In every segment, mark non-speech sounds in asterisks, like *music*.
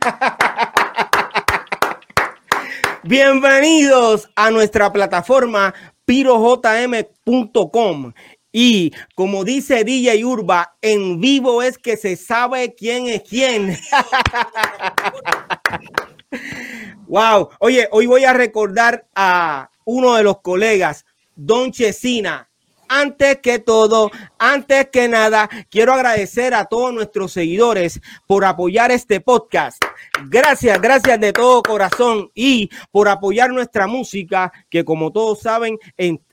*laughs* Bienvenidos a nuestra plataforma pirojm.com. Y como dice DJ Urba, en vivo es que se sabe quién es quién. *laughs* wow. Oye, hoy voy a recordar a uno de los colegas, Don Chesina antes que todo, antes que nada, quiero agradecer a todos nuestros seguidores por apoyar este podcast. Gracias, gracias de todo corazón y por apoyar nuestra música, que como todos saben,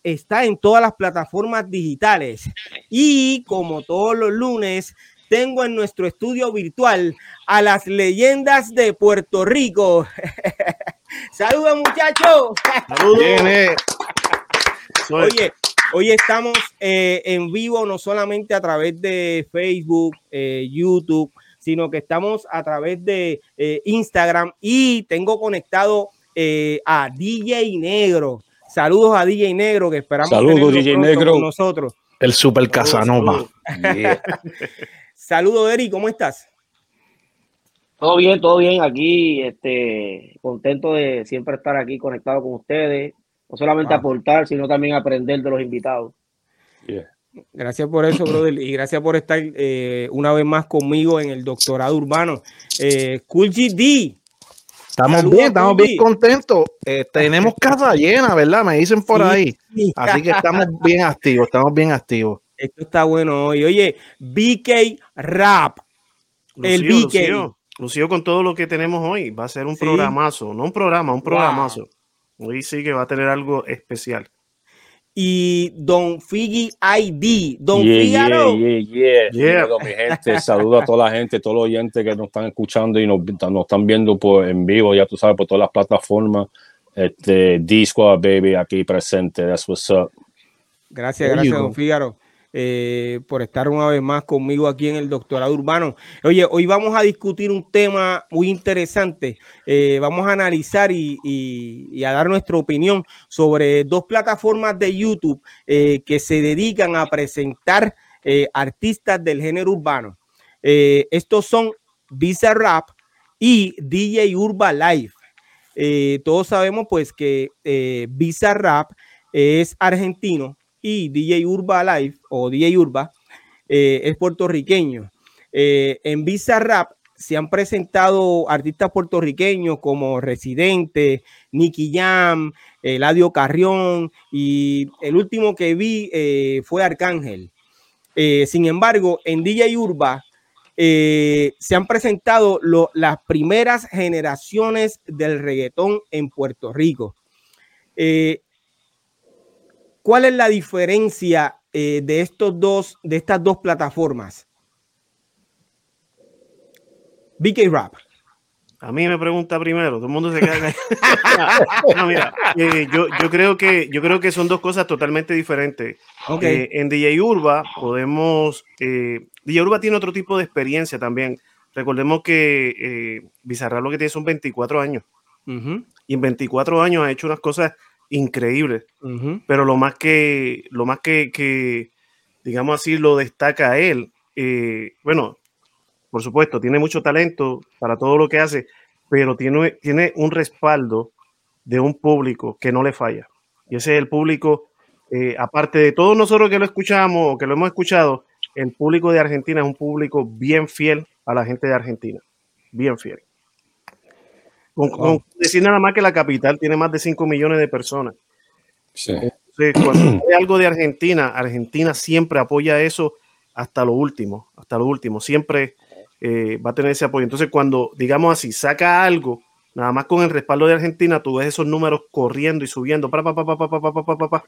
está en todas las plataformas digitales. Y como todos los lunes, tengo en nuestro estudio virtual a las leyendas de Puerto Rico. *laughs* Saludos, muchachos. Saludos. Oye, Hoy estamos eh, en vivo no solamente a través de Facebook, eh, YouTube, sino que estamos a través de eh, Instagram y tengo conectado a DJ Negro. Saludos a DJ Negro que esperamos Saludos DJ Negro con nosotros. El super Casanova. *laughs* Saludos Eri, ¿cómo estás? Todo bien, todo bien aquí, este, contento de siempre estar aquí conectado con ustedes, no solamente ah. aportar, sino también aprender de los invitados. Gracias por eso, brother, y gracias por estar eh, una vez más conmigo en el doctorado urbano. Eh, cool GD. Estamos bien, estamos bien contentos. Eh, tenemos casa llena, ¿verdad? Me dicen por ahí. Así que estamos *laughs* bien activos, estamos bien activos. Esto está bueno hoy. Oye, BK Rap. el BK. Lucio, con todo lo que tenemos hoy. Va a ser un programazo, no un programa, un programazo. Hoy sí que va a tener algo especial. Y Don Figi ID, Don yeah, Figaro. Yeah, yeah, mi gente, saludo a toda la gente, todos los oyentes que nos están escuchando y nos, nos están viendo por, en vivo, ya tú sabes, por todas las plataformas. Este, Disco, baby, aquí presente. That's what's up. Gracias, gracias, Don Figaro. Eh, por estar una vez más conmigo aquí en el doctorado urbano. Oye, hoy vamos a discutir un tema muy interesante. Eh, vamos a analizar y, a dar nuestra opinión sobre dos plataformas de YouTube eh, que se dedican a presentar artistas del género urbano. estos son Visa Rap y DJ Urba Live. todos sabemos pues que Visa Rap es argentino y DJ Urba Live o DJ Urba eh, es puertorriqueño. Eh, en Visa Rap se han presentado artistas puertorriqueños como Residente, Nicky Jam, Eladio Carrión y el último que vi eh, fue Arcángel. sin embargo, en DJ Urba se han presentado las primeras generaciones del reggaetón en Puerto Rico. ¿Cuál es la diferencia eh, de estos dos, de estas dos plataformas? BK Rap. A mí me pregunta primero, todo el mundo se queda *laughs* no, mira, eh, yo, creo que, yo creo que son dos cosas totalmente diferentes. Okay. Eh, en DJ Urba podemos, DJ Urba tiene otro tipo de experiencia también. Recordemos que Bizarra lo que tiene son 24 años. Y en 24 años ha hecho unas cosas increíble. Pero lo más que, lo más que, digamos así, lo destaca a él, eh, bueno, por supuesto, tiene mucho talento para todo lo que hace, pero tiene, tiene un respaldo de un público que no le falla. Y ese es el público, eh, aparte de todos nosotros que lo escuchamos o que lo hemos escuchado, el público de Argentina es un público bien fiel a la gente de Argentina, bien fiel. Con, decir nada más que la capital tiene más de 5 millones de personas. cuando hay algo de Argentina, Argentina siempre apoya eso hasta lo último, hasta lo último, siempre eh, va a tener ese apoyo. Entonces, cuando, digamos así, saca algo, nada más con el respaldo de Argentina, tú ves esos números corriendo y subiendo, pa, pa, pa,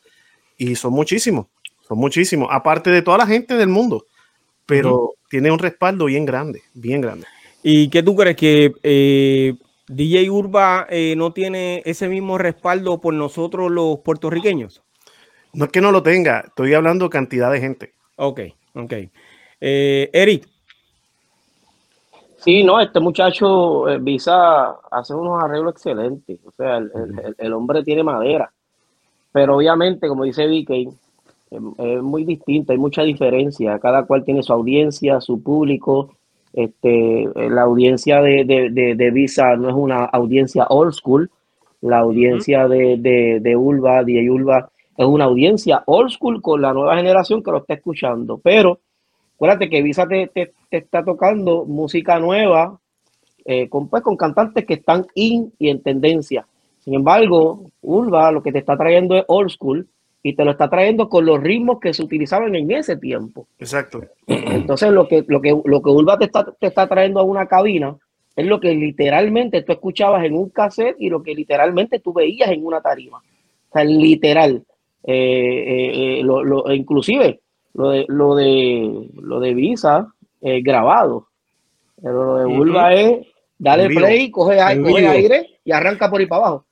y son muchísimos, son muchísimos, aparte de toda la gente del mundo, pero tiene un respaldo bien grande, bien grande. ¿Y qué tú crees que eh, DJ Urba eh, no tiene ese mismo respaldo por nosotros los puertorriqueños. No es que no lo tenga, estoy hablando cantidad de gente. Ok, ok. Eh, Eric. Sí, no, este muchacho eh, Visa hace unos arreglos excelentes. O sea, el, hombre tiene madera. Pero obviamente, como dice Vicky, es muy distinto, hay mucha diferencia. Cada cual tiene su audiencia, su público, Este, la audiencia de, de, Visa no es una audiencia old school, la audiencia de, de, de Ulva, de Ulva, es una audiencia old school con la nueva generación que lo está escuchando. Pero acuérdate que Visa te, te, está tocando música nueva, eh, con, pues, con cantantes que están in y en tendencia. Sin embargo, Ulva lo que te está trayendo es old school y te lo está trayendo con los ritmos que se utilizaban en ese tiempo. Exacto. Entonces, lo que, lo que, lo que Ulva te está, te está trayendo a una cabina es lo que literalmente tú escuchabas en un cassette y lo que literalmente tú veías en una tarima. O sea, literal. Eh, eh, eh, lo, lo, inclusive lo de lo de lo de Visa grabado. Pero lo de Ulva es dale play, coge, aire y arranca por ahí para abajo.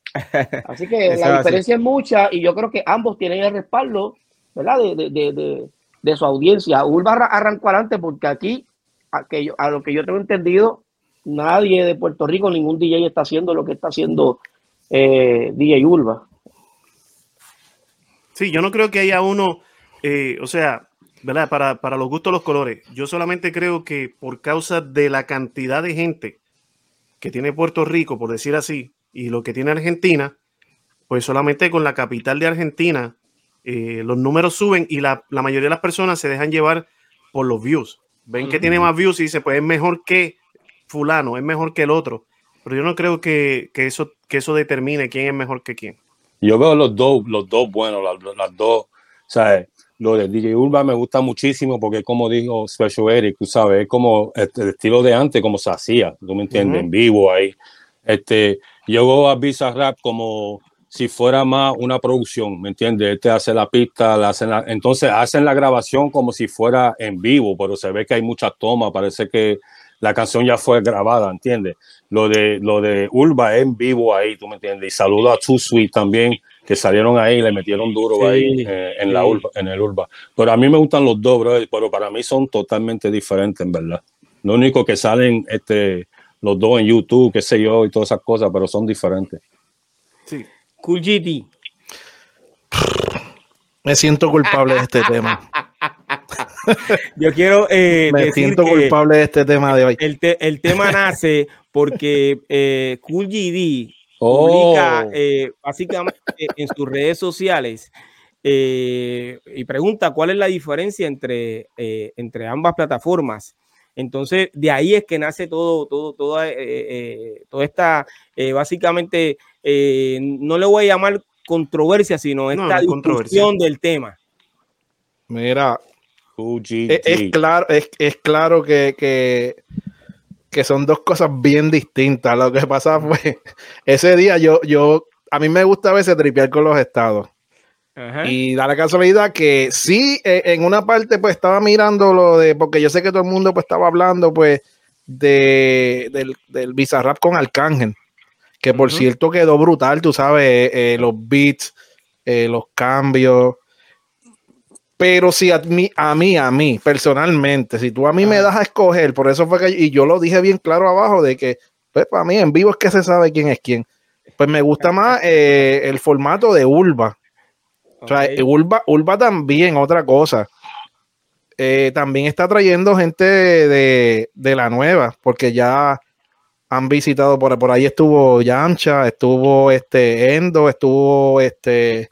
Así que la diferencia es mucha y yo creo que ambos tienen el respaldo, ¿verdad? De, de, de, de su audiencia. Ulva arrancó adelante porque aquí, a, a lo que yo tengo entendido, nadie de Puerto Rico, ningún DJ está haciendo lo que está haciendo eh, DJ Ulva. Sí, yo no creo que haya uno, eh, o sea, ¿verdad? Para, para los gustos los colores. Yo solamente creo que por causa de la cantidad de gente que tiene Puerto Rico, por decir así, y lo que tiene Argentina, pues solamente con la capital de Argentina eh, los números suben y la, mayoría de las personas se dejan llevar por los views. Ven que tiene más views y dice, pues es mejor que fulano, es mejor que el otro. Pero yo no creo que, eso, que eso determine quién es mejor que quién. Yo veo los dos, los dos buenos, las, dos. ¿sabes? Lo de DJ Urban me gusta muchísimo porque, como dijo Special Eric, tú sabes, es como el estilo de antes, como se hacía, tú me entiendes, en vivo ahí. Este, yo veo a Visa Rap como si fuera más una producción, ¿me entiendes? Este hace la pista, la hacen entonces hacen la grabación como si fuera en vivo, pero se ve que hay muchas tomas, parece que la canción ya fue grabada, ¿entiendes? Lo de, lo de Urba es en vivo ahí, ¿tú me entiendes? Y saludo a Too Sweet también, que salieron ahí, le metieron duro ahí eh, en, la Urba, en el Urba. Pero a mí me gustan los dos, bro, pero para mí son totalmente diferentes, en verdad. Lo único que salen este, los dos en YouTube, qué sé yo, y todas esas cosas, pero son diferentes. Sí. Cool GT. Me siento culpable de este *laughs* tema. Yo quiero eh, Me siento culpable de este tema de hoy. El, tema *laughs* nace porque eh, Cool GD publica oh. eh, básicamente en sus redes sociales eh, y pregunta cuál es la diferencia entre, entre ambas plataformas. Entonces, de ahí es que nace todo, todo, toda, toda esta, básicamente, no le voy a llamar controversia, sino esta discusión del tema. Mira, es, claro, es, claro que, que, son dos cosas bien distintas. Lo que pasa fue, *laughs* ese día yo, yo, a mí me gusta a veces tripear con los estados. Y da la casualidad que sí, e, en una parte pues estaba mirando lo de, porque yo sé que todo el mundo pues estaba hablando pues de, del, del Bizarrap con Arcángel, que por cierto quedó brutal, tú sabes, eh, eh, los beats, eh, los cambios, pero si a mí, a mí, a mí, personalmente, si tú a mí me das a escoger, por eso fue que, y yo lo dije bien claro abajo, de que, pues para mí en vivo es que se sabe quién es quién. Pues me gusta más eh, el formato de Urba. O sea, Urba, Urba también, otra cosa. Eh, también está trayendo gente de, de, la nueva, porque ya han visitado por, por ahí estuvo Yamcha, estuvo este Endo, estuvo este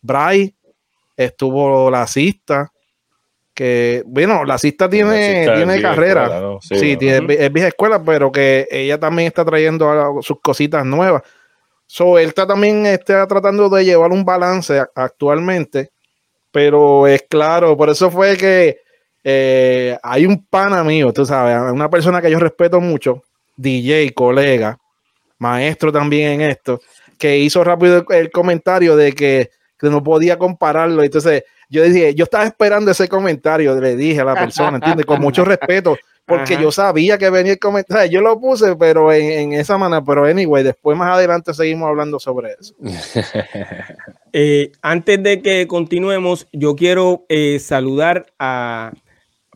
Bray estuvo la cista, que, bueno, la cista tiene, tiene carrera, sí, es vieja escuela, pero que ella también está trayendo sus cositas nuevas. So, él está también está tratando de llevar un balance actualmente, pero es claro, por eso fue que eh, hay un pana mío, tú sabes, una persona que yo respeto mucho, DJ, colega, maestro también en esto, que hizo rápido el comentario de que que no podía compararlo. Entonces yo dije, yo estaba esperando ese comentario, le dije a la persona, ¿entiendes? Con mucho respeto, *laughs* porque yo sabía que venía el comentario. Yo lo puse, pero en, esa manera, pero anyway, después más adelante seguimos hablando sobre eso. *laughs* Eh, antes de que continuemos, yo quiero eh, saludar a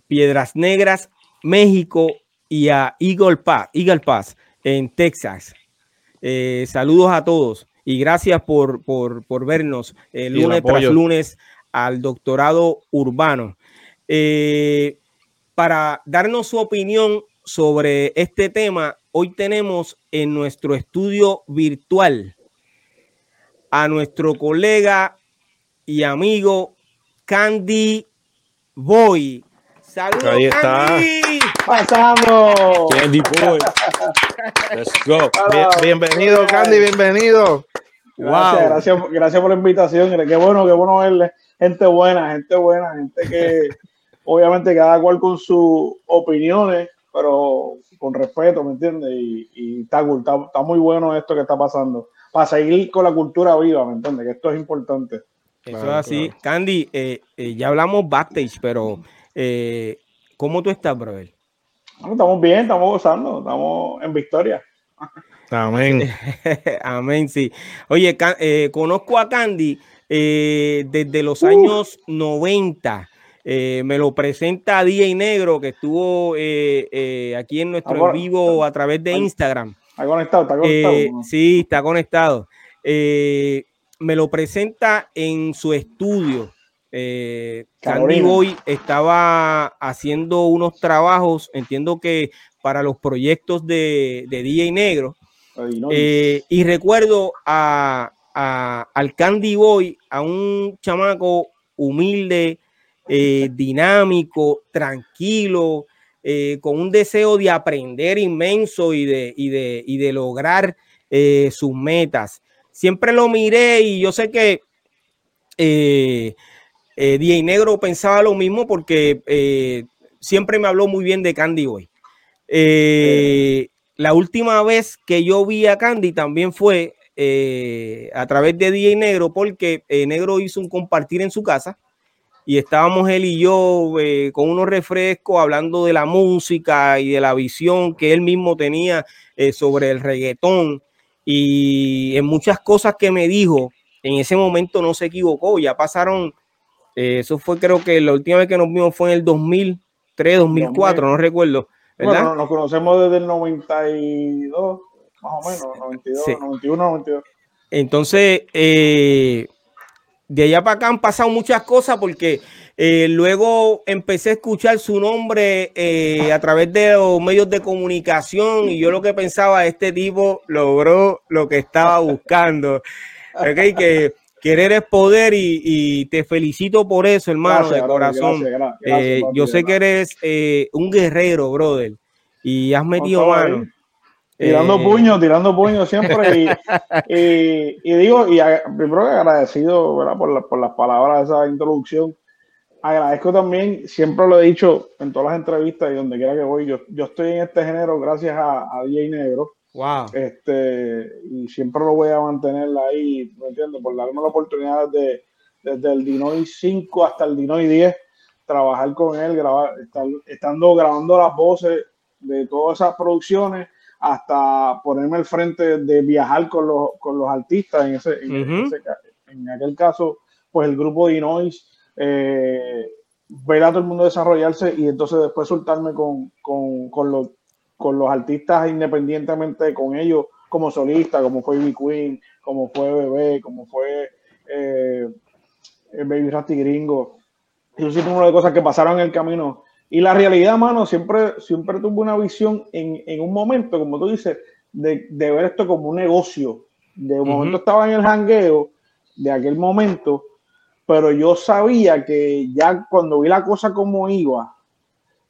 Piedras Negras, México y a Eagle Pass, Eagle Pass en Texas. Eh, saludos a todos y gracias por, por, vernos eh, lunes tras lunes al doctorado urbano. Eh, para darnos su opinión sobre este tema, hoy tenemos en nuestro estudio virtual a nuestro colega y amigo Candy Boy. Saludos, Ahí está. Candy. Pasamos. Candy Boy. Let's go. bienvenido, Candy, bienvenido. Gracias, gracias, gracias por la invitación. Qué bueno, qué bueno verle. Gente buena, gente buena, gente que obviamente cada cual con sus opiniones, pero con respeto, ¿me entiendes? Y, está, está, muy bueno esto que está pasando. Para seguir con la cultura viva, ¿me entiendes? Que esto es importante. Eso es así. Candy, eh, eh, ya hablamos backstage, pero eh, ¿cómo tú estás, brother? estamos bien, estamos gozando, estamos en victoria. Amén. *laughs* Amén, sí. Oye, conozco a Candy desde los años 90. Eh, me lo presenta DJ Negro, que estuvo eh, eh, aquí en nuestro vivo a través de Instagram. Está conectado, está conectado. Sí, está conectado. me lo presenta en su estudio. Candy Boy estaba haciendo unos trabajos, entiendo que para los proyectos de, de DJ Negro. y recuerdo a, al Candy Boy, a un chamaco humilde, eh, dinámico, tranquilo, eh, con un deseo de aprender inmenso y de, de, de lograr eh, sus metas. Siempre lo miré y yo sé que eh, Negro pensaba lo mismo porque siempre me habló muy bien de Candy Boy. la última vez que yo vi a Candy también fue a través de DJ Negro porque Negro hizo un compartir en su casa y estábamos él y yo eh, con unos refrescos hablando de la música y de la visión que él mismo tenía eh, sobre el reggaetón y en muchas cosas que me dijo, en ese momento no se equivocó, ya pasaron, eh, eso fue creo que la última vez que nos vimos fue en el 2003, 2004, no recuerdo. ¿verdad? Bueno, nos conocemos desde el 92, más o menos, 92, 91, 92. Entonces, eh, de allá para acá han pasado muchas cosas porque eh, luego empecé a escuchar su nombre eh, a través de los medios de comunicación y yo lo que pensaba, este tipo logró lo que estaba buscando. Okay, que querer es poder y, te felicito por eso, hermano, de corazón. Eh, yo sé que eres un guerrero, brother, y has metido mano. Tirando eh, puños, tirando puños siempre. Y, y, digo, y primero agradecido ¿verdad? Por, por, las palabras de esa introducción. Agradezco también, siempre lo he dicho en todas las entrevistas y donde quiera que voy, yo, yo estoy en este género gracias a, a DJ Negro. Wow. Este, y siempre lo voy a mantener ahí, ¿me entiendes? Por darme la oportunidad de, desde el Dinoy 5 hasta el Dinoy 10, trabajar con él, grabar, estando grabando las voces de todas esas producciones hasta ponerme al frente de viajar con los, con los artistas. En, ese, en, aquel caso, pues el grupo de Inois, eh, ver a todo el mundo desarrollarse y entonces después soltarme con, con, con, los, con los artistas independientemente con ellos como solista, como fue Ivy Queen, como fue Bebé, como fue eh, Baby Rasty Gringo. Sí fue una de cosas que pasaron en el camino y la realidad, mano, siempre, siempre tuve una visión en, en un momento, como tú dices, de, de, ver esto como un negocio. De un momento estaba en el jangueo de aquel momento, pero yo sabía que ya cuando vi la cosa como iba,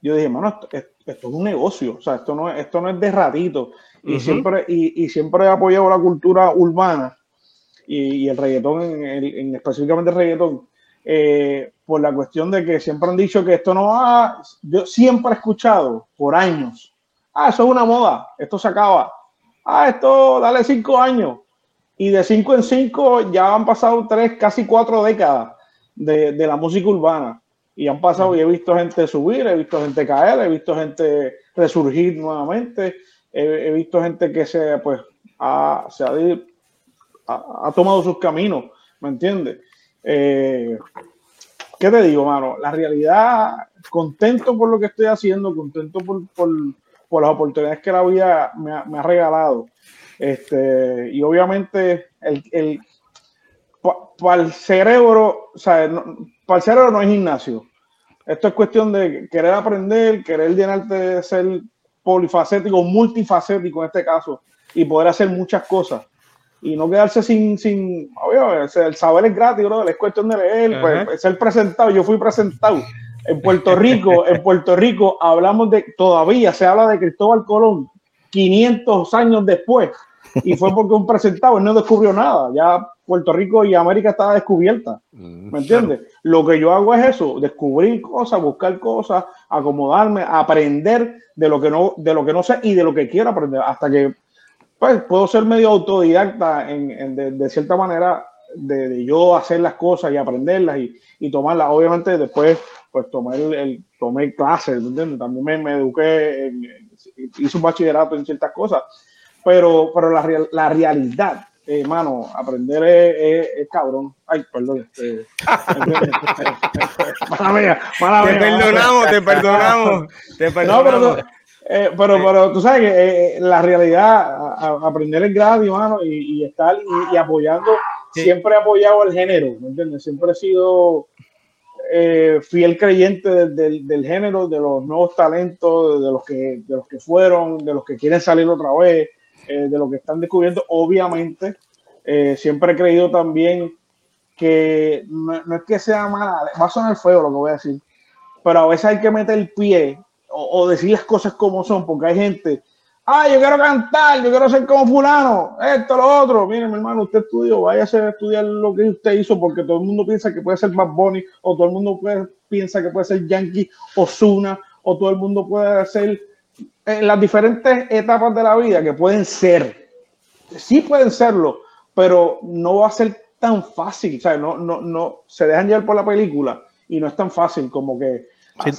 yo dije, mano, esto, es un negocio, o sea, esto no, esto no es de ratito. Y, siempre, y, y, siempre he apoyado la cultura urbana y, y el reggaetón, en, en, específicamente el reggaetón, eh, por la cuestión de que siempre han dicho que esto no va, yo siempre he escuchado por años, ah, eso es una moda, esto se acaba, ah, esto dale cinco años, y de cinco en cinco ya han pasado tres, casi cuatro décadas de, de la música urbana, y han pasado y he visto gente subir, he visto gente caer, he visto gente resurgir nuevamente, he, visto gente que se, pues, ha, se ha, ha, tomado sus caminos, ¿me entiendes? Eh, ¿Qué te digo, mano? La realidad, contento por lo que estoy haciendo, contento por, por, por las oportunidades que la vida me ha, me ha regalado. Este, y obviamente, el, el para el cerebro, o sea, para el cerebro no es gimnasio. Esto es cuestión de querer aprender, querer llenarte de ser polifacético, multifacético en este caso, y poder hacer muchas cosas. Y no quedarse sin, sin obvio, el saber es gratis, bro, es cuestión de leer, pues, ser presentado. Yo fui presentado en Puerto Rico, *laughs* en Puerto Rico hablamos de, todavía se habla de Cristóbal Colón 500 años después, y fue porque un presentado no descubrió nada, ya Puerto Rico y América estaba descubierta, mm, ¿me entiendes? Lo que yo hago es eso, descubrir cosas, buscar cosas, acomodarme, aprender de lo que no, de lo que no sé y de lo que quiero aprender, hasta que pues, puedo ser medio autodidacta en, de, cierta manera de, yo hacer las cosas y aprenderlas y, y tomarlas. Obviamente después pues tomé, el, tomé clases, ¿entiendes? También me, me eduqué, en, hice un bachillerato en ciertas cosas, pero, pero la, la realidad, hermano, aprender es, es, cabrón. Ay, perdón. *laughs* Este, mala mía, mala mía. Te perdonamos, te perdonamos, te perdonamos. No, pero, eh, pero, pero, tú sabes que eh, la realidad, aprender es gratis, hermano, y, y estar y, apoyando, siempre he apoyado el género, ¿me entiendes? Siempre he sido eh, fiel creyente del, género, de los nuevos talentos, de los, que, de los que fueron, de los que quieren salir otra vez, eh, de los que están descubriendo. Obviamente, eh, siempre he creído también que no, es que sea mala, va a sonar feo lo que voy a decir, pero a veces hay que meter el pie o, o decir las cosas como son, porque hay gente ah, yo quiero cantar, yo quiero ser como fulano, esto, lo otro. Mire, mi hermano, usted estudió, váyase a estudiar lo que usted hizo, porque todo el mundo piensa que puede ser Bad Bunny, o todo el mundo piensa que puede ser Yankee o Zuna, o todo el mundo puede ser en las diferentes etapas de la vida que pueden ser. Sí pueden serlo, pero no va a ser tan fácil, o sea, no, no, no, se dejan llevar por la película y no es tan fácil como que...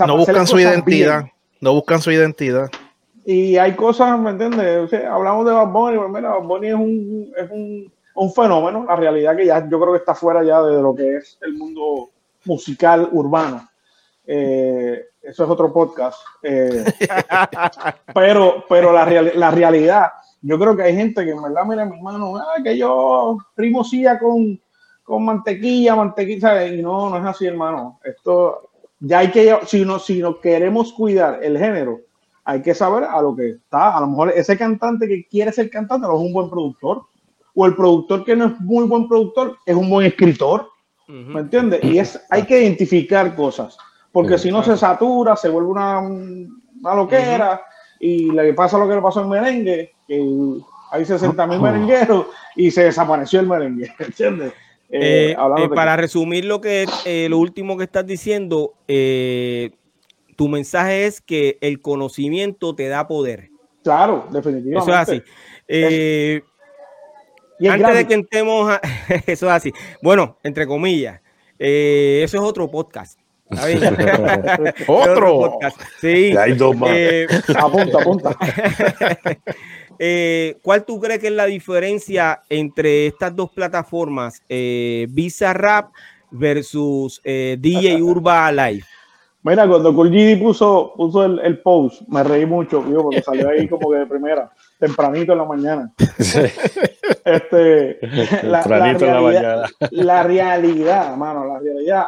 no buscan su identidad, no buscan su identidad. Y hay cosas, ¿me entiendes? hablamos de Bad Bunny, pero mira, Bad Bunny es un, es un, un, fenómeno, la realidad que ya yo creo que está fuera ya de lo que es el mundo musical urbano. Eh, eso es otro podcast. Eh, *laughs* pero pero la, la realidad, yo creo que hay gente que en verdad, mira, mi hermano, ah, que yo primosía con, con mantequilla, mantequilla, y no, no es así, hermano. Esto ya hay que, si no, si no queremos cuidar el género, hay que saber a lo que está. A lo mejor ese cantante que quiere ser cantante no es un buen productor. O el productor que no es muy buen productor es un buen escritor. ¿Me entiendes? Y es, hay que identificar cosas. Porque si no se satura, se vuelve una, una loquera. Y le pasa lo que le pasó al merengue, que hay 60 mil merengueros y se desapareció el merengue. *laughs* ¿Entiendes? Eh, eh, para resumir lo que eh, lo último que estás diciendo, eh, tu mensaje es que el conocimiento te da poder. Claro, definitivamente. Eso es así. Eh, antes de que entremos a, *laughs* eso es así. Bueno, entre comillas, eh, eso es otro podcast. *laughs* otro. podcast. Sí. Hay dos más. Eh, apunta, *laughs* apunta. ¿Cuál tú crees que es la diferencia entre estas dos plataformas, Visa Rap versus DJ *laughs* Urba Live? Mira, cuando Cool puso, puso el, el, post, me reí mucho, porque *laughs* salió ahí como que de primera, tempranito en la mañana. *laughs* este, la, la, realidad, la realidad, mano, la realidad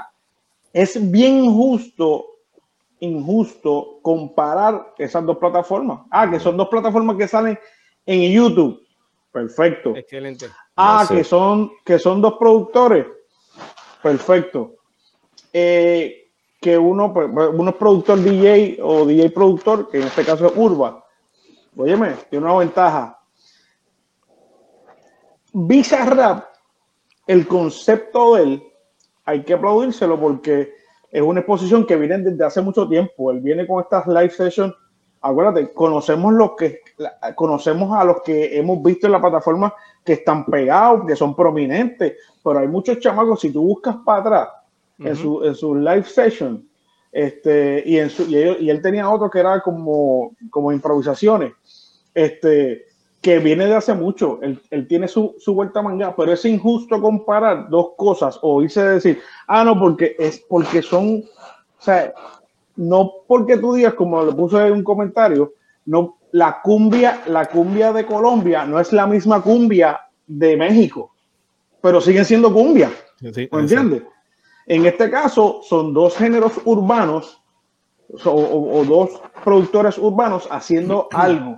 es bien injusto, injusto comparar esas dos plataformas. Ah, que son dos plataformas que salen en YouTube. Perfecto. Excelente. Ah, que son, que son dos productores. Perfecto. Eh, que uno, pues, uno es productor DJ o DJ productor, que en este caso es Urba. Óyeme, tiene una ventaja. Visa Rap, el concepto de él, hay que aplaudírselo porque es una exposición que viene desde hace mucho tiempo. Él viene con estas live sessions. Acuérdate, conocemos los que conocemos a los que hemos visto en la plataforma que están pegados, que son prominentes, pero hay muchos chamacos. Si tú buscas para atrás, en, su, en su live session. Este, y, en su, y, él, tenía otro que era como, como improvisaciones, este, que viene de hace mucho. Él, él tiene su, su, vuelta manga, pero es injusto comparar dos cosas o irse a decir, ah, no, porque es porque son, o sea, no porque tú digas, como le puse en un comentario, no, la cumbia, la cumbia de Colombia no es la misma cumbia de México, pero siguen siendo cumbia. ¿Me entiendes? En este caso, son dos géneros urbanos o, dos productores urbanos haciendo *clears throat* algo.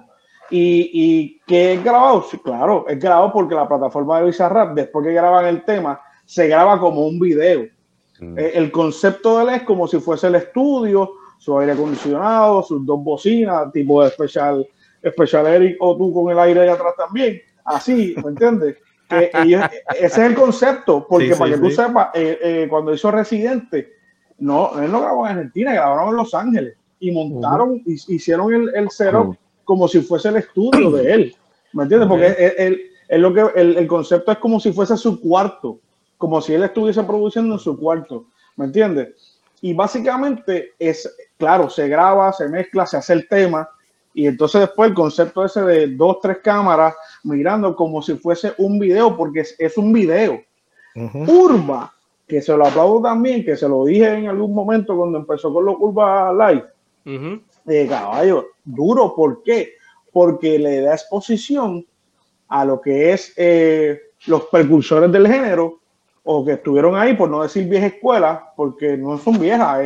Y, y que es grabado, sí, claro, es grabado porque la plataforma de Bizarrap, después que graban el tema, se graba como un video. Mm. Eh, el concepto de él es como si fuese el estudio, su aire acondicionado, sus dos bocinas, tipo de especial, especial Eric o tú con el aire de atrás también. Así, ¿me entiendes? *laughs* ese es el concepto, porque para que tú sepas, eh, eh, cuando hizo Residente, no, él no grabó en Argentina, grabaron en Los Ángeles y montaron, hicieron el, el cero como si fuese el estudio de él. ¿Me entiendes? Porque lo que, el, concepto es como si fuese su cuarto, como si él estuviese produciendo en su cuarto. ¿Me entiendes? Y básicamente es, claro, se graba, se mezcla, se hace el tema. Y entonces después el concepto ese de dos, tres cámaras mirando como si fuese un video, porque es, un video. Urba que se lo aplaudo también, que se lo dije en algún momento cuando empezó con los Curva Live, de caballo, duro, ¿por qué? Porque le da exposición a lo que es eh, los precursores del género, o que estuvieron ahí, por no decir vieja escuela, porque no son viejas,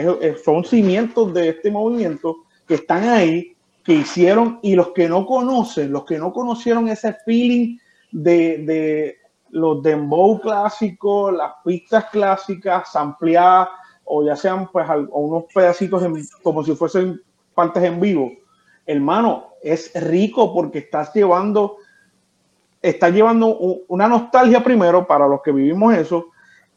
son cimientos de este movimiento que están ahí, que hicieron, y los que no conocen, los que no conocieron ese feeling de, los dembow clásicos, las pistas clásicas ampliadas o ya sean pues unos pedacitos como si fuesen partes en vivo. Hermano, es rico porque estás llevando, estás llevando una nostalgia primero para los que vivimos eso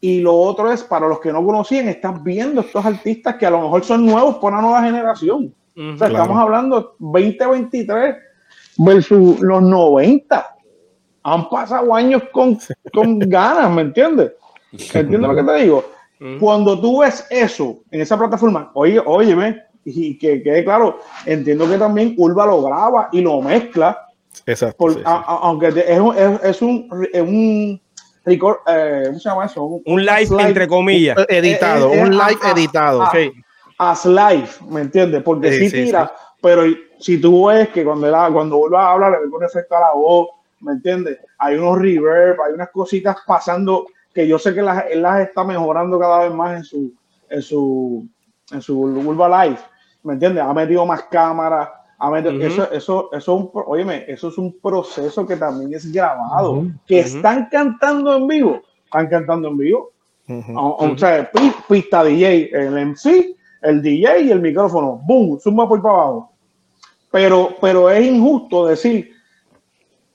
y lo otro es para los que no conocían, estás viendo estos artistas que a lo mejor son nuevos por una nueva generación. o sea, estamos hablando 2023 versus los 90 han pasado años con, con ganas, ¿me entiendes? ¿Entiendes lo que te digo? Cuando tú ves eso en esa plataforma, oye, óyeme, y que quede claro, entiendo que también Urba lo graba y lo mezcla. Exacto. aunque es, es, un, es un record, eh, ¿cómo se llama eso? Un, live, entre comillas. Editado, un live editado. As live, ¿me entiendes? Porque sí, tira, pero si tú ves que cuando, cuando vuelva a hablar le pone efecto a la voz, ¿me entiendes? Hay unos reverb, hay unas cositas pasando que yo sé que las, él las está mejorando cada vez más en su, en su, en su Urba Live, ¿me entiendes? Ha metido más cámaras, metido, eso, eso, eso, un, óyeme, eso es un proceso que también es grabado, que están cantando en vivo, están cantando en vivo, o, sea, pista DJ, el MC, el DJ y el micrófono, boom, suma por para abajo. Pero, pero es injusto decir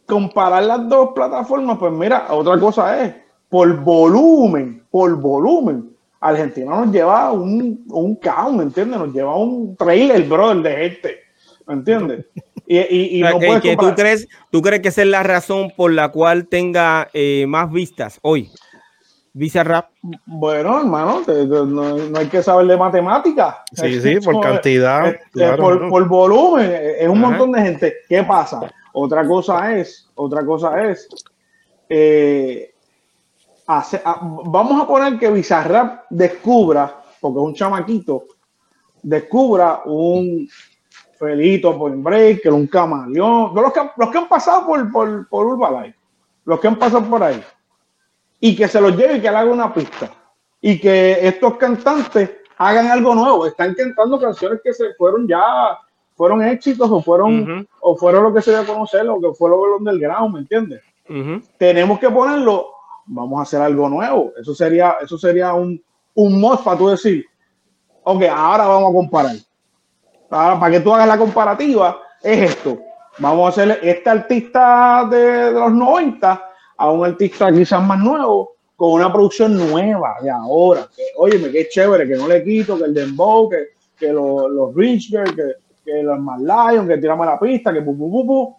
comparar las dos plataformas, pues mira, otra cosa es, por volumen, por volumen, Argentina nos lleva un, un caos, ¿me entiendes? Nos lleva un trailer, brother, de gente, ¿me entiendes? Y, no que, tú, crees, ¿Tú crees que esa es la razón por la cual tenga eh, más vistas hoy? Visa Rap. Bueno, hermano, no, hay que saber de matemáticas. Sí, sí, por *laughs* cantidad. por, volumen, es un montón de gente. ¿Qué pasa? Otra cosa es, otra cosa es, eh, vamos a poner que Bizarrap descubra, porque es un chamaquito, descubra un Felito por break, que un camaleón, los que, los que han pasado por, por, por los que han pasado por ahí, y que se los lleve y que le haga una pista, y que estos cantantes hagan algo nuevo, están cantando canciones que se fueron ya fueron éxitos o fueron, o fueron lo que se dio a conocer, o que fue lo del ground, ¿me entiendes? Tenemos que ponerlo, vamos a hacer algo nuevo. Eso sería, eso sería un, un mod para tú decir, ok, ahora vamos a comparar. Para que tú hagas la comparativa, es esto. Vamos a hacer este artista de, los 90 a un artista quizás más nuevo, con una producción nueva de ahora. Que, óyeme, qué chévere, que no le quito, que el Dembow, que, que los, los que que los más Lions, que tiramos la pista, que pu, pu, pu,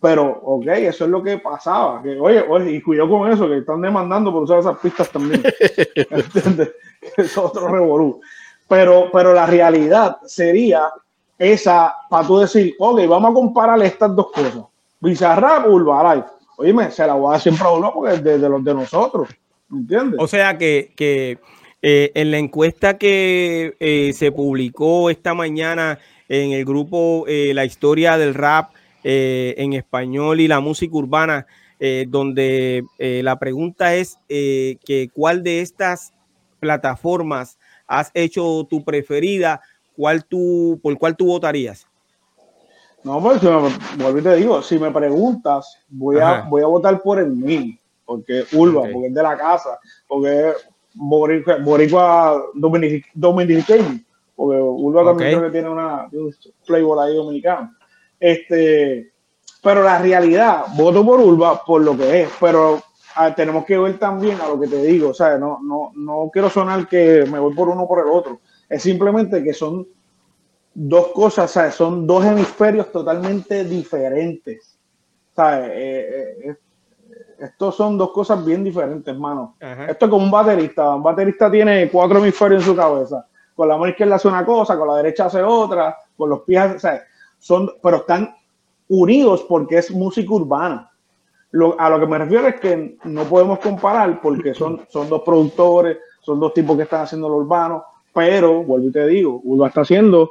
Pero, ok, eso es lo que pasaba. Que, oye, oye, y cuidado con eso, que están demandando por usar esas pistas también. *laughs* ¿Entiendes? *laughs* es otro revolú. Pero, pero la realidad sería esa, para tú decir, ok, vamos a comparar estas dos cosas. Bizarrap, Urbaray. Oye, se la voy a dar siempre a uno porque es de, los de nosotros. ¿Me entiendes? O sea que, que eh, en la encuesta que eh, se publicó esta mañana en el grupo eh, La historia del rap en español y la música urbana, donde la pregunta es que cuál de estas plataformas has hecho tu preferida. ¿Cuál tú, ¿por cuál tú votarías? No, pues si te digo, si me preguntas, voy a, voy a votar por el mil, porque Urba, porque es de la casa, porque es Boricua, Boricua Dominicano, porque Urba también creo que tiene una, un flavor ahí dominicano. Este, pero la realidad, voto por Urba por lo que es, pero ah, tenemos que ver también a lo que te digo, o sea, no, no, no quiero sonar que me voy por uno por el otro, es simplemente que son dos cosas, ¿sabes? son dos hemisferios totalmente diferentes. ¿sabes? Eh, eh, estos son dos cosas bien diferentes, hermano. Esto es como un baterista. Un baterista tiene cuatro hemisferios en su cabeza. Con la mano izquierda hace una cosa, con la derecha hace otra, con los pies, ¿sabes? Son, pero están unidos porque es música urbana. a lo que me refiero es que no podemos comparar porque son, son dos productores, son dos tipos que están haciendo lo urbano, pero, vuelvo y te digo, uno está haciendo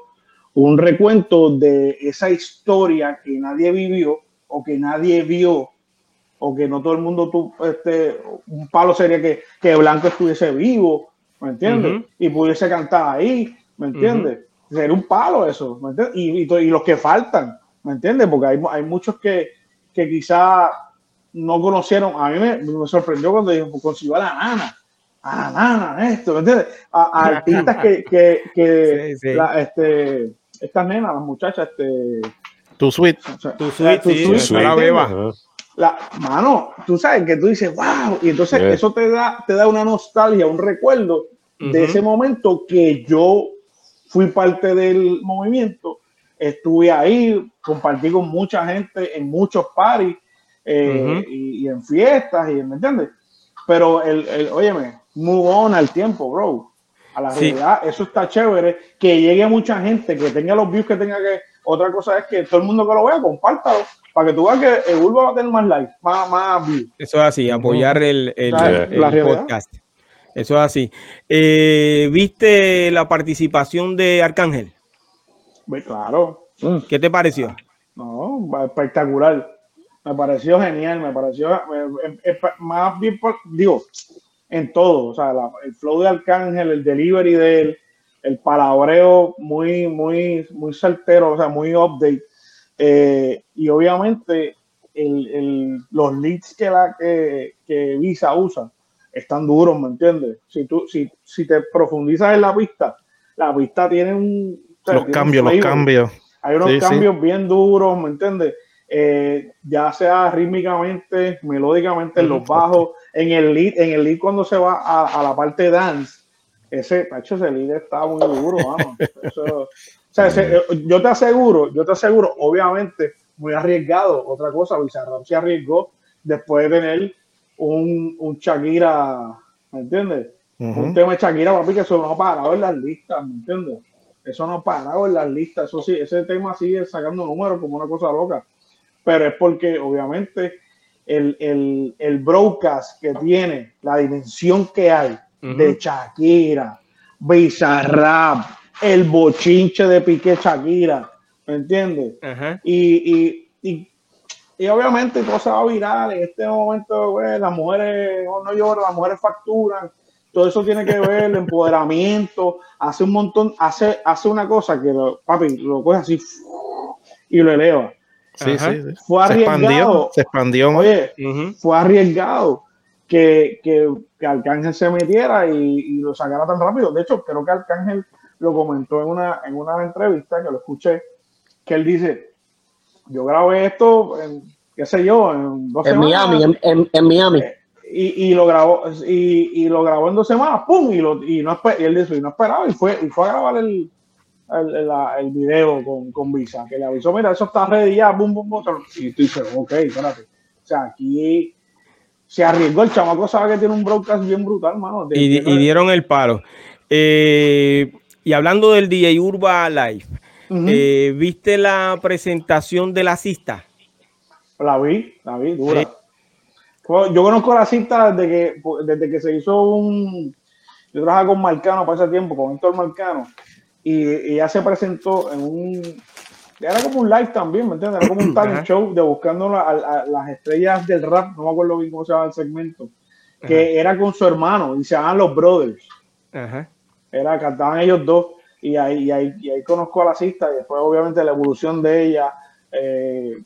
un recuento de esa historia que nadie vivió o que nadie vio o que no todo el mundo tuvo, este, un palo sería que, que Blanco estuviese vivo, ¿me entiendes? Y pudiese cantar ahí, ¿me entiendes? Sería un palo eso, ¿me entiendes? Y, y, los que faltan, ¿me entiendes? Porque hay, hay muchos que, que quizá no conocieron, a mí me, me sorprendió cuando dijo, pues consiguió a la nana, a la nana, esto, ¿me entiendes? A, artistas que, que, que *laughs* La, este, estas nenas, las muchachas, este. Tu suite. tu suite, tu la beba. La, mano, tú sabes que tú dices, wow, y entonces eso te da, te da una nostalgia, un recuerdo de ese momento que yo fui parte del movimiento, estuve ahí, compartí con mucha gente en muchos paris eh, y, en fiestas, y, ¿me entiendes? Pero el, el, óyeme, move on al tiempo, bro a la realidad, eso está chévere, que llegue mucha gente, que tenga los views que tenga que. Otra cosa es que todo el mundo que lo vea, compártalo, para que tú veas que el Urba va a tener más likes, más, más views. Eso es así, apoyar el, el, podcast. Eso es así. Eh, ¿Viste la participación de Arcángel? Pues claro. Mm. ¿Qué te pareció? No, espectacular. Me pareció genial, me pareció más bien, digo, en todo, o sea, el flow de Arcángel, el delivery de él, el palabreo muy, muy, muy certero, o sea, muy update. Eh, y obviamente los leads que, la, que, que, Visa usa están duros, ¿me entiendes? Si, tú, si, si te profundizas en la pista, la pista tiene un... los cambios, los cambios. Hay unos cambios bien duros, ¿me entiendes? Eh, ya sea rítmicamente, melódicamente, en los bajos, en el lead, en el lead cuando se va a, a la parte dance, ese, hecho ese lead está muy duro, vamos. o sea, eh, yo te aseguro, yo te aseguro, obviamente, muy arriesgado. Otra cosa, Bizarrap se arriesgó después de tener un, un Shakira, ¿me entiendes? Un tema de Shakira, papi, que eso no ha parado en las listas, ¿me entiendes? Eso no ha parado en las listas, eso sí, ese tema sigue sacando números como una cosa loca. Pero es porque, obviamente, el, el, el broadcast que tiene, la dimensión que hay de Shakira, Bizarrap, el bochinche de Piqué Shakira, ¿me entiendes? y, y, y, y, obviamente todo se va viral en este momento, las mujeres no lloran, las mujeres facturan, todo eso tiene que ver el empoderamiento, hace un montón, hace, hace una cosa que lo, papi lo coge así y lo eleva. Sí, sí, Fue arriesgado. Se expandió. Oye, fue arriesgado que, que, que, Arcángel se metiera y, lo sacara tan rápido. De hecho, creo que Arcángel lo comentó en una, en una entrevista que lo escuché, que él dice, yo grabé esto, en, qué sé yo, en dos en Miami, en, en, Miami. Eh, y, y, lo grabó y, y, lo grabó en dos semanas, ¡pum! Y, lo, y, no, y él dice, y no esperaba y fue, y fue a grabar el, el, el, video con, con, Visa, que le avisó, mira, eso está ready ya, boom, boom, boom. Y tú dices, ok, espérate. O sea, aquí se arriesgó el chamaco, sabe que tiene un broadcast bien brutal, mano. y, y, dieron el palo. Eh, y hablando del DJ Urba Live, eh, ¿viste la presentación de la cista? La vi, la vi, dura. Yo conozco la cista desde que, desde que se hizo un. Yo trabajaba con Marcano para ese tiempo, con Héctor Marcano y, ella se presentó en un era como un live también, ¿me entiendes? Era como un *clears throat* talent show de buscando a, las estrellas del rap, no me acuerdo bien cómo se llama el segmento, que era con su hermano y se llaman los Brothers. Era, cantaban ellos dos. y ahí, y ahí, y ahí conozco a la cista y después obviamente la evolución de ella eh,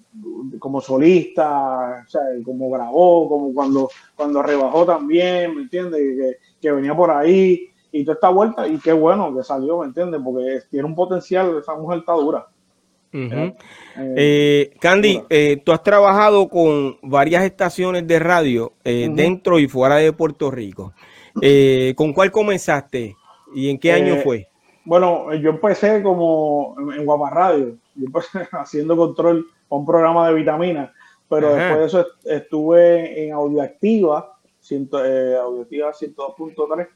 como solista, o sea, como grabó, como cuando, cuando rebajó también, ¿me entiendes? Que, que, venía por ahí y toda esta vuelta y qué bueno que salió, ¿me entiendes? Porque tiene un potencial, esa mujer está dura. Eh, eh, Candy, tú has trabajado con varias estaciones de radio dentro y fuera de Puerto Rico. ¿Con cuál comenzaste y en qué año fue? Bueno, yo empecé como en, Guapa Radio, yo empecé *laughs* haciendo control con un programa de vitaminas, pero después de eso estuve en Audioactiva, eh, Audioactiva 102.3,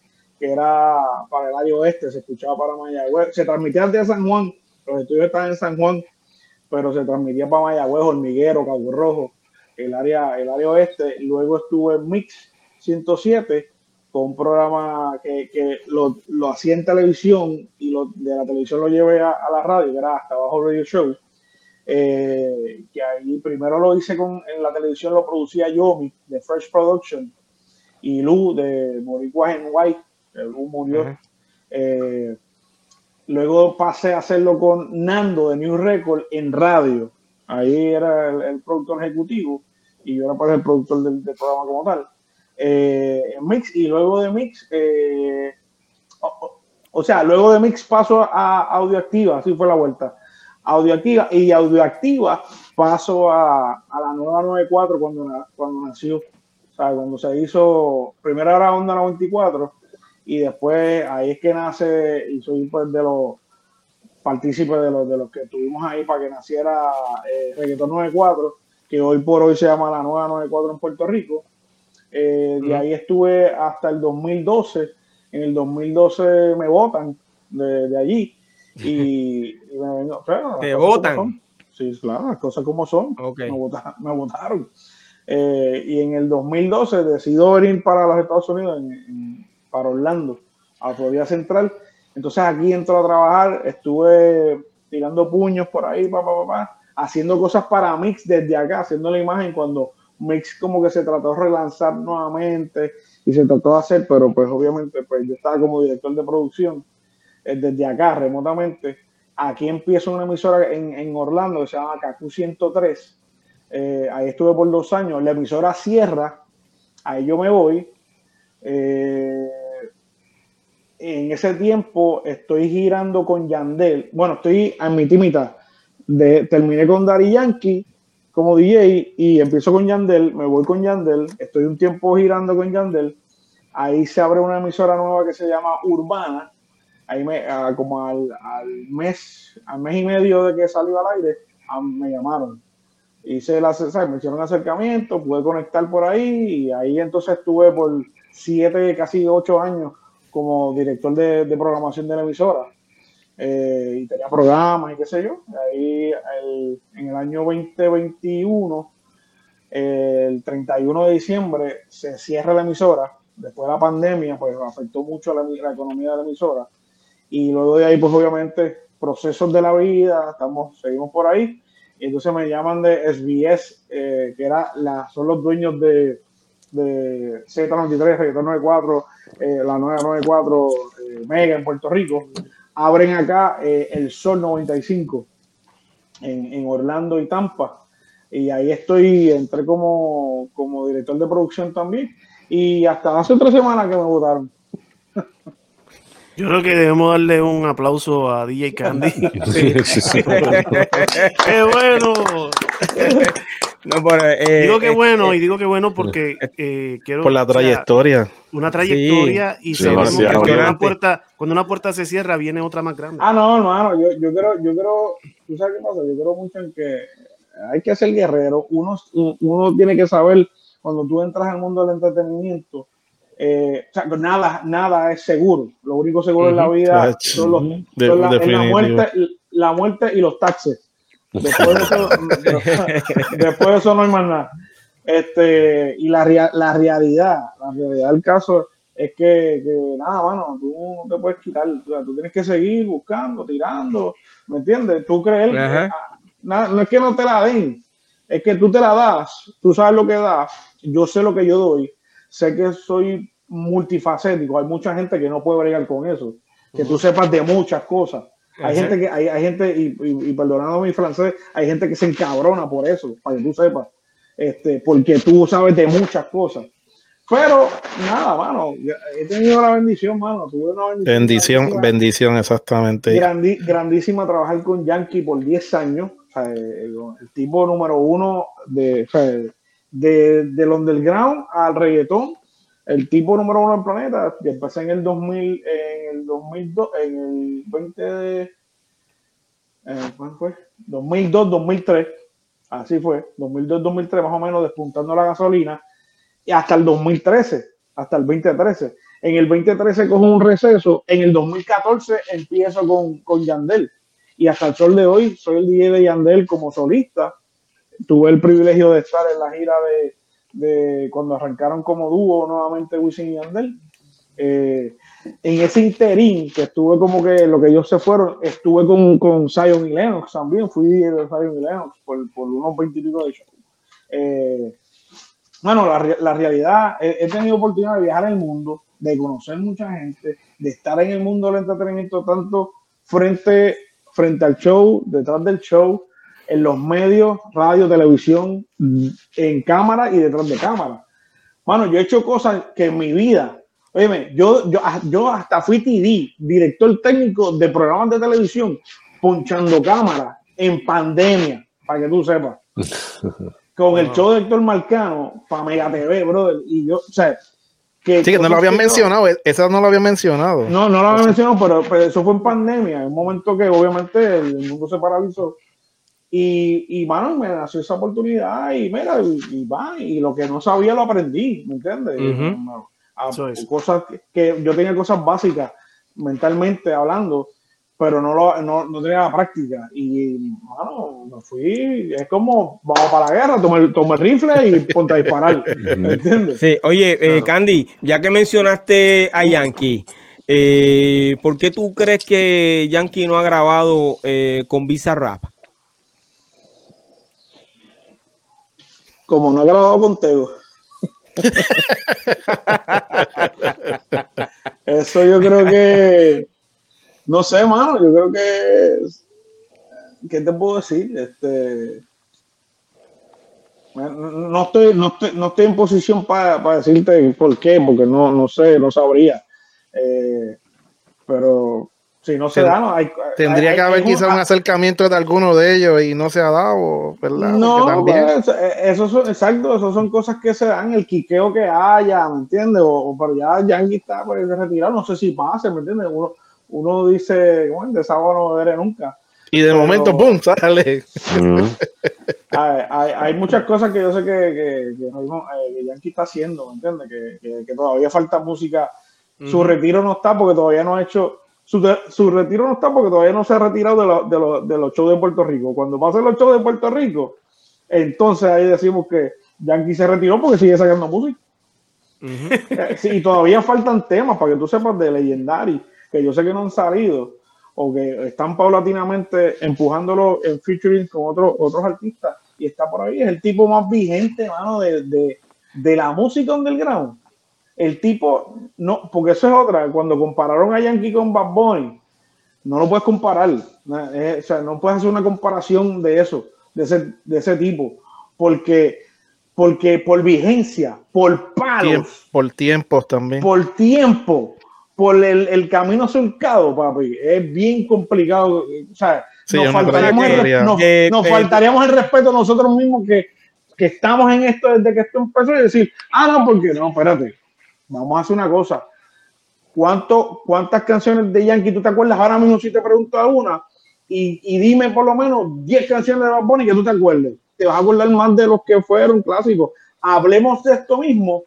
que era para el área oeste, se escuchaba para Mayagüez, se transmitía desde San Juan, los estudios estaban en San Juan, pero se transmitía para Mayagüez, Hormiguero, Cabo Rojo, el área, el área oeste. Luego estuve en Mix 107, con un programa que, que lo, lo, hacía en televisión y lo, de la televisión lo llevé a, la radio, que era hasta abajo radio show. Eh, que ahí primero lo hice con, en la televisión, lo producía Yomi de Fresh Production y Lu de Boricua en White, Murió. Eh, luego pasé a hacerlo con Nando de New Record en radio. Ahí era el, productor ejecutivo y yo era pues el productor del programa como tal eh, Mix y luego de Mix, eh, o, sea, luego de Mix paso a Audioactiva, así fue la vuelta. Audioactiva y Audioactiva paso a, a la nueva 94 cuando, cuando nació, o sea, cuando se hizo, primero era Onda 94 y después ahí es que nace y soy pues de los partícipes de los, de los que tuvimos ahí para que naciera eh, Reggaeton 94, que hoy por hoy se llama la nueva 94 en Puerto Rico eh, de ahí estuve hasta el 2012. En el 2012 me votan de, allí *laughs* y, me vengo. ¿Te votan? Sí, claro, las cosas como son. Me, votaron. Eh, y en el 2012 decido venir para los Estados Unidos, para Orlando, a Florida Central. Entonces aquí entro a trabajar, estuve tirando puños por ahí, papá, haciendo cosas para Mix desde acá, haciendo la imagen cuando Mix como que se trató de relanzar nuevamente y se trató de hacer, pero pues obviamente pues yo estaba como director de producción eh, desde acá remotamente. Aquí empiezo una emisora en, Orlando que se llama KQ 103. Eh, ahí estuve por dos años. La emisora cierra, ahí yo me voy. Eh, en ese tiempo estoy girando con Yandel. Bueno, estoy en mi timita. Terminé con Dari Yankee como DJ y empiezo con Yandel, me voy con Yandel, estoy un tiempo girando con Yandel, ahí se abre una emisora nueva que se llama Urbana, ahí me, ah, como al, mes, al mes y medio de que salió al aire, ah, me llamaron. Hice la, me hicieron acercamiento, pude conectar por ahí y ahí entonces estuve por siete, casi ocho años como director de, de programación de la emisora. Eh, y tenía programas y qué sé yo. Ahí en el año 2021, el 31 de diciembre, se cierra la emisora. Después de la pandemia, pues afectó mucho la, la economía de la emisora. Y luego de ahí, pues obviamente, procesos de la vida, estamos, seguimos por ahí. Y entonces me llaman de SBS, eh, que era la, son los dueños de, de Z93, Z94, eh, la 994 eh, Mega en Puerto Rico abren acá eh, el Sol 95 en, en, Orlando y Tampa. Y ahí estoy, entré como, como director de producción también. Y hasta hace tres semanas que me votaron. Yo creo que debemos darle un aplauso a DJ Candy. *laughs* *laughs* ¡Qué bueno! *laughs* Eh, digo que eh, bueno, eh, y digo que bueno porque quiero. Por la trayectoria. una trayectoria y sabemos que cuando una, puerta, cuando una puerta se cierra, viene otra más grande. Ah, no, hermano, yo, yo creo, yo creo, tú sabes qué pasa, yo creo mucho en que hay que ser guerrero. Uno, uno tiene que saber cuando tú entras al mundo del entretenimiento. o sea, nada, nada es seguro. Lo único seguro en la vida son, los, son la, muerte, la muerte y los taxes. Después de eso, *laughs* después de eso no hay más nada. Este, y la, la realidad, la realidad del caso es que, que, nada, mano, tú no te puedes quitar, tú tienes que seguir buscando, tirando, ¿me entiendes? Tú crees, ah, no es que no te la den, es que tú te la das, tú sabes lo que das, yo sé lo que yo doy, sé que soy multifacético, hay mucha gente que no puede bregar con eso, que tú sepas de muchas cosas. Hay gente que, hay, hay gente, y, y, perdonando mi francés, hay gente que se encabrona por eso, para que tú sepas, este, porque tú sabes de muchas cosas. Pero nada, mano, he tenido la bendición, mano. Tuve una bendición. Bendición, exactamente. grandísima trabajar con Yankee por 10 años. el, tipo número uno de, de, del underground al reggaetón. El tipo número uno del planeta. Y empecé en el 2000, en el 2002, en el 20 de. Eh, ¿Cuándo fue? 2002, 2003. Así fue. 2002, 2003, más o menos, despuntando la gasolina y hasta el 2013, hasta el 2013. En el 2013 cojo un receso, en el 2014 empiezo con, con Yandel y hasta el sol de hoy soy el DJ de Yandel como solista. Tuve el privilegio de estar en la gira de, de cuando arrancaron como dúo nuevamente Wisin y Yandel. Eh, en ese interín que estuve como que lo que ellos se fueron, estuve con, con Zion y Lennox también, fui de Zion y Lennox por, por unos veintipico de shows. Eh, bueno, la, realidad, he, tenido oportunidad de viajar el mundo, de conocer mucha gente, de estar en el mundo del entretenimiento tanto frente, frente al show, detrás del show, en los medios, radio, televisión, en cámara y detrás de cámara. Bueno, yo he hecho cosas que en mi vida, oye, yo, yo, yo hasta fui TD, director técnico de programas de televisión, ponchando cámara en pandemia, para que tú sepas. *laughs* con el show de Héctor Marcano para Mega TV, brother. Y yo, o sea, que. Sí, que no lo habían mencionado, e-, esa no lo había mencionado. No, no lo había mencionado, pero, eso fue en pandemia, en un momento que obviamente el mundo se paralizó. Y, y mano, me nació esa oportunidad y mira, y, va, y lo que no sabía lo aprendí, ¿me entiendes? cosas que yo tenía cosas básicas mentalmente hablando pero no, lo, no, no, tenía la práctica. Y, bueno, me fui, es como, vamos para la guerra, toma el, toma el rifle y *laughs* ponte a disparar. entiendes? Sí, oye, eh, Candy, ya que mencionaste a Yankee, eh, ¿por qué tú crees que Yankee no ha grabado eh, con Visa Rap? Como no ha grabado con Tego. Eso yo creo que no sé, mano, yo creo que. ¿Qué te puedo decir? Este. No estoy, no estoy, no estoy en posición para decirte por qué, porque no, no sé, no sabría. Eh, pero si no se da, no hay. Tendría que haber quizás un acercamiento de alguno de ellos y no se ha dado, ¿verdad? No, pues, eh, eso son, exacto, eso son cosas que se dan, el quiqueo que haya, ¿me entiendes? O, pero ya Yankee está pues, retirado, no sé si pase, ¿me entiendes? Uno, uno dice, bueno, de sábado no veré nunca. Y de momento, ¡pum! sale. *laughs* hay, muchas cosas que yo sé que, que, que, eh, Yankee está haciendo, ¿me entiendes? Que, que, todavía falta música. Su retiro no está porque todavía no ha hecho. Su, su, retiro no está porque todavía no se ha retirado de, lo, de, lo, de los shows de Puerto Rico. Cuando pasen los shows de Puerto Rico, entonces ahí decimos que Yankee se retiró porque sigue sacando música. sí, y todavía faltan temas para que tú sepas de Legendary que yo sé que no han salido o que están paulatinamente empujándolo en featuring con otros otros artistas y está por ahí. Es el tipo más vigente, mano, de, de, de la música underground. El tipo, no, porque eso es otra. Cuando compararon a Yankee con Bad Bunny, no lo puedes comparar. o sea, no puedes hacer una comparación de eso, de ese, de ese tipo, porque, porque por vigencia, por palos, por tiempos también, por tiempo, por el, el, camino surcado, papi, es bien complicado. O sea, nos, faltaríamos, el, nos, eh, nos eh, faltaríamos, el, respeto nosotros mismos que, que, estamos en esto desde que esto empezó y decir, ah, no, porque no, espérate, vamos a hacer una cosa. ¿Cuánto, ¿Cuántas canciones de Yankee tú te acuerdas ahora mismo si te pregunto alguna? Y, y, dime por lo menos 10 canciones de Bad Bunny que tú te acuerdes. Te vas a acordar más de los que fueron clásicos. Hablemos de esto mismo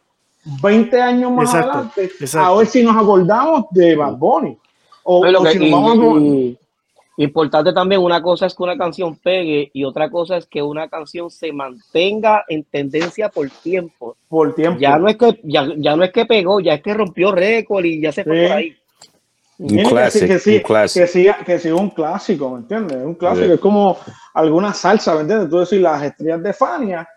20 años más adelante, a ver si nos acordamos de Bad Bunny. O, Importante también, una cosa es que una canción pegue y otra cosa es que una canción se mantenga en tendencia por tiempo. Por tiempo. Ya no es que, ya, no es que pegó, ya es que rompió récord y ya se fue por ahí. Un clásico, que, sí, que, sí, que, sí, un clásico, ¿me entiendes? Un clásico, es como alguna salsa, ¿me entiendes? Tú decir las estrellas de Fania,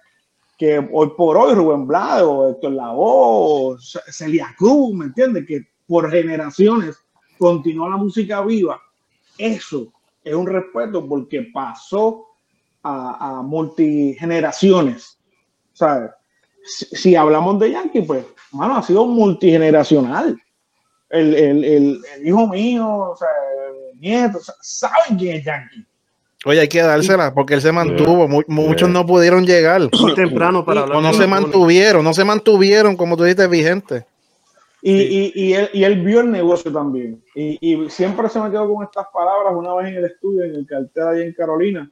que hoy por hoy Rubén Blado, Héctor Lavoe, Celia Cruz, ¿me entiendes? Que por generaciones continúa la música viva, eso es un respeto porque pasó a, multigeneraciones. ¿sabes? Si, hablamos de Yankee, pues, mano, ha sido multigeneracional. El, hijo mío, o sea, el nieto, saben quién es Yankee. Oye, hay que dársela porque él se mantuvo. muchos no pudieron llegar. Muy temprano para hablar. O no se mantuvieron, no se mantuvieron, como tú dices, vigentes. Y, y, él, y, él, vio el negocio también. Y, siempre se me quedó con estas palabras una vez en el estudio, en el cartel allá en Carolina,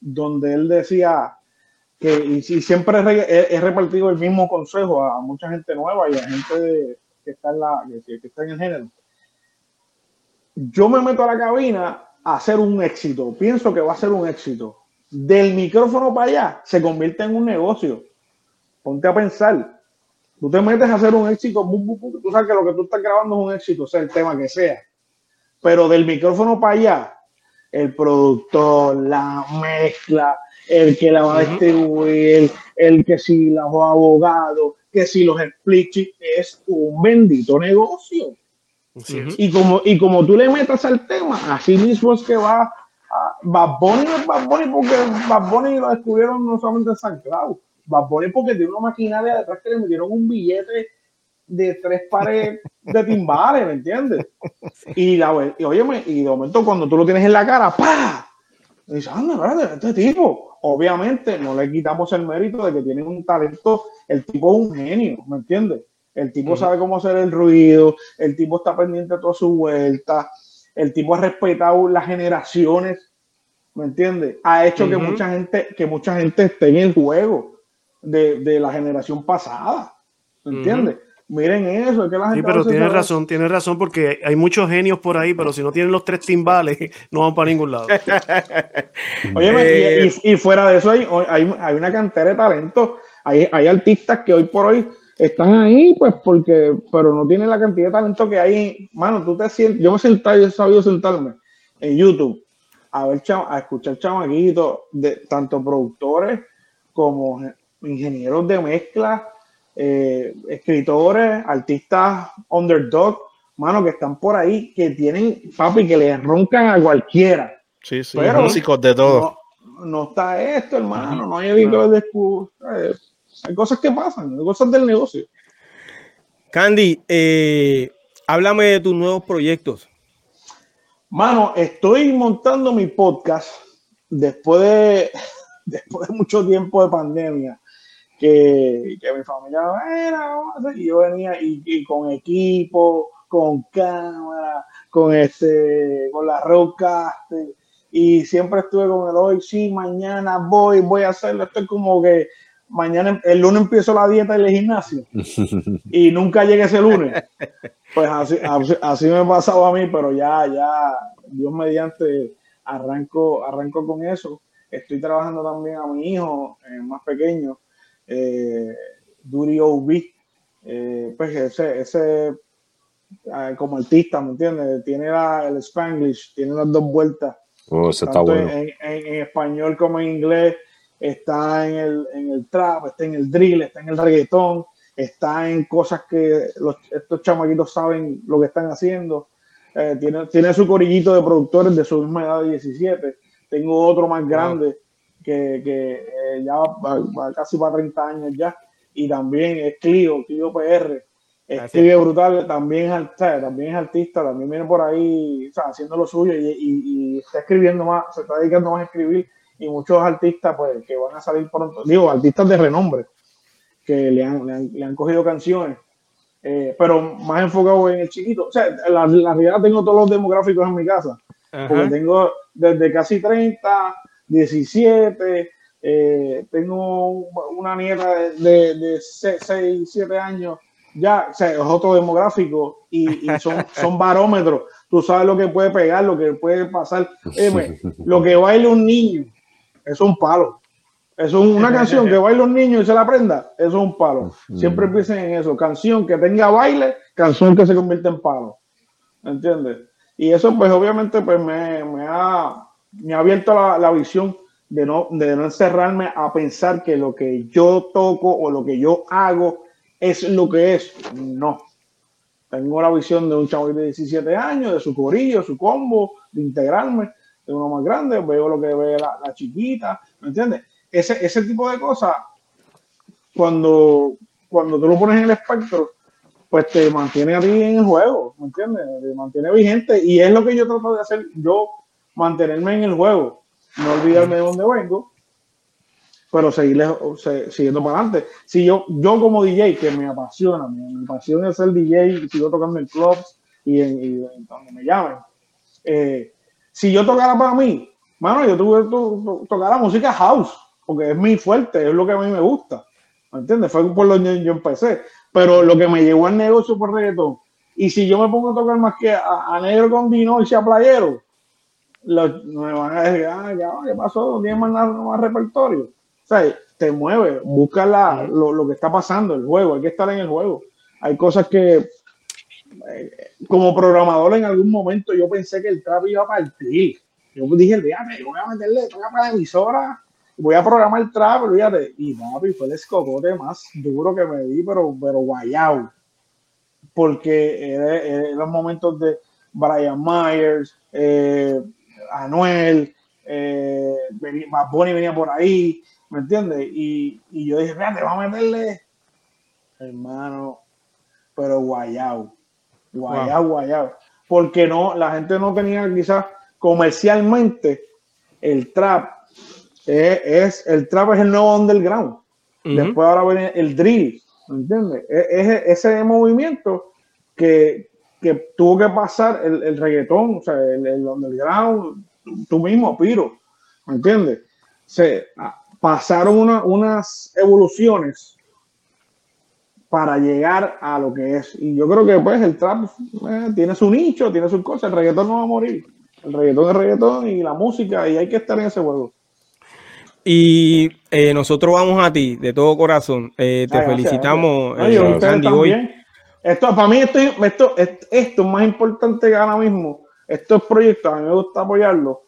donde él decía que, y, siempre he, repartido el mismo consejo a, mucha gente nueva y a gente que, está en la, que, está en el género. Yo me meto a la cabina a hacer un éxito. Pienso que va a ser un éxito. Del micrófono para allá se convierte en un negocio. Ponte a pensar Tú te metes a hacer un éxito, tú sabes que lo que tú estás grabando es un éxito, sea el tema que sea. Pero del micrófono para allá, el productor, la mezcla, el que la va a distribuir, el que si los abogados, que si los splitships, es un bendito negocio. Y como, y como tú le metas al tema, así mismo es que va a Bad Bunny es Bad Bunny porque Bad Bunny lo descubrieron no solamente en San Cloud Bad porque tiene una maquinaria detrás que le metieron un billete de tres pares de timbales, ¿me entiendes? Y, la, y óyeme, y de momento cuando tú lo tienes en la cara, ¡pa! Y dices, anda, este tipo, obviamente no le quitamos el mérito de que tiene un talento, el tipo es un genio, ¿me entiendes? El tipo sabe cómo hacer el ruido, el tipo está pendiente de toda su vuelta, el tipo ha respetado las generaciones, ¿me entiendes? Ha hecho que mucha gente, que mucha gente esté en el juego de, la generación pasada. ¿Me entiendes? Miren eso, es que la gente. Sí, pero tienes razón, tienes razón, porque hay muchos genios por ahí, pero si no tienen los tres timbales, *laughs* no van para ningún lado. *laughs* Oye, y, y, fuera de eso, hay, hay, una cantera de talento. Hay, hay artistas que hoy por hoy están ahí, pues porque, pero no tienen la cantidad de talento que hay. Mano, tú te sientes, yo me senté, yo he sabido sentarme en YouTube a ver, a escuchar chamaquitos de tanto productores como ingenieros de mezcla, eh, escritores, artistas underdog, mano, que están por ahí, que tienen, papi, que le roncan a cualquiera. Sí, sí, Pero músicos de todo. No, está esto, hermano, no hay de eh, Hay cosas que pasan, hay cosas del negocio. Candy, eh, háblame de tus nuevos proyectos. Mano, estoy montando mi podcast después de, *laughs* después de mucho tiempo de pandemia que, que mi familia era, y yo venía y, con equipo, con cámara, con este, con la roadcast, y siempre estuve con el hoy, sí, mañana voy, voy a hacerlo, esto es como que mañana, el lunes empiezo la dieta del gimnasio. *laughs* Y nunca llegué ese lunes. Pues así, así, me pasaba a mí, pero ya, ya, Dios mediante, arranco, arranco con eso. Estoy trabajando también a mi hijo eh, más pequeño, eh, Duri OB, eh, pues ese, ese ah, como artista, ¿me entiendes? Tiene el Spanglish, tiene las dos vueltas. Oh, está bueno. en, español como en inglés, está en el, en el trap, está en el drill, está en el reggaetón, está en cosas que los, estos chamaquitos saben lo que están haciendo. Eh, tiene, tiene su corillito de productores de su misma edad de 17. Tengo otro más grande que, que eh, ya va, casi para 30 años ya, y también es Clio, Clio PR, escribe brutal, también es, también es artista, también viene por ahí haciendo lo suyo y, y, está escribiendo más, se está dedicando más a escribir, y muchos artistas pues que van a salir pronto, digo, artistas de renombre, que le han, le han, cogido canciones. Eh, pero más enfocado en el chiquito. O sea, la, la realidad tengo todos los demográficos en mi casa. Porque tengo desde casi 30 17, eh, tengo una nieta de, de, 6, 7 años, ya, o sea, es otro demográfico y, son, *laughs* son barómetros. Tú sabes lo que puede pegar, lo que puede pasar. lo que baila un niño, es un palo. Es una canción que baila un niño y se la aprenda, eso es un palo. Siempre empiecen en eso. Canción que tenga baile, canción que se convierte en palo. ¿Entiendes? Y eso, pues, obviamente, pues me, me ha me ha abierto la, visión de no, de no encerrarme a pensar que lo que yo toco o lo que yo hago es lo que es. No. tengo la visión de un chavo de 17 años, de su corillo, su combo, de integrarme, de uno más grande, veo lo que ve la, chiquita, ¿me entiendes? Ese, ese tipo de cosas, cuando, cuando tú lo pones en el espectro, pues te mantiene a ti en el juego, ¿me entiendes? Te mantiene vigente y es lo que yo trato de hacer, yo mantenerme en el juego, no olvidarme de dónde vengo, pero seguir siguiendo para adelante. Si yo, yo como DJ, que me apasiona, mi, pasión es ser DJ, sigo tocando en clubs y, en, donde me llamen. Eh, si yo tocara para mí, mano, yo tuve que tocar la música house, porque es mi fuerte, es lo que a mí me gusta. ¿Me entiendes? Fue por lo que yo empecé. Pero lo que me llevó al negocio fue reggaetón. Y si yo me pongo a tocar más que a, negro con vino y sea playero, me van a decir, ah, ¿qué pasó? No tienes más, más repertorio. O sea, te mueve, busca la, lo, que está pasando, el juego, hay que estar en el juego. Hay cosas que, eh, como programador en algún momento yo pensé que el trap iba a partir. Yo dije, fíjate, voy a meterle, voy a la emisora voy a programar el trap, fíjate, y papi, fue el escocote más duro que me di, pero, pero guayao. Porque eran los momentos de Brian Myers, eh, Anuel, eh, Bonnie venía por ahí, ¿me entiendes? Y, y, yo dije, fíjate, vamos a meterle, hermano, pero guayao, guayao, guayao. Porque no, la gente no tenía quizás comercialmente el trap es, el trap es el nuevo underground. Después ahora viene el drill, ¿me entiendes? Es, ese movimiento que, que, tuvo que pasar el, el reggaetón, o sea, el, el, underground, tú mismo, Piro, ¿me entiendes? Se pasaron unas evoluciones para llegar a lo que es. Y yo creo que pues el trap eh, tiene su nicho, tiene sus cosas, el reggaetón no va a morir. El reggaetón es reggaetón y la música, y hay que estar en ese juego. Y eh, nosotros vamos a ti de todo corazón. Eh, te felicitamos, eh, Esto, para mí, esto, esto, esto, es más importante que ahora mismo. Estos proyectos, a mí me gusta apoyarlos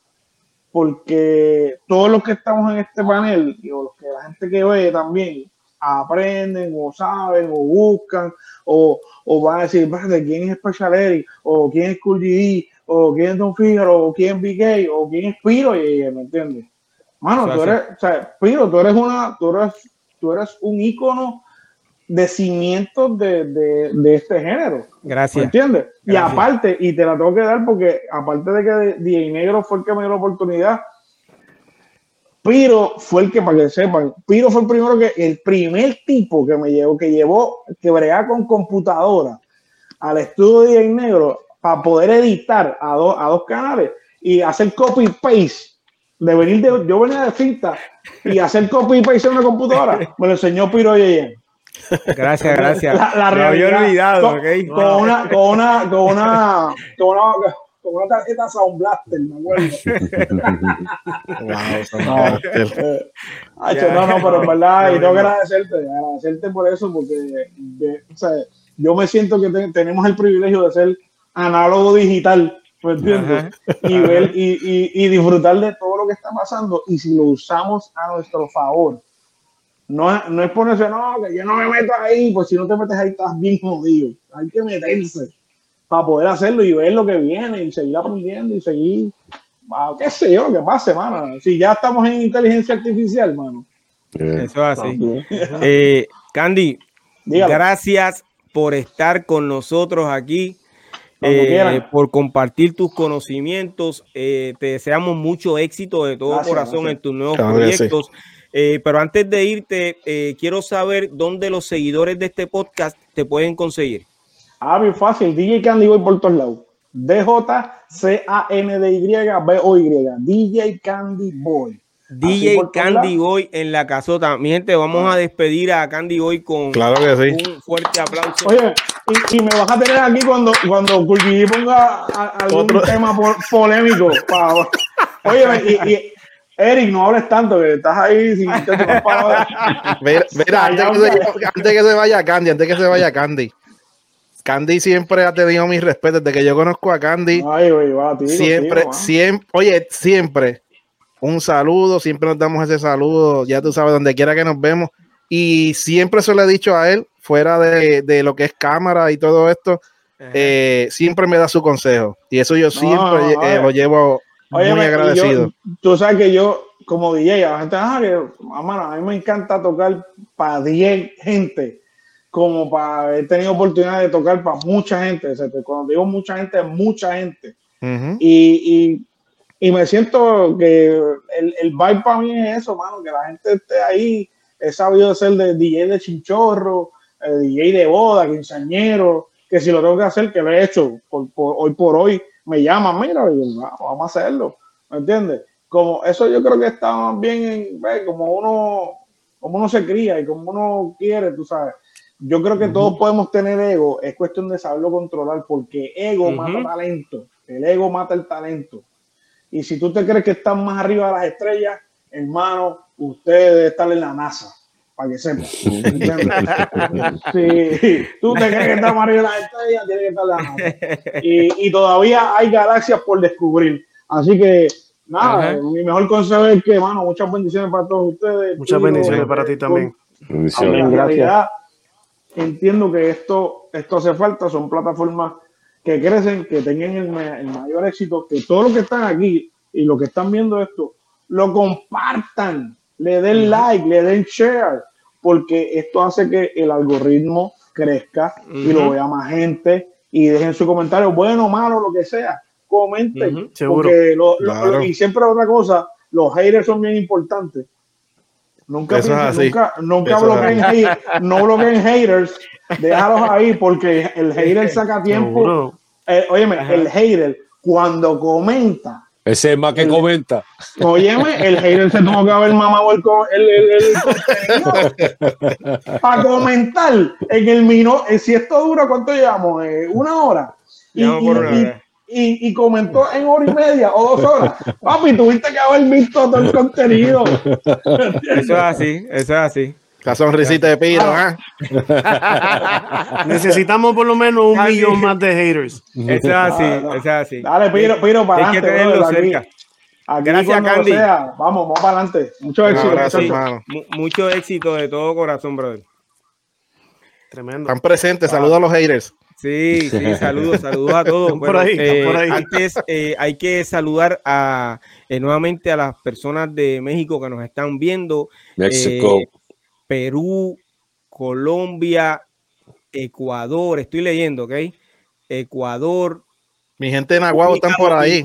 porque todos los que estamos en este panel y los que la gente que ve también aprenden o saben o buscan o, o van a decir, ¿quién es Special Eric? o quién es Cool o quién es Don Figaro o quién es BK o quién es Piro, y, ¿me entiendes? Mano, tú eres, o sea, Piro, tú eres una, tú eres, tú eres un ícono de cimientos de, de, de, este género. Gracias. ¿Entiendes? Y aparte, y te la tengo que dar porque aparte de que DJ Negro fue el que me dio la oportunidad, Piro fue el que, para que sepan, Piro fue el primero que, el primer tipo que me llevó, que llevó, que bregaba con computadora al estudio de DJ Negro para poder editar a, a dos canales y hacer copy paste de venir de, yo venía de cinta y hacer copy y paste en una computadora, me lo enseñó Piro Yeyen. Gracias, gracias. La, la me había olvidado, con, okay. con, una, con una, con una, con una, con una tarjeta Sound Blaster, me acuerdo. wow, no, no, no, pero en verdad, y tengo que agradecerte, agradecerte por eso, porque de, o sea, yo me siento que te, tenemos el privilegio de ser análogo digital y, ver, y, y, disfrutar de todo lo que está pasando y si lo usamos a nuestro favor. No, no es ponerse, no, que yo no me meto ahí, pues si no te metes ahí estás bien jodido. Hay que meterse para poder hacerlo y ver lo que viene y seguir aprendiendo y seguir, ah, qué sé yo, que pase, mano. Si ya estamos en inteligencia artificial, mano. Eso es así. *laughs* Eh, Candy, gracias por estar con nosotros aquí. Eh, por compartir tus conocimientos. Eh, te deseamos mucho éxito de todo corazón en tus nuevos proyectos. Eh, pero antes de irte, quiero saber dónde los seguidores de este podcast te pueden conseguir. Ah, bien fácil. DJ Candy Boy por todos lados. D-J-C-A-N-D-Y-B-O-Y. DJ Candy Boy. DJ Candy Boy en la casota. Mi gente, vamos a despedir a Candy Boy con claro que sí. un fuerte aplauso. Oye, y, y, me vas a tener aquí cuando, cuando ponga algún tema polémico. *laughs* Oye, y, y, Eric, no hables tanto, que estás ahí sin *laughs* Mira, antes, que se, antes que se vaya Candy, antes que se vaya Candy. Candy siempre ha tenido mis respetos. Desde que yo conozco a Candy, Ay, va, siempre, siempre, oye, siempre un saludo, siempre nos damos ese saludo, ya tú sabes, donde quiera que nos vemos. Y siempre se lo he dicho a él, fuera de, lo que es cámara y todo esto, eh, siempre me da su consejo. Y eso yo siempre eh, lo llevo muy agradecido. tú sabes que yo, como DJ, a la gente, ah, a mí me encanta tocar para 10 gente, como para haber tenido oportunidad de tocar para mucha gente. cuando digo mucha gente, mucha gente. y, y, me siento que el, el vibe para mí es eso, mano, que la gente esté ahí. He sabido ser de DJ de chinchorro, eh, DJ de boda, quinceañero, que si lo tengo que hacer, que lo he hecho por, hoy por hoy, me llaman, mira, vamos a hacerlo, ¿me entiendes? Como eso yo creo que está más bien en, como uno, como uno se cría y como uno quiere, tú sabes. Yo creo que todos podemos tener ego, es cuestión de saberlo controlar, porque ego mata talento, el ego mata el talento. Y si tú te crees que estás más arriba de las estrellas, hermano, usted debe estar en la NASA para que sepa. si tú te crees que está de las estrellas, tiene que estar la y, y todavía hay galaxias por descubrir. Así que, nada, mi mejor consejo es que, mano, muchas bendiciones para todos ustedes. Muchas bendiciones para ti también. Bendiciones. Gracias. Entiendo que esto, esto hace falta, son plataformas que crecen, que tengan el, el mayor éxito, que todos los que están aquí y los que están viendo esto, lo compartan, le den like, le den share, porque esto hace que el algoritmo crezca y lo vea más gente y dejen su comentario, bueno, malo, lo que sea, comenten. porque y siempre otra cosa, los haters son bien importantes. Nunca, nunca, nunca bloqueen, no bloqueen haters, déjalos ahí porque el hater saca tiempo. Eh, óyeme, el hater cuando comenta ese es más que comenta. Óyeme, el hater se tuvo que haber mamado el, el, para comentar en el minuto. Eh, si esto dura, ¿cuánto llevamos? Eh, ¿Una hora? Y, y, y, comentó en hora y media o dos horas. Papi, tuviste que haber visto todo el contenido. Eso es así, eso es así. La sonrisita de Piro, ¿eh? *laughs* Necesitamos por lo menos un millón más de haters. Eso es así, eso es así. Dale, Piro, Piro, para adelante. Hay que tenerlo cerca. Gracias, Candy. vamos, vamos para adelante. Mucho éxito. gracias, Mucho éxito de todo corazón, brother. Tremendo. Están presentes, saludos a los haters. Sí, sí, saludos, saludos a todos. por ahí, eh, por ahí. Antes eh, hay que saludar a eh, nuevamente a las personas de México que nos están viendo. México. Perú, Colombia, Ecuador, estoy leyendo, ¿ok? Ecuador. Mi gente de Nahuabo están por ahí.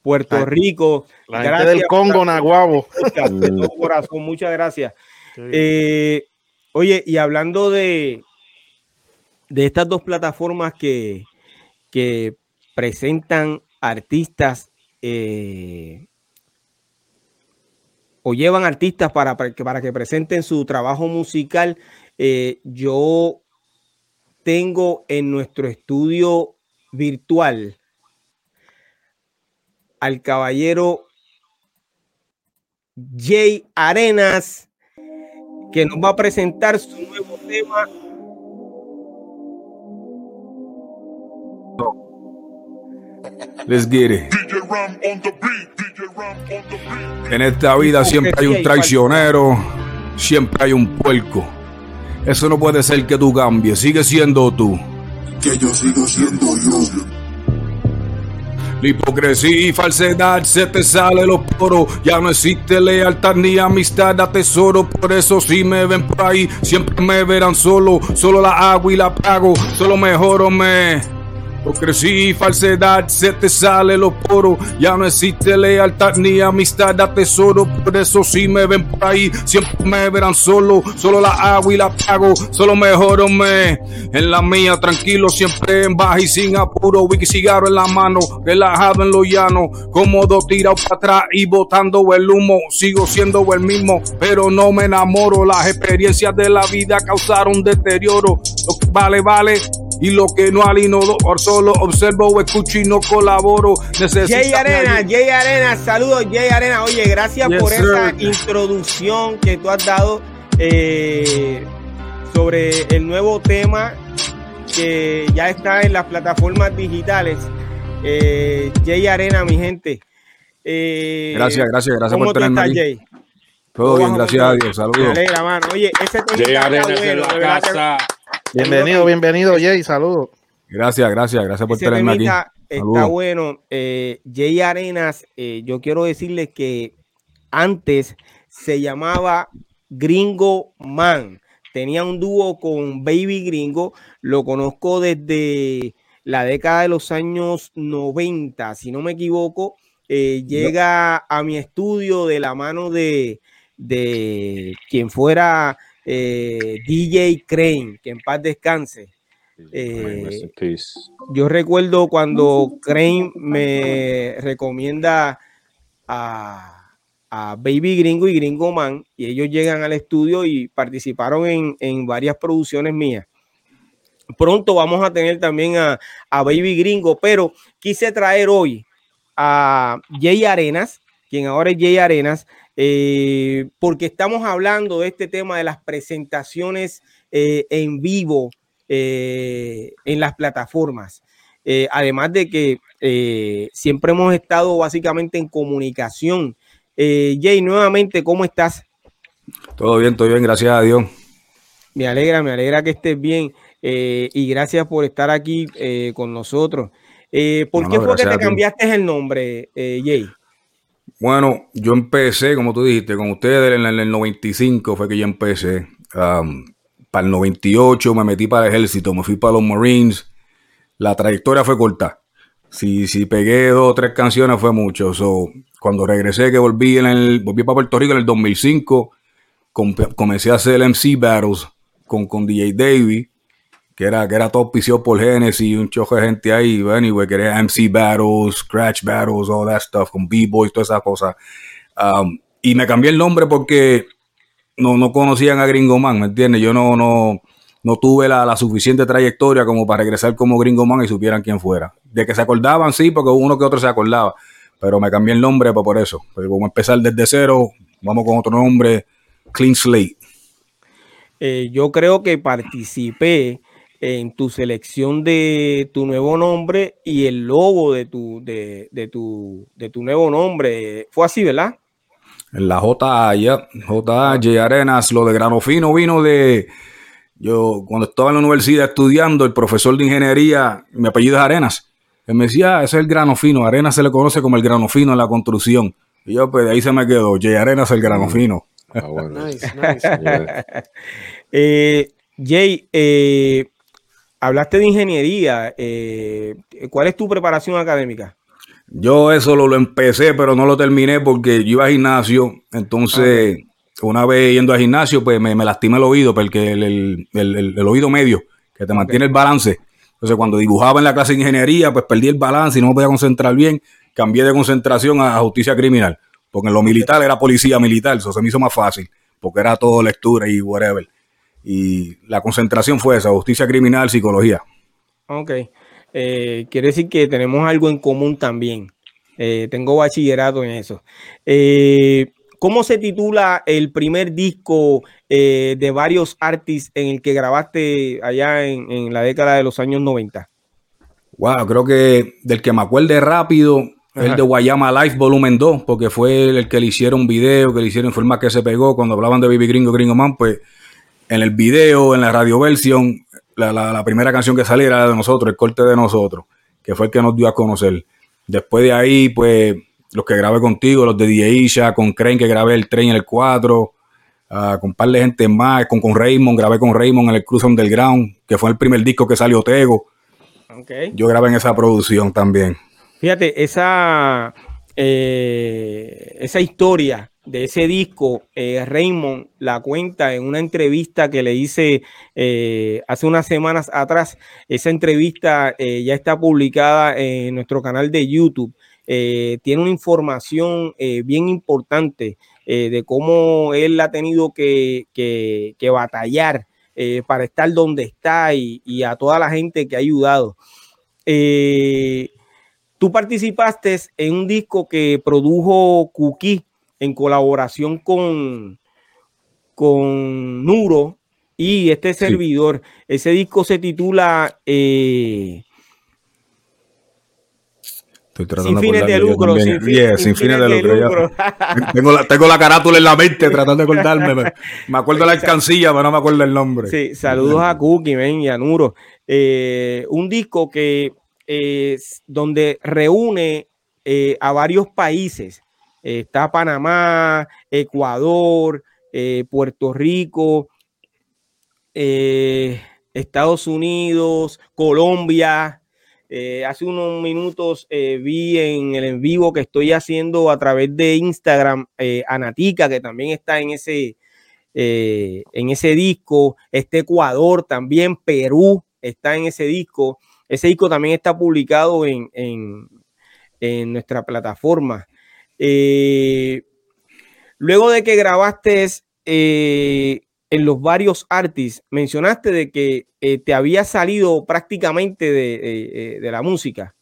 Puerto Rico. La gente del Congo, Nahuabo. *laughs* corazón, muchas gracias. Eh, oye, y hablando de, de estas dos plataformas que, que presentan artistas eh, o llevan artistas para, que, para que presenten su trabajo musical. Eh, yo tengo en nuestro estudio virtual al caballero Jay Arenas, que nos va a presentar su nuevo tema. Let's get it. En esta vida siempre hay un traicionero, siempre hay un puerco. Eso no puede ser que tú cambies, sigue siendo tú. Que yo sigo siendo yo. La hipocresía y falsedad se te sale los poros. Ya no existe lealtad ni amistad a tesoro. Por eso si me ven por ahí, siempre me verán solo. Solo la hago y la pago. Solo mejoro me Hipocresía y falsedad se te sale los poros. Ya no existe lealtad ni amistad a tesoro. Por eso si me ven por ahí, siempre me verán solo. Solo la hago y la pago. Solo mejoro me. En la mía, tranquilo, siempre en baja y sin apuro. Wiki cigarro en la mano, relajado en lo llano. Cómodo tirado para atrás y botando el humo. Sigo siendo el mismo, pero no me enamoro. Las experiencias de la vida causaron deterioro. Vale, vale y lo que no al inodoro, solo observo, escucho y no colaboro. Jay Arena, Jay Arena, saludos Jay Arena. Oye, gracias por esa introducción que tú has dado eh, sobre el nuevo tema que ya está en las plataformas digitales. Eh, Jay Arena, mi gente. Eh, gracias, gracias, gracias por tenerme aquí. Todo bien, gracias a Dios. Saludos. alegra, mano. Oye, ese Jay Arena bueno, la casa. Bienvenido, bienvenido, Jay, saludos. Gracias, gracias, gracias por tenerme aquí. Está bueno. Eh, Jay Arenas, eh, yo quiero decirles que antes se llamaba Gringo Man. Tenía un dúo con Baby Gringo. Lo conozco desde la década de los años 90, si no me equivoco. Eh, llega a mi estudio de la mano de, de quien fuera eh, DJ Crane, que en paz descanse. Eh, yo recuerdo cuando Crane me recomienda a, Baby Gringo y Gringo Man, y ellos llegan al estudio y participaron en, en varias producciones mías. Pronto vamos a tener también a, a Baby Gringo, pero quise traer hoy a Jay Arenas, quien ahora es Jay Arenas, eh, porque estamos hablando de este tema de las presentaciones eh, en vivo eh, en las plataformas. además de que siempre hemos estado básicamente en comunicación. Jay, nuevamente, ¿cómo estás? Todo bien, todo bien, gracias a Dios. Me alegra, me alegra que estés bien y gracias por estar aquí con nosotros. Eh, ¿Por qué fue que te cambiaste el nombre, eh, Jay? Bueno, yo empecé, como tú dijiste, con ustedes en el, 95 fue que yo empecé. para el 98 me metí para el ejército, me fui para los Marines. La trayectoria fue corta. Si, si pegué dos o tres canciones fue mucho. cuando regresé, que volví, en el, volví para Puerto Rico en el 2005, comencé a hacer MC Battles con, con DJ Davey que era, que era todo auspiciado por Genesis, un choque de gente ahí, anyway, que era MC Battles, Scratch Battles, all that stuff, con B-Boys, todas esas cosas. Um, y me cambié el nombre porque no, no conocían a Gringo Man, ¿me entiendes? Yo no, no, no tuve la, la, suficiente trayectoria como para regresar como Gringo Man y supieran quién fuera. De que se acordaban, sí, porque uno que otro se acordaba, pero me cambié el nombre por eso. Pero como empezar desde cero, vamos con otro nombre, Clean Slate. Eh, yo creo que participé en tu selección de tu nuevo nombre y el logo de tu, de, tu, de tu nuevo nombre. Fue así, ¿verdad? En la J, ya, J, Arenas, lo de grano fino vino de. Yo, cuando estaba en la universidad estudiando, el profesor de ingeniería, mi apellido es Arenas. Él me decía, ah, ese es el grano fino. Arenas se le conoce como el grano fino en la construcción. Y yo, pues de ahí se me quedó. J. Arenas, el grano mm. fino. Ah, bueno. nice, nice. *laughs* *laughs* eh, Jay, eh, hablaste de ingeniería. Eh, ¿Cuál es tu preparación académica? Yo eso lo, empecé, pero no lo terminé porque yo iba al gimnasio. Entonces, una vez yendo al gimnasio, pues me, lastimé el oído, porque el, oído medio, que te mantiene el balance. Entonces, cuando dibujaba en la clase de ingeniería, pues perdí el balance y no me podía concentrar bien. Cambié de concentración a justicia criminal, porque en lo militar era policía militar, eso se me hizo más fácil, porque era todo lectura y whatever. Y la concentración fue esa, justicia criminal, psicología. Ok. Eh, quiere decir que tenemos algo en común también. Eh, tengo bachillerato en eso. Eh, ¿Cómo se titula el primer disco de varios artistas en el que grabaste allá en, la década de los años 90? Wow, creo que del que me acuerde rápido, el de Guayama Life Volumen 2, porque fue el que le hicieron un video, que le hicieron forma que se pegó cuando hablaban de Baby Gringo, Gringo Man, pues en el video, en la radioversión, la, la, primera canción que saliera era de nosotros, el corte de nosotros, que fue el que nos dio a conocer. Después de ahí, pues, los que grabé contigo, los de DJ Isha, con Crane, que grabé el tren en el 4, ah, con un par de gente más, con, con Raymond, grabé con Raymond en el Cruz Underground, que fue el primer disco que salió Tego. Yo grabé en esa producción también. Fíjate, esa, eh, esa historia de ese disco, eh, Raymond la cuenta en una entrevista que le hice eh, hace unas semanas atrás. Esa entrevista eh, ya está publicada en nuestro canal de YouTube. tiene una información bien importante de cómo él ha tenido que, batallar para estar donde está y, a toda la gente que ha ayudado. tú participaste en un disco que produjo Cookie en colaboración con, con Nuro y este servidor. Ese disco se titula... Eh, sin fines de lucro. Sin, sin, fines, de, lucro. *laughs* tengo, la, tengo, la, carátula en la mente *laughs* tratando de acordarme. Me, acuerdo la alcancía, pero no me acuerdo el nombre. Sí, saludos a Cookie, ven, y a Nuro. Eh, un disco que es donde reúne eh, a varios países. Está Panamá, Ecuador, eh, Puerto Rico, Estados Unidos, Colombia, eh, hace unos minutos eh, vi en el en vivo que estoy haciendo a través de Instagram eh, Anatica, que también está en ese, en ese disco. Este Ecuador también, Perú está en ese disco. Ese disco también está publicado en, en nuestra plataforma. Luego de que grabaste en los varios artists, mencionaste de que eh, te había salido prácticamente de, eh, eh, de, la música.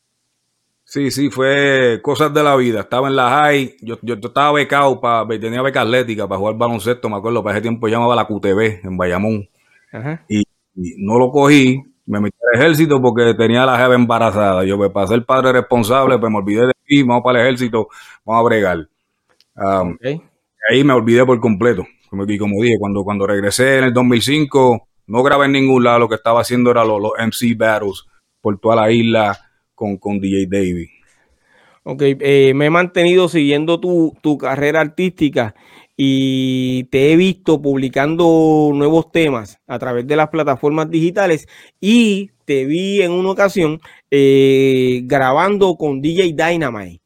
Sí, sí, fue cosas de la vida. Estaba en la high, yo, yo estaba becado, para tenía beca atlética para jugar baloncesto, me acuerdo, para ese tiempo llamaba la QTV en Bayamón. Y, no lo cogí, me metí al ejército porque tenía la jefa embarazada. Yo, pues, para ser padre responsable, pues me olvidé de vamos para el ejército, vamos a bregar. Um, ahí me olvidé por completo. Y como dije, cuando, cuando regresé en el 2005, no grabé en ningún lado, lo que estaba haciendo era los, MC Battles por toda la isla con, con DJ Davey. Ok, eh, me he mantenido siguiendo tu, carrera artística y te he visto publicando nuevos temas a través de las plataformas digitales y te vi en una ocasión eh, grabando con DJ Dynamite.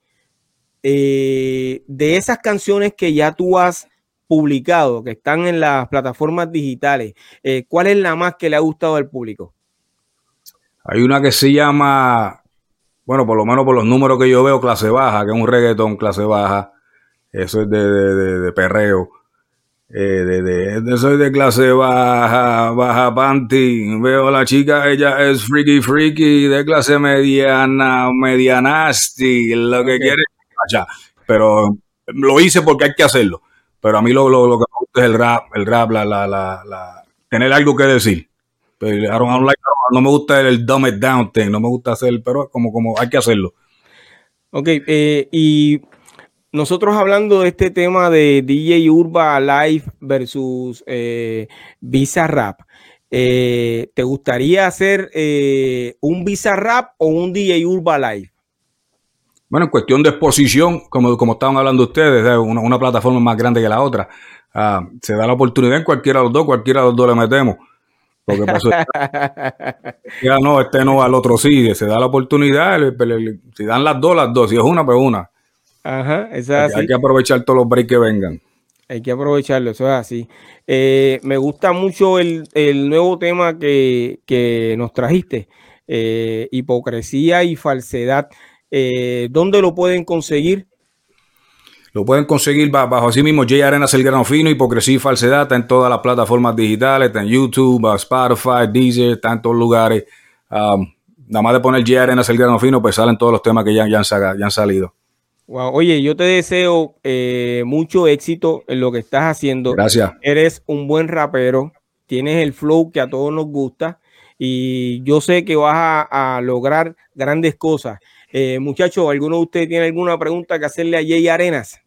Eh, de esas canciones que ya tú has publicado, que están en las plataformas digitales, eh, ¿cuál es la más que le ha gustado al público? Hay una que se llama, bueno, por lo menos por los números que yo veo, clase baja, que es un reggaetón clase baja. Eso es de, perreo. Eh, de, soy de clase baja, baja panty. Veo a la chica, ella es freaky freaky, de clase mediana, medianasti, lo que quiere. Pero lo hice porque hay que hacerlo. Pero a mí lo, lo, que me gusta es el rap, el rap, la, la, la, tener algo que decir. Pero no me gusta el, dumb it down thing, no me gusta hacer, pero como, como hay que hacerlo. Ok, eh, y nosotros hablando de este tema de DJ Urba Live versus eh, Visa Rap, eh, ¿te gustaría hacer un Visa Rap o un DJ Urba Live? Bueno, en cuestión de exposición, como, como estaban hablando ustedes, una, una plataforma más grande que la otra. Ah, se da la oportunidad en cualquiera de los dos, cualquiera de los dos le metemos. Porque pasó, *laughs* ya no, este no, al otro sí, se da la oportunidad, si dan las dos, las dos, si es una, pues una. Ajá, es así. Hay, que aprovechar todos los breaks que vengan. Hay que aprovecharlo, eso es así. Eh, me gusta mucho el, nuevo tema que, nos trajiste, eh, hipocresía y falsedad. Eh, ¿Dónde lo pueden conseguir? Lo pueden conseguir bajo así mismo J Arenas el grano fino, hipocresía y falsedad, está en todas las plataformas digitales, está en YouTube, Spotify, Deezer, está en todos lugares. Um, nada más de poner J Arenas el grano fino, pues salen todos los temas que ya, ya, han, salido. Oye, yo te deseo eh, mucho éxito en lo que estás haciendo. Gracias. Eres un buen rapero, tienes el flow que a todos nos gusta y yo sé que vas a, a lograr grandes cosas. Eh, muchachos, ¿alguno de ustedes tiene alguna pregunta que hacerle a Jay Arenas?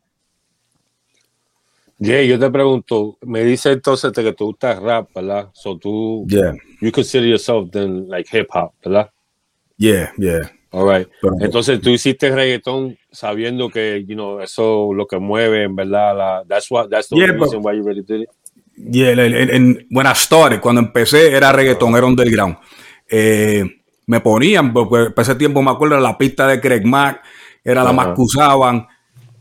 Jay, yo te pregunto, me dice entonces que tú gustas rap, ¿verdad? So tú, yeah. you consider yourself then like hip hop, ¿verdad? Yeah, yeah. All right. Entonces tú hiciste reggaetón sabiendo que, you know, eso lo que mueve, en verdad, la, that's what, that's the reason why you really did it. Yeah, en, when I started, cuando empecé era reggaetón, era underground. Eh, me ponían, porque para ese tiempo me acuerdo la pista de Craig Mack, era la más que usaban.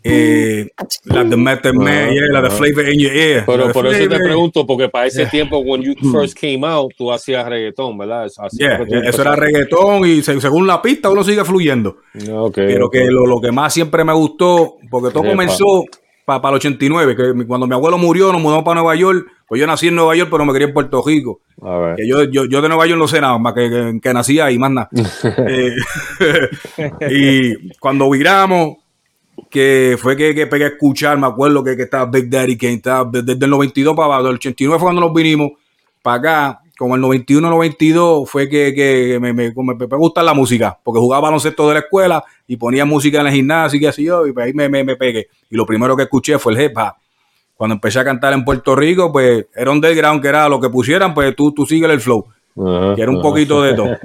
Eh, la de Method Man, la de Flavor in Your Ear. Pero por eso te pregunto, porque para ese tiempo, when you first came out, tú hacías reggaetón, ¿verdad? eso era reggaetón y según la pista uno sigue fluyendo. Pero que lo, lo, que más siempre me gustó, porque todo comenzó para el 89, que cuando mi abuelo murió, nos mudamos para Nueva York. Pues yo nací en Nueva York, pero me quería en Puerto Rico. Que yo, yo, yo, de Nueva York no sé nada, más que, que, nací ahí, más nada. *laughs* Eh, *laughs* y cuando viramos, que fue que, que, pegué a escuchar, me acuerdo que, que estaba Big Daddy Kane, estaba desde el 92 para abajo, del 89 fue cuando nos vinimos para acá, como el 91, 92, fue que, que me, me, me, gusta la música, porque jugaba baloncesto de la escuela y ponía música en el gimnasio y así yo, y pues ahí me, me, pegué. Y lo primero que escuché fue el hip hop. Cuando empecé a cantar en Puerto Rico, pues era un underground que era lo que pusieran, pues tú, tú sigues el flow. que era un poquito de todo.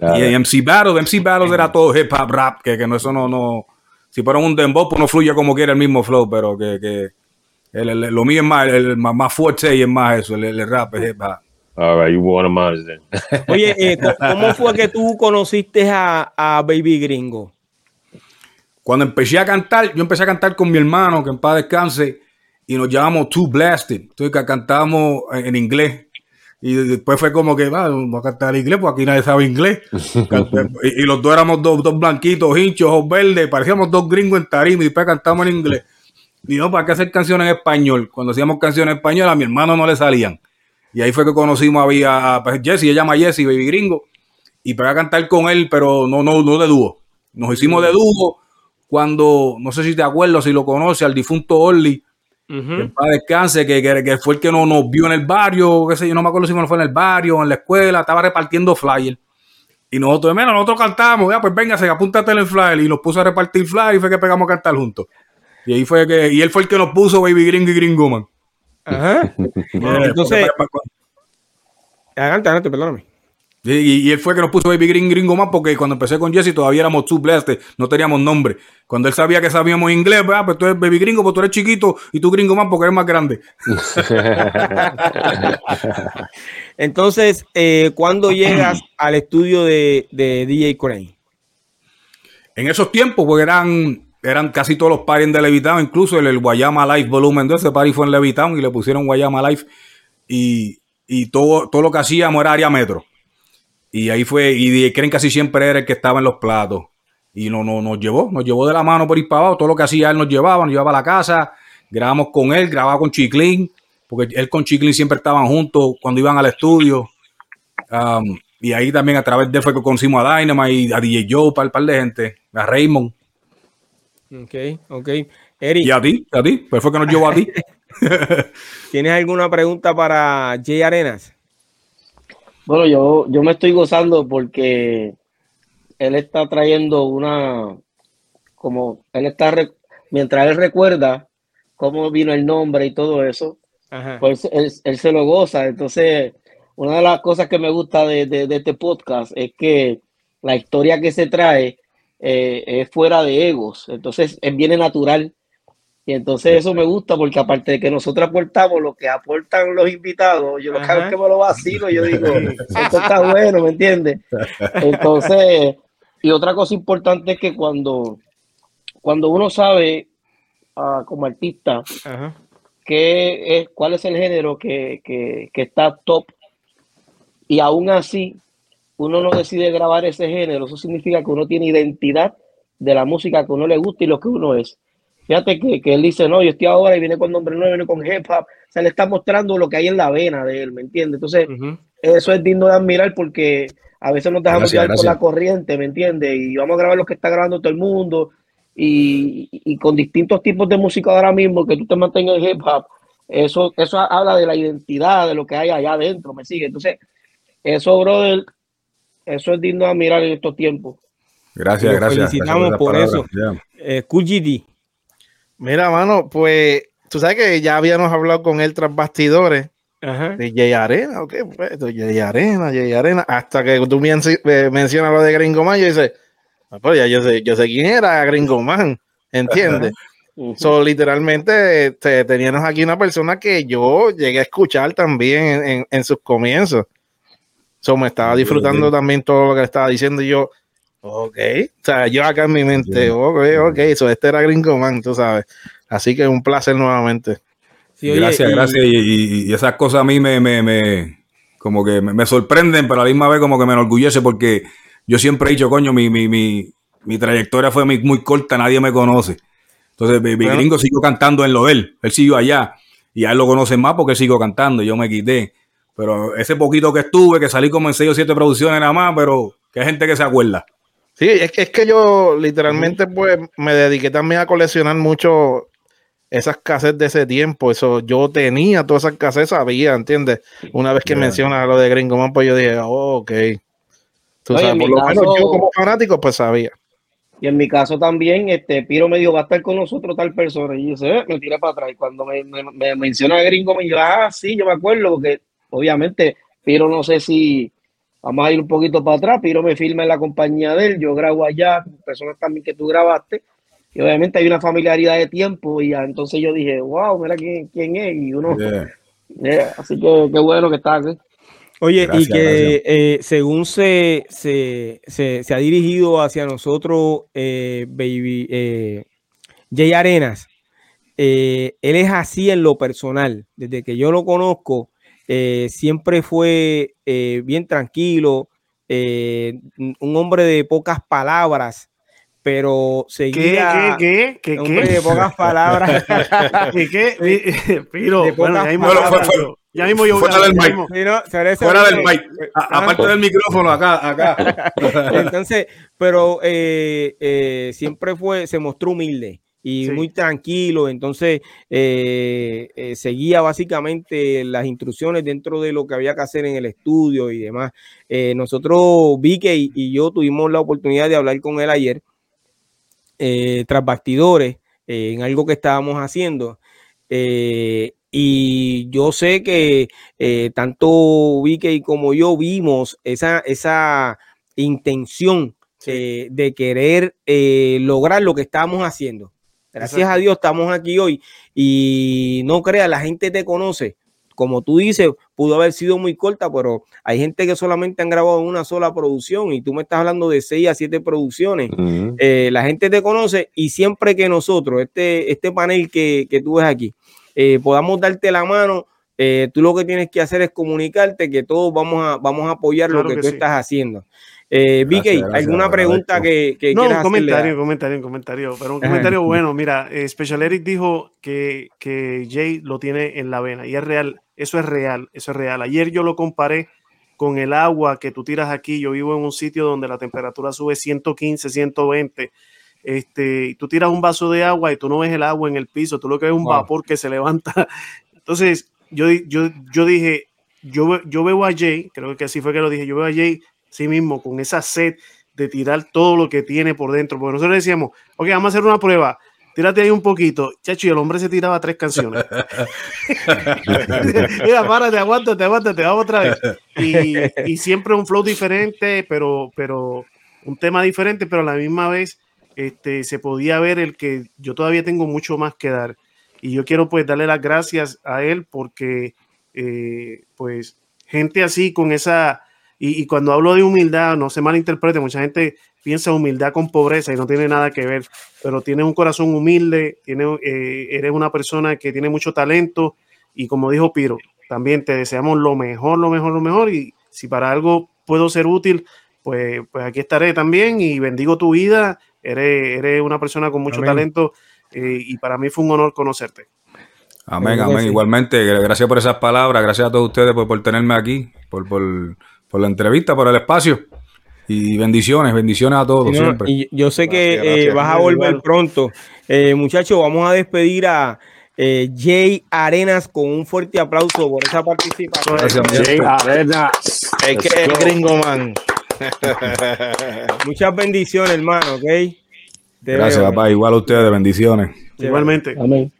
Y MC Battles, MC Battles era todo hip hop rap, que, que no, eso no, no, si fuera un dembow, pues no fluye como quiera el mismo flow, pero que, que lo mío es más, el, más, fuerte y es más eso, el, rap es hip hop. *laughs* Oye, eh, ¿cómo fue que tú conociste a, a, Baby Gringo? Cuando empecé a cantar, yo empecé a cantar con mi hermano, que en paz descanse, y nos llamamos Two Blasted. Entonces que cantamos en inglés. Y después fue como que, va, vamos a cantar inglés, porque aquí nadie sabe inglés. *laughs* y, los dos éramos dos, dos blanquitos, hinchos, ojos verdes, parecíamos dos gringos en tarima y después cantamos en inglés. Y no, ¿para qué hacer canciones en español? Cuando hacíamos canciones en español, a mi hermano no le salían. Y ahí fue que conocimos a, pues, Jesse, ella llama Jesse, Baby Gringo, y para cantar con él, pero no, no, no de dúo. Nos hicimos de dúo cuando, no sé si te acuerdas, si lo conoces, al difunto Orly, que para descanse, que, que, fue el que nos, nos vio en el barrio, qué sé yo, no me acuerdo si fue en el barrio o en la escuela, estaba repartiendo flyers. Y nosotros, menos, nosotros cantamos, ya, pues venga, se apúntate en el flyer y nos puso a repartir flyers y fue que pegamos a cantar juntos. Y ahí fue que, y él fue el que nos puso Baby Gringo y Gringo Man. Ajá. Entonces, adelante, adelante, perdóname. Y, él fue que nos puso Baby Green Gringo más porque cuando empecé con Jesse todavía éramos two blessed, no teníamos nombre. Cuando él sabía que sabíamos inglés, ah, pues tú eres Baby Gringo, pues tú eres chiquito y tú Gringo más porque eres más grande. *laughs* Entonces, eh, ¿cuándo llegas al estudio de, de DJ Crane? En esos tiempos, porque eran, eran casi todos los paris de Levitown, incluso el, Guayama Life Volumen 2, ese party fue en Levitown y le pusieron Guayama Life y, y todo, todo lo que hacíamos era área metro. Y ahí fue, y creen casi siempre era el que estaba en los platos. Y no, no, nos llevó, nos llevó de la mano por ir para abajo. Todo lo que hacía él nos llevaba, nos llevaba a la casa, grabamos con él, grababa con Chiclin, porque él con Chiclin siempre estaban juntos cuando iban al estudio. Um, y ahí también a través de él fue que conocimos a Dynamite y a DJ Joe, para el par de gente, a Raymond. Ok, ok. Eric. Y a ti, a ti, pues fue que nos llevó a ti. *laughs* ¿Tienes alguna pregunta para Jay Arenas? Bueno, yo, yo me estoy gozando porque él está trayendo una, como él está, mientras él recuerda cómo vino el nombre y todo eso, pues él, se lo goza. Entonces, una de las cosas que me gusta de, este podcast es que la historia que se trae eh, es fuera de egos, entonces es bien natural y entonces eso me gusta porque aparte de que nosotros aportamos lo que aportan los invitados, yo lo que que me lo vacilo, yo digo, esto está bueno, ¿me entiendes? Entonces, y otra cosa importante es que cuando, cuando uno sabe uh, como artista qué es, cuál es el género que, que, que está top y aún así uno no decide grabar ese género, eso significa que uno tiene identidad de la música que uno le gusta y lo que uno es. Fíjate que, que, él dice, no, yo estoy ahora y viene con nombre nuevo, viene con hip hop. O sea, le está mostrando lo que hay en la vena de él, ¿me entiendes? Entonces, eso es digno de admirar porque a veces nos dejamos llevar por la corriente, ¿me entiendes? Y vamos a grabar lo que está grabando todo el mundo y, y, con distintos tipos de música ahora mismo, que tú te mantengas en hip hop. Eso, eso habla de la identidad, de lo que hay allá adentro, ¿me sigue? Entonces, eso, brother, eso es digno de admirar en estos tiempos. Gracias, gracias. Felicitamos por, eso. Eh, Mira, mano, pues tú sabes que ya habíamos hablado con él tras bastidores. De Jay Arena, ¿ok? Pues, Jay Arena, Jay Arena, hasta que tú mencionas lo de Gringo Man, yo dice, ah, pues ya yo sé, yo sé quién era Gringo Man, ¿entiendes? So, literalmente te, teníamos aquí una persona que yo llegué a escuchar también en, sus comienzos. So, me estaba disfrutando también todo lo que estaba diciendo y yo, Ok, o sea, yo acá en mi mente, ok, ok, eso, este era Gringo Man, tú sabes. Así que un placer nuevamente. gracias, gracias. Y, esas cosas a mí me, me, me como que me, sorprenden, pero a la misma vez como que me enorgullece porque yo siempre he dicho, coño, mi, mi, mi, mi trayectoria fue muy, corta, nadie me conoce. Entonces, mi, gringo siguió cantando en lo de él, él siguió allá y a él lo conocen más porque él siguió cantando, yo me quité. Pero ese poquito que estuve, que salí como en 6 o 7 producciones nada más, pero que hay gente que se acuerda. Sí, es que, es que yo literalmente pues me dediqué también a coleccionar mucho esas cassettes de ese tiempo, eso yo tenía todas esas cassettes, sabía, ¿entiendes? Una vez que mencionas lo de Gringo Man, pues yo dije, oh, ok. Tú sabes, por lo menos yo como fanático, pues sabía. Y en mi caso también, este Piro me dijo, va a estar con nosotros tal persona. Y yo sé, me tiré para atrás. Y cuando me, me, menciona a Gringo, me dijo, ah, sí, yo me acuerdo, porque obviamente Piro no sé si vamos a ir un poquito para atrás. Piro me firma en la compañía de él, yo grabo allá, personas también que tú grabaste. Y obviamente hay una familiaridad de tiempo. Y ya, entonces yo dije, wow, mira quién, quién es. Y uno, así que qué bueno que estás aquí. Oye, y que eh, según se, se, se, ha dirigido hacia nosotros, eh, Baby eh, Jay Arenas, él es así en lo personal. Desde que yo lo conozco, siempre fue bien tranquilo, un hombre de pocas palabras, pero seguía. ¿Qué? ¿Qué? ¿Qué? Hombre de pocas palabras. *laughs* ¿Qué? ¿Qué? Pero, bueno, ya mismo yo fuera del mic. fuera del mic. aparte del micrófono, acá, acá. *laughs* Entonces, pero eh, eh, siempre fue, se mostró humilde y muy tranquilo. Entonces, eh, seguía básicamente las instrucciones dentro de lo que había que hacer en el estudio y demás. nosotros, Vicky y, y, yo tuvimos la oportunidad de hablar con él ayer, tras bastidores, en algo que estábamos haciendo. Eh, y yo sé que eh, tanto Vicky como yo vimos esa, esa intención eh, de querer eh, lograr lo que estamos haciendo. Gracias a Dios estamos aquí hoy y no creas, la gente te conoce. Como tú dices, pudo haber sido muy corta, pero hay gente que solamente han grabado una sola producción y tú me estás hablando de seis a siete producciones. la gente te conoce y siempre que nosotros, este, este panel que, que tú ves aquí, eh, podamos darte la mano, eh, tú lo que tienes que hacer es comunicarte que todos vamos a, vamos a apoyar lo que, tú estás haciendo. Eh, Vicky, ¿alguna pregunta que, que No, un comentario, un comentario, un comentario, pero un comentario bueno. Mira, eh, Special Eric dijo que, que Jay lo tiene en la vena y es real, eso es real, eso es real. Ayer yo lo comparé con el agua que tú tiras aquí. Yo vivo en un sitio donde la temperatura sube 115, 120 este, tú tiras un vaso de agua y tú no ves el agua en el piso, tú lo que ves es un vapor que se levanta. *laughs* Entonces, yo, yo, yo dije, yo, yo veo a Jay, creo que así fue que lo dije, yo veo a Jay sí mismo con esa sed de tirar todo lo que tiene por dentro, porque nosotros decíamos, ok, vamos a hacer una prueba, tírate ahí un poquito. Chacho, y el hombre se tiraba tres canciones. *laughs* Mira, párate, aguántate, aguántate, vamos otra vez. Y, y, siempre un flow diferente, pero, pero un tema diferente, pero a la misma vez este, se podía ver el que yo todavía tengo mucho más que dar. Y yo quiero pues darle las gracias a él porque eh, pues gente así con esa, y, cuando hablo de humildad, no se malinterprete, mucha gente piensa humildad con pobreza y no tiene nada que ver, pero tiene un corazón humilde, tiene, eh, eres una persona que tiene mucho talento y como dijo Piro, también te deseamos lo mejor, lo mejor, lo mejor y si para algo puedo ser útil, pues, pues aquí estaré también y bendigo tu vida Eres, una persona con mucho talento eh, y para mí fue un honor conocerte. Amén, amén. Igualmente, gracias por esas palabras, gracias a todos ustedes por, tenerme aquí, por, la entrevista, por el espacio. Y bendiciones, bendiciones a todos siempre. Y yo sé que eh, vas a volver pronto. Eh, muchachos, vamos a despedir a Jay Arenas con un fuerte aplauso por esa participación. Jay Arenas. Es que es gringo man. *laughs* Muchas bendiciones, hermano, ¿ok? Gracias, papá. Igual a ustedes, bendiciones. Igualmente. Amén.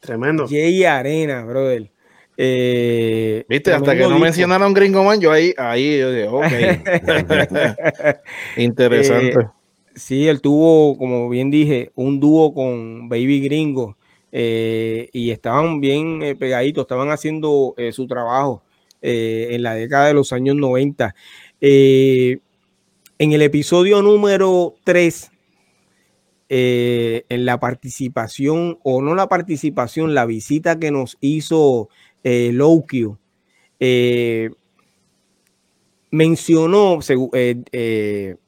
Tremendo. Jay Arena, brother. Eh, Viste, hasta que no mencionaron Gringo Man, yo ahí, ahí, yo dije, ok. *laughs* *laughs* Interesante. Eh, sí, él tuvo, como bien dije, un dúo con Baby Gringo. Eh, y estaban bien pegaditos, estaban haciendo su trabajo. Eh, en la década de los años 90. Eh, en el episodio número 3, eh, en la participación, o no la participación, la visita que nos hizo eh, mencionó,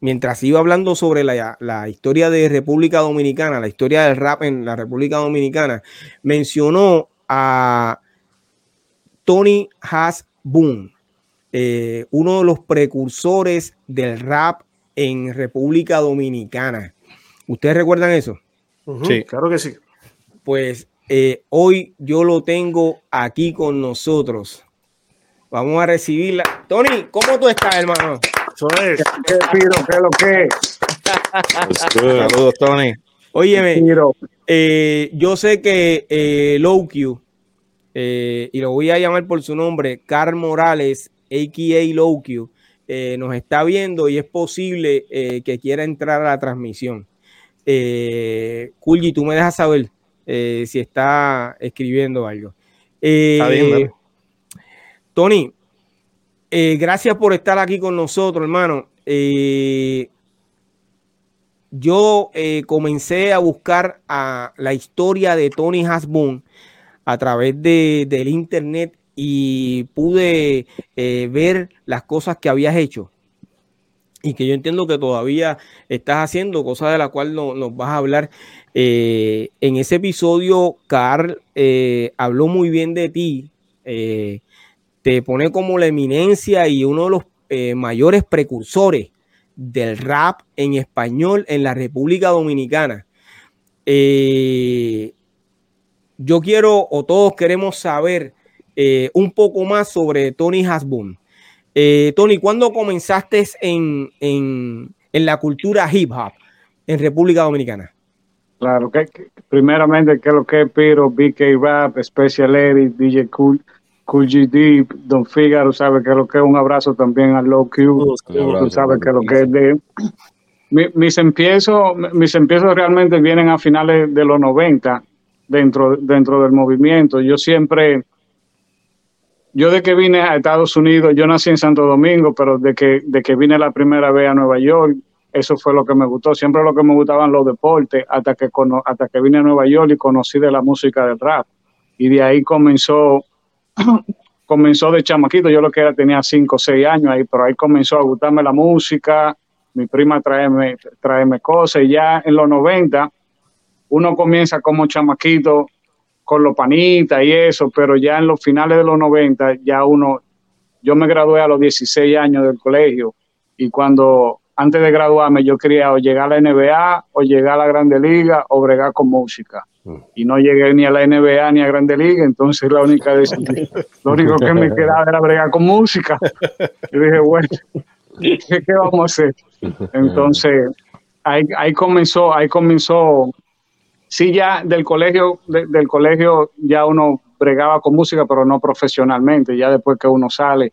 mientras iba hablando sobre la, la, historia de República Dominicana, la historia del rap en la República Dominicana, mencionó a Tony Haas Boom, eh, uno de los precursores del rap en República Dominicana. ¿Ustedes recuerdan eso? Sí, claro que sí. Pues eh, hoy yo lo tengo aquí con nosotros. Vamos a recibirla. Tony, ¿cómo tú estás, hermano? Eso es. ¿Qué, Piro? ¿Qué es lo que Saludos, Tony. Óyeme, eh, yo sé que eh, Lowq, eh, y lo voy a llamar por su nombre, Carl Morales, a.k.a. Lowq, eh, nos está viendo y es posible eh, que quiera entrar a la transmisión. Eh, tú me dejas saber eh, si está escribiendo algo. Tony, gracias por estar aquí con nosotros, hermano. yo comencé a buscar a la historia de Tony Hasbun a través de, del internet y pude eh, ver las cosas que habías hecho y que yo entiendo que todavía estás haciendo, cosas de las cuales nos vas a hablar. Eh, en ese episodio, Carl eh, habló muy bien de ti, te pone como la eminencia y uno de los mayores precursores del rap en español en la República Dominicana. yo quiero, o todos queremos saber, eh, un poco más sobre Tony Hasbun. Eh, Tony, ¿cuándo comenzaste en, en, en, la cultura hip hop en República Dominicana? Claro, que, primeramente, que lo que es Piro, BK Rap, Special Edit, DJ Cool, Cool GD, Don Figaro, sabe que lo que es un abrazo también a Low Q, tú sabes que lo que es de... mis empiezos, mis empiezos realmente vienen a finales de los 90 dentro, dentro del movimiento. Yo siempre yo de que vine a Estados Unidos, yo nací en Santo Domingo, pero de que, de que vine la primera vez a Nueva York, eso fue lo que me gustó. Siempre lo que me gustaban los deportes, hasta que, hasta que vine a Nueva York y conocí de la música del rap. Y de ahí comenzó, *clears throat* comenzó de chamaquito, yo lo que era tenía 5 o 6 años ahí, pero ahí comenzó a gustarme la música, mi prima traeme, traeme cosas, y ya en los 90 uno comienza como chamaquito con los panitas y eso, pero ya en los finales de los 90, ya uno, yo me gradué a los 16 años del colegio y cuando antes de graduarme yo quería o llegar a la NBA o llegar a la Grande Liga o bregar con música. Mm. Y no llegué ni a la NBA ni a Grande Liga, entonces la única decisión, lo único que me quedaba era bregar con música. Y dije, bueno, ¿qué, qué vamos a hacer? *laughs* Entonces, ahí, ahí comenzó, ahí comenzó sí ya del colegio, del colegio ya uno bregaba con música, pero no profesionalmente. Ya después que uno sale,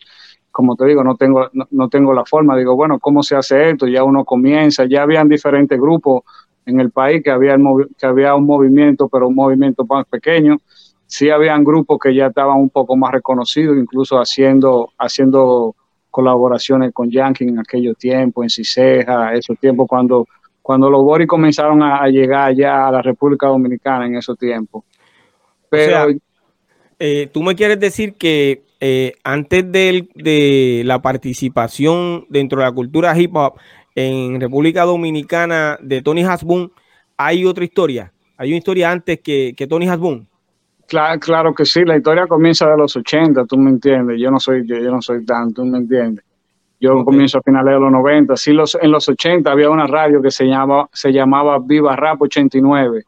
como te digo, no tengo, no, tengo la forma. Digo, bueno, ¿cómo se hace esto? Ya uno comienza, ya habían diferentes grupos en el país que había, que había un movimiento, pero un movimiento más pequeño. Sí habían grupos que ya estaban un poco más reconocidos, incluso haciendo, haciendo colaboraciones con Yankee en aquellos tiempos, en Ciseja, esos tiempos cuando cuando los Boris comenzaron a, llegar ya a la República Dominicana en esos tiempos. Pero eh, tú me quieres decir que eh, antes de, la participación dentro de la cultura hip hop en República Dominicana de Tony Hasbun, hay otra historia. Hay una historia antes que, Tony Hasbun. Claro, claro que sí, la historia comienza de los 80, tú me entiendes. Yo no soy, yo, yo no soy tanto, tú me entiendes. Yo comienzo a finales de los 90. Sí, los, en los 80 había una radio que se, llama, se llamaba Viva Rap 89,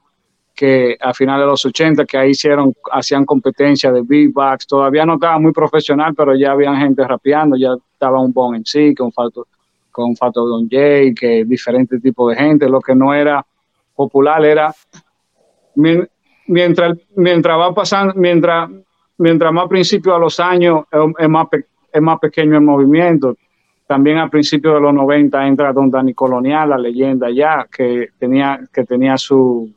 que a finales de los 80, que ahí hicieron, hacían competencia de beatbox. Todavía no estaba muy profesional, pero ya había gente rapeando, ya estaba un Bon en sí, con Fato, con Fato Don Jay, que diferentes tipos de gente. Lo que no era popular era mientras, mientras va pasando, mientras, mientras más principio a los años es más, es más pequeño el movimiento. También al principio de los 90 entra Don Dani Colonial, la leyenda ya, que tenía, que tenía su,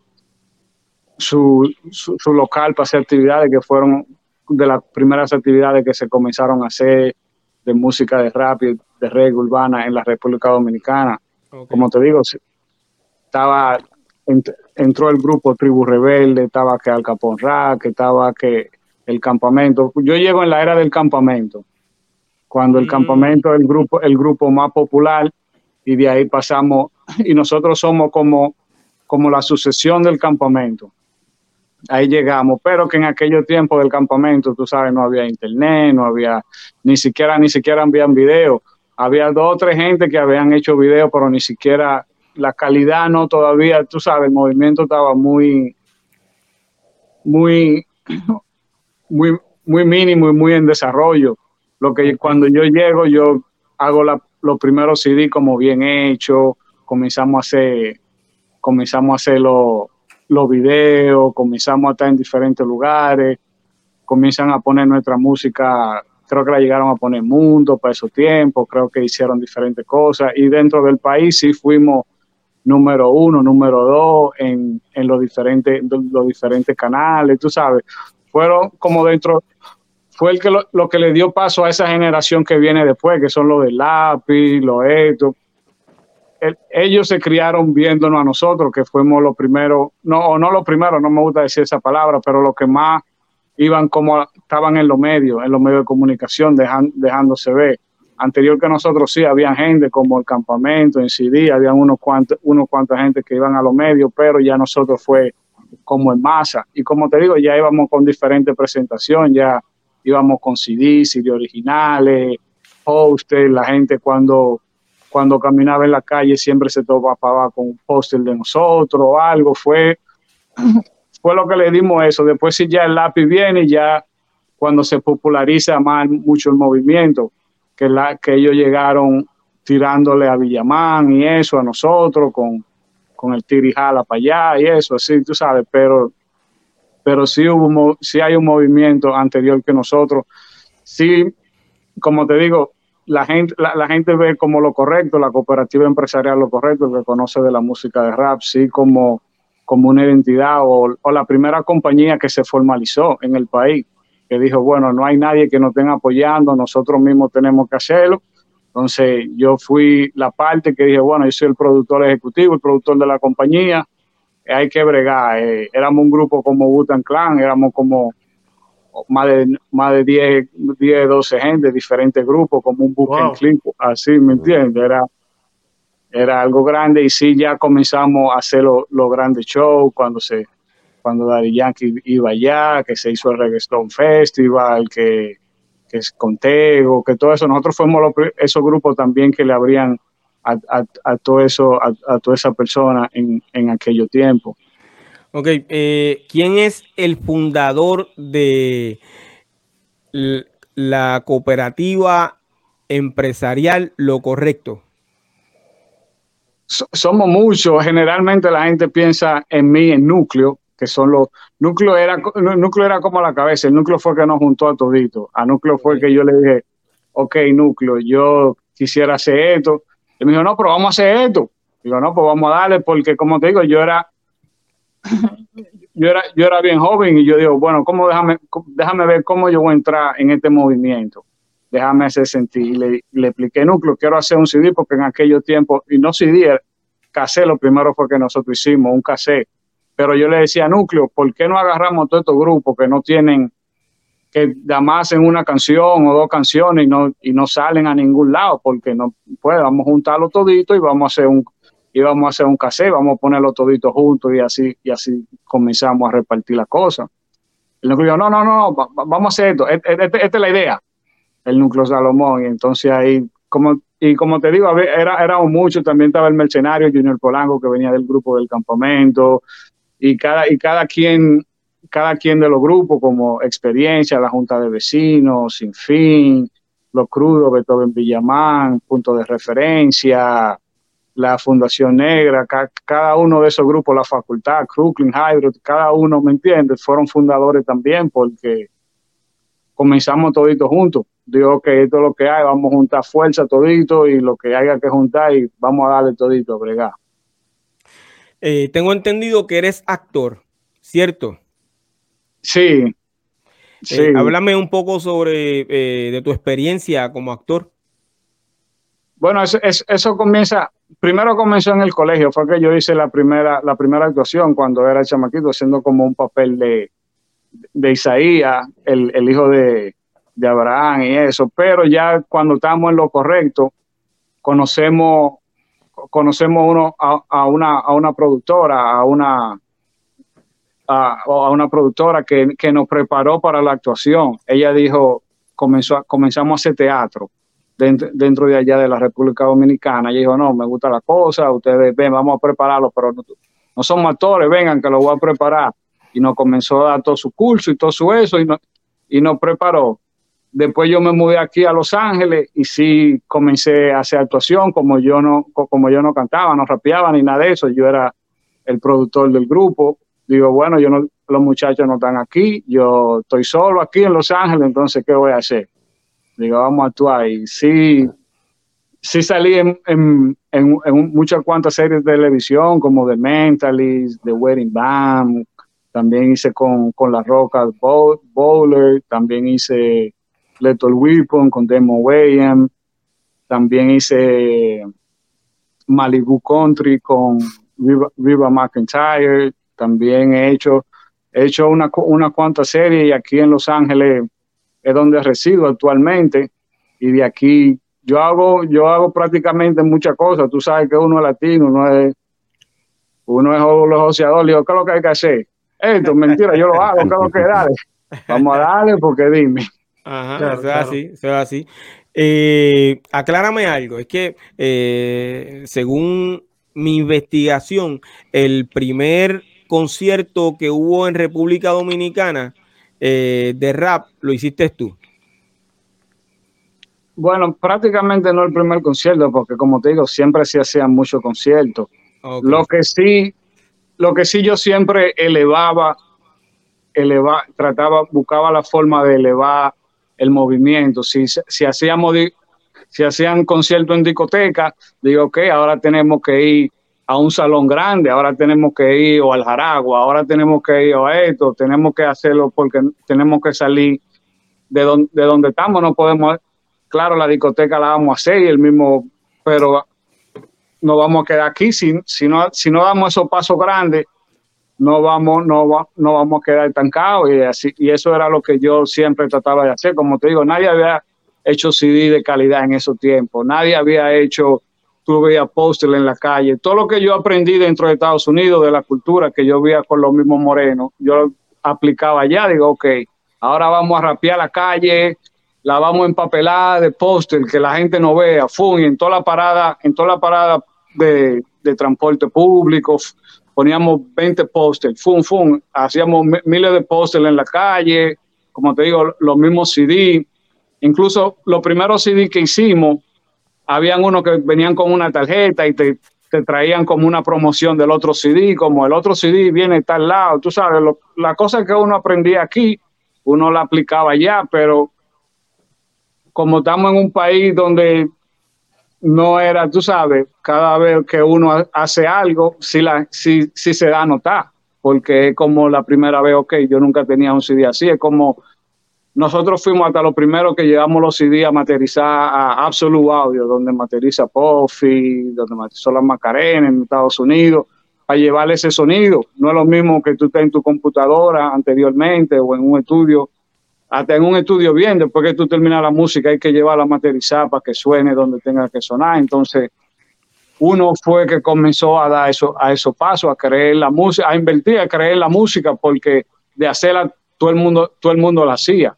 su, su, local para hacer actividades que fueron de las primeras actividades que se comenzaron a hacer de música de rap y de reggae urbana en la República Dominicana. Como te digo, estaba entró el grupo Tribu Rebelde, estaba que Al Capón Rap, que estaba que el campamento. Yo llego en la era del campamento cuando el campamento es el grupo, el grupo más popular y de ahí pasamos y nosotros somos como, como la sucesión del campamento. Ahí llegamos, pero que en aquellos tiempos del campamento, tú sabes, no había internet, no había, ni siquiera, ni siquiera envían video. Había dos o tres gente que habían hecho video, pero ni siquiera la calidad no todavía, tú sabes, el movimiento estaba muy, muy, *clears throat* muy, muy mínimo y muy en desarrollo. Lo que cuando yo llego, yo hago la, los primeros CD como bien hecho, comenzamos a hacer, comenzamos a hacer los, los videos, comenzamos a estar en diferentes lugares, comienzan a poner nuestra música creo que la llegaron a poner Mundo para esos tiempos, creo que hicieron diferentes cosas y dentro del país sí fuimos número uno, número dos en, en los, diferentes, los diferentes canales, tú sabes, fueron como dentro, fue el que lo, que le dio paso a esa generación que viene después, que son los de lápiz, los esto. ellos se criaron viéndonos a nosotros, que fuimos los primeros, no, no los primeros, no me gusta decir esa palabra, pero los que más iban como estaban en los medios, en los medios de comunicación, dejándose ver. Anterior que nosotros sí, había gente como el campamento en CD, había unos cuantos, unos cuantos gente que iban a los medios, pero ya nosotros fue como en masa. Y como te digo, ya íbamos con diferentes presentaciones, ya íbamos con CD, CD originales, posters, la gente cuando, cuando caminaba en la calle siempre se topaba con un póster de nosotros o algo, fue *laughs* fue lo que le dimos eso. Después si ya el lápiz viene, ya cuando se populariza más mucho el movimiento, que, la, que ellos llegaron tirándole a Villamán y eso, a nosotros, con, con el tirijala para allá y eso, así, tú sabes, pero, pero sí, hubo, sí hay un movimiento anterior que nosotros. Sí, como te digo, la gente, la, gente ve como lo correcto, la cooperativa empresarial lo correcto, que conoce de la música de rap, sí como como una identidad o, la primera compañía que se formalizó en el país, que dijo, bueno, no hay nadie que nos esté apoyando, nosotros mismos tenemos que hacerlo. Entonces yo fui la parte que dije, bueno, yo soy el productor ejecutivo, el productor de la compañía, hay que bregar. Eh, éramos un grupo como Butan Clan, éramos como más de, más de 10, 10, 12 gente, diferentes grupos, como un book clip, así, ¿me entiendes? Era, era algo grande y sí ya comenzamos a hacer los grandes shows cuando se cuando Daddy Yankee iba allá, que se hizo el Reggaeton Festival, que, que es Contego, que todo eso. Nosotros fuimos esos grupos también que le abrían a, a, todo eso, a, toda esa persona en, en aquello tiempo. Ok, eh, ¿quién es el fundador de la cooperativa empresarial Lo Correcto? somos muchos. Generalmente la gente piensa en mí, en núcleo, que son los. Núcleo era, núcleo era como la cabeza, el núcleo fue que nos juntó a todito. A núcleo fue que yo le dije, ok, núcleo, yo quisiera hacer esto. Y me dijo, no, pero vamos a hacer esto. Digo, no, pues vamos a darle, porque como te digo, yo era. *laughs* Yo era, yo era bien joven y yo digo, bueno, ¿cómo déjame, déjame ver cómo yo voy a entrar en este movimiento? déjame hacer sentir. Y le, le expliqué, núcleo, quiero hacer un CD porque en aquellos tiempos, y no CD, cassette, lo primero fue que nosotros hicimos, un cassette. Pero yo le decía, núcleo, ¿por qué no agarramos todos estos grupos que no tienen, que más en una canción o dos canciones y no, y no salen a ningún lado? Porque no, pues vamos a juntarlo todito y vamos a hacer un y vamos a hacer un cassette, vamos a ponerlo todito juntos y así, y así comenzamos a repartir las cosas. El núcleo, no, no, no, vamos a hacer esto, esta es la idea el núcleo Salomón. Y entonces ahí, como, y como te digo, era, éramos muchos, también estaba el mercenario Junior Polanco que venía del grupo del campamento, y cada, y cada quien, cada quien de los grupos, como experiencia, la Junta de Vecinos, Sin Fin, Los Crudos, Beethoven Villamán, Punto de Referencia, la Fundación Negra, cada uno de esos grupos, la facultad, Crooklyn, Hydro, cada uno, ¿me entiendes? Fueron fundadores también porque comenzamos toditos juntos digo que esto es lo que hay, vamos a juntar fuerza todito y lo que haya que juntar y vamos a darle todito, bregar. Eh, tengo entendido que eres actor, ¿cierto? Sí. Eh, sí. háblame un poco sobre eh, de tu experiencia como actor. Bueno, eso, eso, comienza, primero comenzó en el colegio, fue que yo hice la primera, la primera actuación cuando era chamaquito, haciendo como un papel de, de Isaías, el hijo de, de Abraham y eso, pero ya cuando estamos en lo correcto, conocemos, conocemos uno a, una, a una productora, a una, a, una productora que, que, nos preparó para la actuación. Ella dijo, comenzó, comenzamos a hacer teatro. dentro, de allá de la República Dominicana. Y dijo, no, me gusta la cosa, ustedes ven, vamos a prepararlo, pero no, no somos actores, vengan que lo voy a preparar. Y nos comenzó a dar todo su curso y todo su eso y, no, y nos preparó. Después yo me mudé aquí a Los Ángeles y sí comencé a hacer actuación, como yo no, como yo no cantaba, no rapeaba ni nada de eso, yo era el productor del grupo. Digo, bueno, yo no, los muchachos no están aquí, yo estoy solo aquí en Los Ángeles, entonces, ¿qué voy a hacer? Digo, vamos a actuar. Y sí, sí salí en, muchas cuantas series de televisión, como The Mentalist, The Wedding Band, también hice con, con La Roca Bowler, también hice Little Weapon con Demo Williams, también hice Malibu Country con Viva, McIntyre, también he hecho, he hecho una, una cuanta serie y aquí en Los Ángeles es donde resido actualmente y de aquí yo hago, yo hago prácticamente muchas cosas. Tú sabes que uno es latino, uno es, uno es negociador. Digo, ¿qué es lo que hay que hacer? Esto, mentira, yo lo hago, ¿qué es lo que dale? Vamos a darle porque dime. Ajá, eso es así, eso es así. Eh, aclárame algo, es que eh, según mi investigación, el primer concierto que hubo en República Dominicana eh, de rap lo hiciste tú. Bueno, prácticamente no el primer concierto, porque como te digo, siempre se hacían muchos conciertos. Lo que sí, lo que sí yo siempre elevaba, elevaba, trataba, buscaba la forma de elevar el movimiento. Si, si hacíamos si hacían concierto en discoteca, digo, ok, ahora tenemos que ir a un salón grande, ahora tenemos que ir o al Jaragua, ahora tenemos que ir a esto, tenemos que hacerlo porque tenemos que salir de donde, de donde estamos, no podemos, claro, la discoteca la vamos a hacer y el mismo, pero no vamos a quedar aquí, si, si, no, si no damos esos pasos grandes, no vamos, no, no vamos a quedar estancados y así, y eso era lo que yo siempre trataba de hacer, como te digo, nadie había hecho CD de calidad en esos tiempos, nadie había hecho tú veías póster en la calle. Todo lo que yo aprendí dentro de Estados Unidos, de la cultura que yo veía con los mismos morenos, yo lo aplicaba allá. Digo, ok, ahora vamos a rapear la calle, la vamos a empapelar de póster, que la gente no vea, fum, y en toda la parada, en toda la parada de, transporte público, poníamos 20 póster, fum, fum, hacíamos miles de póster en la calle, como te digo, los mismos CD. Incluso los primeros CD que hicimos, habían unos que venían con una tarjeta y te, traían como una promoción del otro CD, como el otro CD viene tal lado, tú sabes, la cosa que uno aprendía aquí, uno la aplicaba allá, pero como estamos en un país donde no era, tú sabes, cada vez que uno hace algo, sí, la, sí, sí se da a notar, porque es como la primera vez, ok, yo nunca tenía un CD así, es como nosotros fuimos hasta los primeros que llevamos los CD a materializar a Absolute Audio, donde materializa Puffy, donde materializó la Macarena en Estados Unidos, a llevarle ese sonido. No es lo mismo que tú estés en tu computadora anteriormente o en un estudio, hasta en un estudio bien, después que tú terminas la música hay que llevarla a materializar para que suene donde tenga que sonar. Entonces, uno fue que comenzó a dar eso, a esos pasos, a creer la música, a invertir, a creer la música, porque de hacerla todo el mundo, todo el mundo la hacía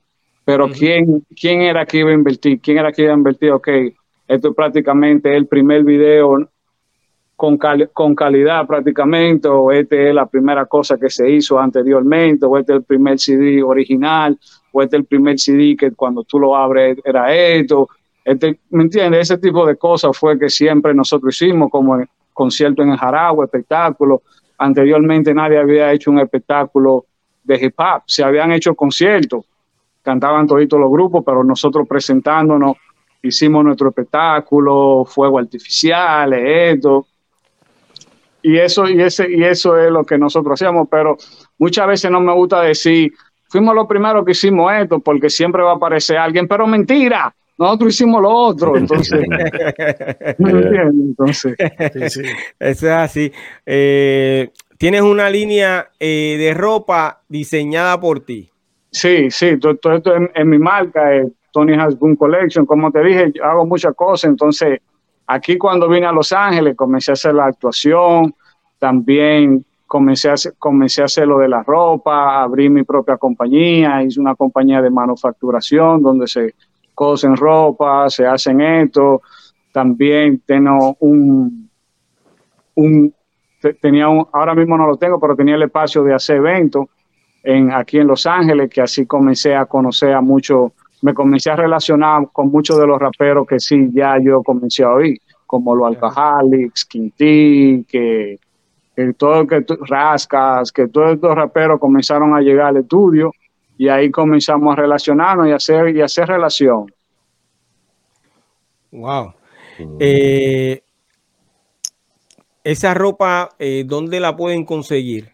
pero ¿quién, ¿quién era que iba a invertir? ¿Quién era que iba a invertir? Ok, esto es prácticamente el primer video con, con calidad prácticamente, o este es la primera cosa que se hizo anteriormente, o este es el primer CD original, o este es el primer CD que cuando tú lo abres era esto. Este, ¿Me entiendes? Ese tipo de cosas fue que siempre nosotros hicimos, como concierto en el Jaragua, espectáculo. Anteriormente nadie había hecho un espectáculo de hip hop, se habían hecho conciertos cantaban toditos los grupos, pero nosotros presentándonos, hicimos nuestro espectáculo, fuego artificial, esto. Y eso, y, ese, y eso es lo que nosotros hacíamos, pero muchas veces no me gusta decir, fuimos los primeros que hicimos esto, porque siempre va a aparecer alguien, pero mentira, nosotros hicimos lo otro, entonces, *laughs* entonces Eso es así. Eh, tienes una línea eh, de ropa diseñada por ti. Sí, sí, todo, esto en, mi marca, eh, Tony Hasbun Collection. Como te dije, yo hago muchas cosas. Entonces, aquí cuando vine a Los Ángeles, comencé a hacer la actuación, también comencé a, hacer, comencé a hacer lo de la ropa, abrí mi propia compañía, hice una compañía de manufacturación donde se cosen ropa, se hacen esto. También tengo un, un tenía un, ahora mismo no lo tengo, pero tenía el espacio de hacer eventos en, aquí en Los Ángeles, que así comencé a conocer a muchos, me comencé a relacionar con muchos de los raperos que sí, ya yo comencé a oír, como los Alcoholics, Quintín, que, que todo que Rascas, que todos estos raperos comenzaron a llegar al estudio y ahí comenzamos a relacionarnos y hacer, y hacer relación. Wow. Eh, esa ropa, eh, ¿dónde la pueden conseguir?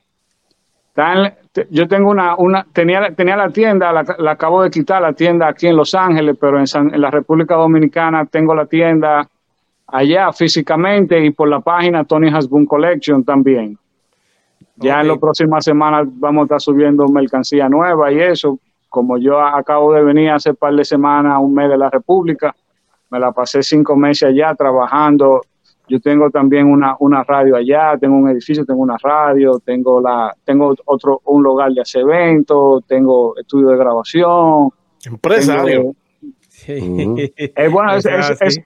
Yo tengo una, una tenía, tenía la tienda, la, acabo de quitar la tienda aquí en Los Ángeles, pero en, en la República Dominicana tengo la tienda allá físicamente y por la página Tony Hasbun Collection también. Ya en las próximas semanas vamos a estar subiendo mercancía nueva y eso. Como yo acabo de venir hace par de semanas, un mes de la República, me la pasé cinco meses allá trabajando. Yo tengo también una, una radio allá, tengo un edificio, tengo una radio, tengo la, tengo otro, un lugar de hacer eventos, tengo estudio de grabación. Empresario. Eh, bueno, es,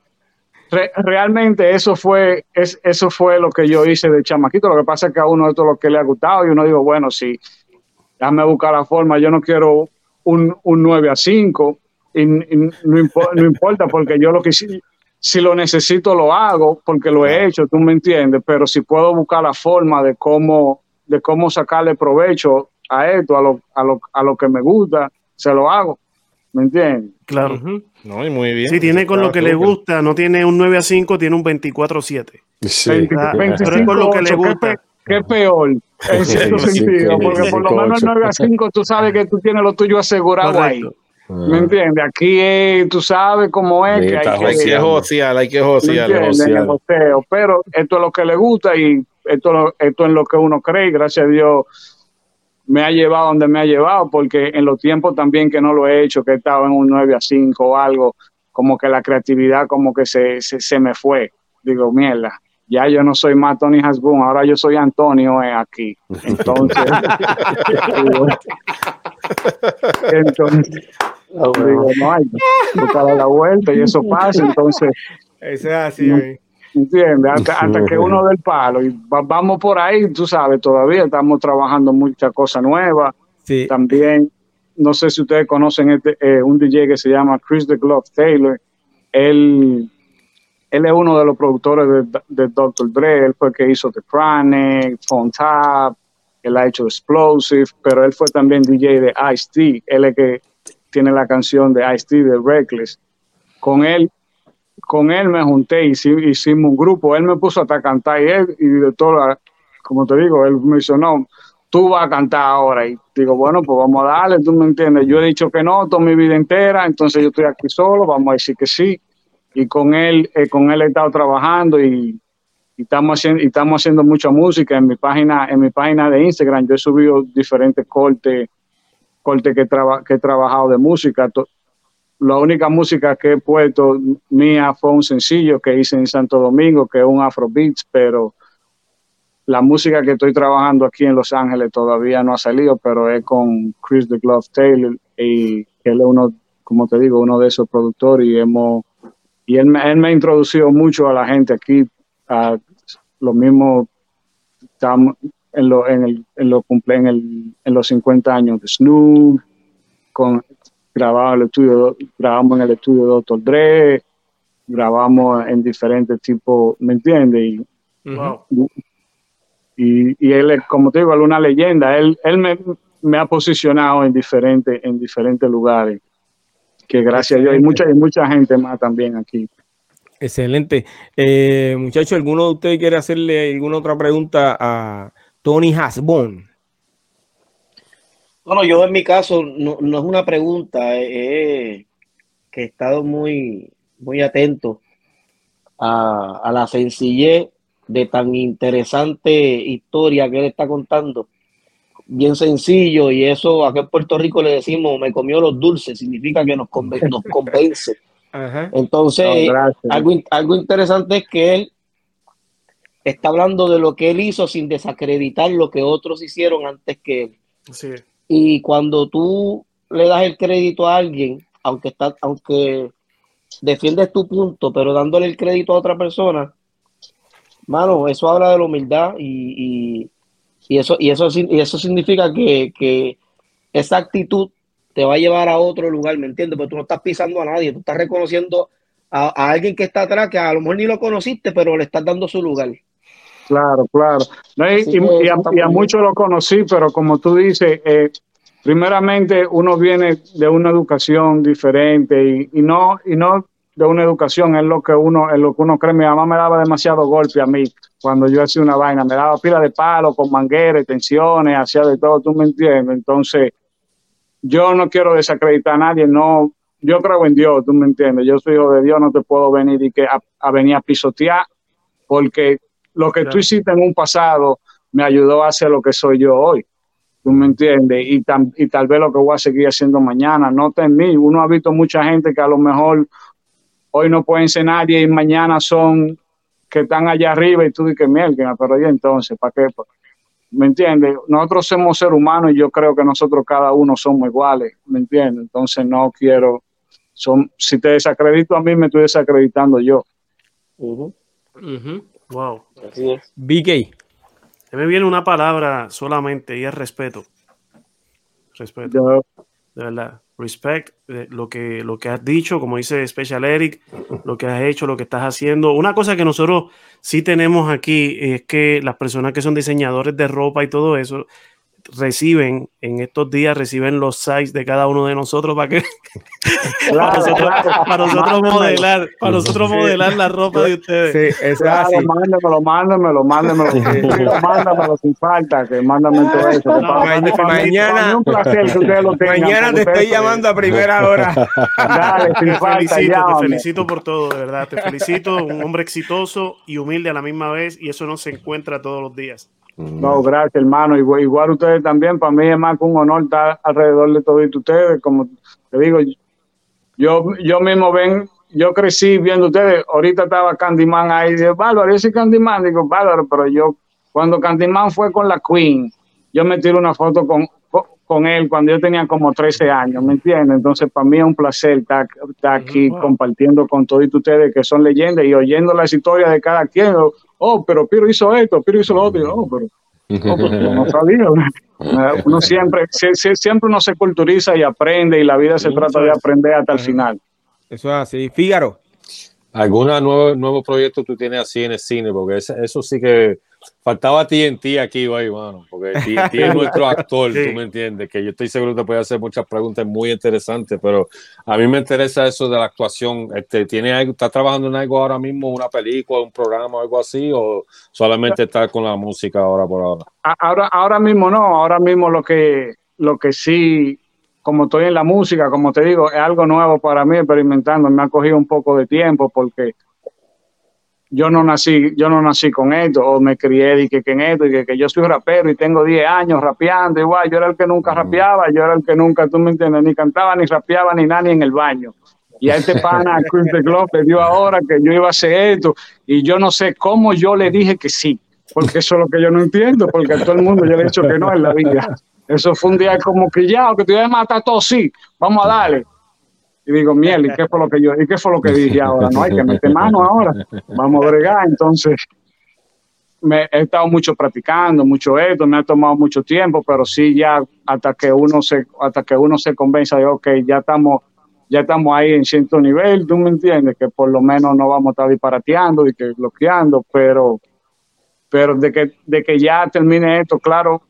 realmente eso fue, es, eso fue lo que yo hice de chamaquito. Lo que pasa es que a uno esto es lo que le ha gustado y uno digo, bueno, sí, déjame buscar la forma. Yo no quiero un, un 9 a 5 y, no, importa porque yo lo que sí, si lo necesito lo hago porque lo he hecho, tú me entiendes, pero si puedo buscar la forma de cómo, de cómo sacarle provecho a esto, a lo, a lo, a lo que me gusta, se lo hago. ¿Me entiendes? Claro. No, y muy bien. Sí, tiene con lo que le gusta, no tiene un 9 a 5, tiene un 24 a 7. Sí. 25, con lo que le gusta. Qué, peor, *laughs* en cierto sentido, porque por lo menos el 9 a 5 tú sabes que tú tienes lo tuyo asegurado ahí. ¿Me ah. entiendes? Aquí tú sabes cómo es. que hay, que, que josear, hay que josear. Pero esto es lo que le gusta y esto, esto es lo que uno cree. Gracias a Dios me ha llevado donde me ha llevado, porque en los tiempos también que no lo he hecho, que he estado en un 9 a 5 o algo, como que la creatividad como que se, se, me fue. Digo, mierda, ya yo no soy más Tony Hasbun, ahora yo soy Antonio eh, aquí. Entonces, *laughs* *laughs* entonces digo, no hay, que la vuelta y eso pasa, entonces... Eso es así. Eh. ¿Entiendes? Hasta, que uno del palo. Y vamos por ahí, tú sabes, todavía estamos trabajando muchas cosas nuevas. Sí. También, no sé si ustedes conocen este, eh, un DJ que se llama Chris the Glove Taylor. Él, él es uno de los productores de, de Dr. Dre. Él fue el que hizo The Chronic, Phone Tap, él ha hecho Explosive, pero él fue también DJ de Ice-T. Él es que tiene la canción de Ice-T de Reckless. Con él con él me junté y hicimos un grupo. Él me puso hasta cantar y él, y de todo, como te digo, él me dijo, no, tú vas a cantar ahora. Y digo, bueno, pues vamos a darle, tú me entiendes. Yo he dicho que no toda mi vida entera, entonces yo estoy aquí solo, vamos a decir que sí. Y con él, eh, con él he estado trabajando y, estamos haciendo, y estamos haciendo mucha música en mi página, en mi página de Instagram. Yo he subido diferentes cortes, cortes que, que he trabajado de música. La única música que he puesto mía fue un sencillo que hice en Santo Domingo, que es un Afrobeats, pero la música que estoy trabajando aquí en Los Ángeles todavía no ha salido, pero es con Chris the Glove Taylor y él es uno, como te digo, uno de esos productores y hemos y él, me ha introducido mucho a la gente aquí, a lo mismo estamos en, lo, en, el, en, lo en, el, en los 50 años de Snoop, con grababa el estudio, grabamos en el estudio de Dr. Dre, grabamos en diferentes tipos, ¿me entiendes? Y, y, él es, como te digo, es una leyenda. Él, él me, me, ha posicionado en diferentes, en diferentes lugares. Que gracias a Dios hay mucha, hay mucha gente más también aquí. Excelente. Eh, muchachos, ¿alguno de ustedes quiere hacerle alguna otra pregunta a Tony Hasbon? Bueno, yo en mi caso no, es una pregunta, es que he estado muy, muy atento a, la sencillez de tan interesante historia que él está contando. Bien sencillo, y eso aquí en Puerto Rico le decimos, me comió los dulces, significa que nos, nos convence. *laughs* Entonces, algo, algo interesante es que él está hablando de lo que él hizo sin desacreditar lo que otros hicieron antes que él. Sí. Y cuando tú le das el crédito a alguien, aunque está, aunque defiendes tu punto, pero dándole el crédito a otra persona, mano, eso habla de la humildad y, eso, y, eso, y eso significa que, esa actitud te va a llevar a otro lugar, ¿me entiendes? Porque tú no estás pisando a nadie, tú estás reconociendo a, alguien que está atrás, que a lo mejor ni lo conociste, pero le estás dando su lugar. Claro, claro. y, a, muchos lo conocí, pero como tú dices, eh, primeramente uno viene de una educación diferente y, no, y no de una educación, es lo que uno, es lo que uno cree. Mi mamá me daba demasiado golpe a mí cuando yo hacía una vaina, me daba pila de palo con mangueras, tensiones, hacía de todo, tú me entiendes. Entonces, yo no quiero desacreditar a nadie, no, yo creo en Dios, tú me entiendes. Yo soy hijo de Dios, no te puedo venir y que a, venir a pisotear, porque lo que tú hiciste en un pasado me ayudó a hacer lo que soy yo hoy. ¿Tú me entiendes? Y, y tal vez lo que voy a seguir haciendo mañana. No te en mí. Uno ha visto mucha gente que a lo mejor hoy no pueden ser nadie y mañana son que están allá arriba y tú dices, mierda, pero yo entonces, ¿para qué? ¿Me entiendes? Nosotros somos seres humanos y yo creo que nosotros cada uno somos iguales, ¿me entiendes? Entonces no quiero, son, si te desacredito a mí, me estoy desacreditando yo. Wow. Así es. BK. me viene una palabra solamente y es respeto. Respeto. De verdad respect, eh, lo que, lo que has dicho, como dice Special Eric, lo que has hecho, lo que estás haciendo. Una cosa que nosotros sí tenemos aquí es que las personas que son diseñadores de ropa y todo eso, reciben en estos días reciben los sites de cada uno de nosotros para que *laughs* para nosotros, modelar para nosotros modelar la ropa de ustedes. Sí eso claro, así. mándamelo mándamelo mándamelo mándamelo sin falta que mándame todo eso mañana un placer que ustedes lo tengan mañana te estoy llamando a primera hora. Dale, sin te felicito te felicito por todo de verdad te felicito un hombre exitoso y humilde a la misma vez y eso no se encuentra todos los días no, gracias, hermano. Igual, igual, ustedes también. Para mí es más que un honor estar alrededor de todos ustedes. Como te digo, yo, yo mismo ven, yo crecí viendo ustedes. Ahorita estaba Candyman ahí. Digo, Bárbaro, ese Candyman. Digo, Bárbaro, pero yo, cuando Candyman fue con la Queen, yo me tiré una foto con, con él cuando yo tenía como 13 años, ¿me entiendes? Entonces, para mí es un placer estar, aquí compartiendo con todos ustedes que son leyendas y oyendo las historias de cada quien oh, pero Piro hizo esto, Piro hizo lo otro, oh, pero, oh, no sabía. *laughs* Uno siempre, siempre uno se culturiza y aprende y la vida se trata de aprender hasta el final. Eso es así. Fígaro. ¿Alguna nuevo, nuevo proyecto tú tienes así en el cine? Porque eso sí que faltaba TNT aquí hoy, mano, porque TNT es *laughs* nuestro actor, tú me entiendes, que yo estoy seguro que te puede hacer muchas preguntas muy interesantes, pero a mí me interesa eso de la actuación. Este, ¿tiene algo, ¿Estás trabajando en algo ahora mismo, una película, un programa algo así, o solamente estás con la música ahora por ahora? Ahora, ahora mismo no, ahora mismo lo que, lo que sí como estoy en la música, como te digo, es algo nuevo para mí experimentando. Me ha cogido un poco de tiempo porque yo no nací, yo no nací con esto, o me crié y que, en esto, y que, yo soy rapero y tengo 10 años rapeando, igual, yo era el que nunca rapeaba, yo era el que nunca, tú me entiendes, ni cantaba, ni rapeaba, ni nada, ni en el baño. Y a este *laughs* pana, Chris de le dio ahora que yo iba a hacer esto, y yo no sé cómo yo le dije que sí, porque eso es lo que yo no entiendo, porque a todo el mundo yo le he dicho que no en la vida. Eso fue un día como que ya, que te iba a matar todo, sí, vamos a darle. Y digo, miel, ¿y qué fue lo que yo, y qué fue lo que dije ahora? No hay que meter mano ahora, vamos a bregar. Entonces, me he estado mucho practicando, mucho esto, me ha tomado mucho tiempo, pero sí ya hasta que uno se, hasta que uno se convenza de, ok, ya estamos, ya estamos ahí en cierto nivel, tú me entiendes, que por lo menos no vamos a estar disparateando y que bloqueando, pero, pero de que, de que ya termine esto, claro,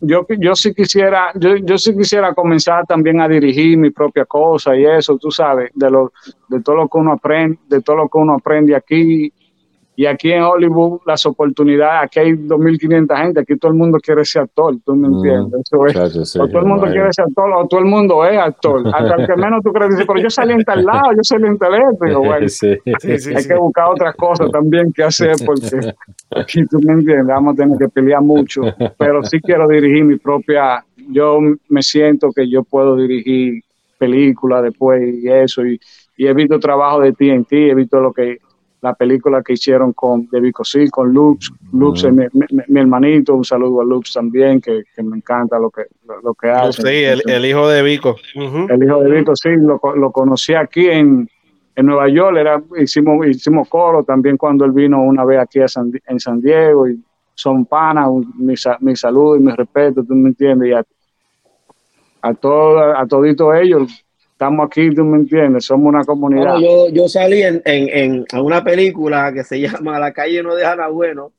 yo, yo sí quisiera, yo, yo sí quisiera comenzar también a dirigir mi propia cosa y eso, tú sabes, de lo, de todo lo que uno aprende, de todo lo que uno aprende aquí y aquí en Hollywood, las oportunidades, aquí hay 2.500 gente, aquí todo el mundo quiere ser actor, ¿tú me mm, entiendes? Eso es. o todo el mundo quiere ser actor, o todo el mundo es actor. Hasta el que *laughs* menos tú crees, pero yo salí en tal lado, yo salí en tal. Bueno, hay que buscar otras cosas también que hacer, porque aquí tú me entiendes, vamos a tener que pelear mucho. Pero sí quiero dirigir mi propia, yo me siento que yo puedo dirigir películas después y eso, y, y he visto trabajo de TNT, he visto lo que la película que hicieron con De Vico sí, con Lux, Lux es mi, hermanito, un saludo a Lux también, que, me encanta lo que, lo, que hace. Sí, el, hijo de Vico. El hijo de Vico, sí, lo, lo conocí aquí en, en Nueva York, era, hicimos, hicimos coro también cuando él vino una vez aquí a San, en San Diego, y son panas, mi, mi saludo y mi respeto, tú me entiendes, y a, a, todo, a todito ellos, estamos aquí, tú me entiendes, somos una comunidad. yo, yo salí en, en, en, una película que se llama La calle no deja nada bueno,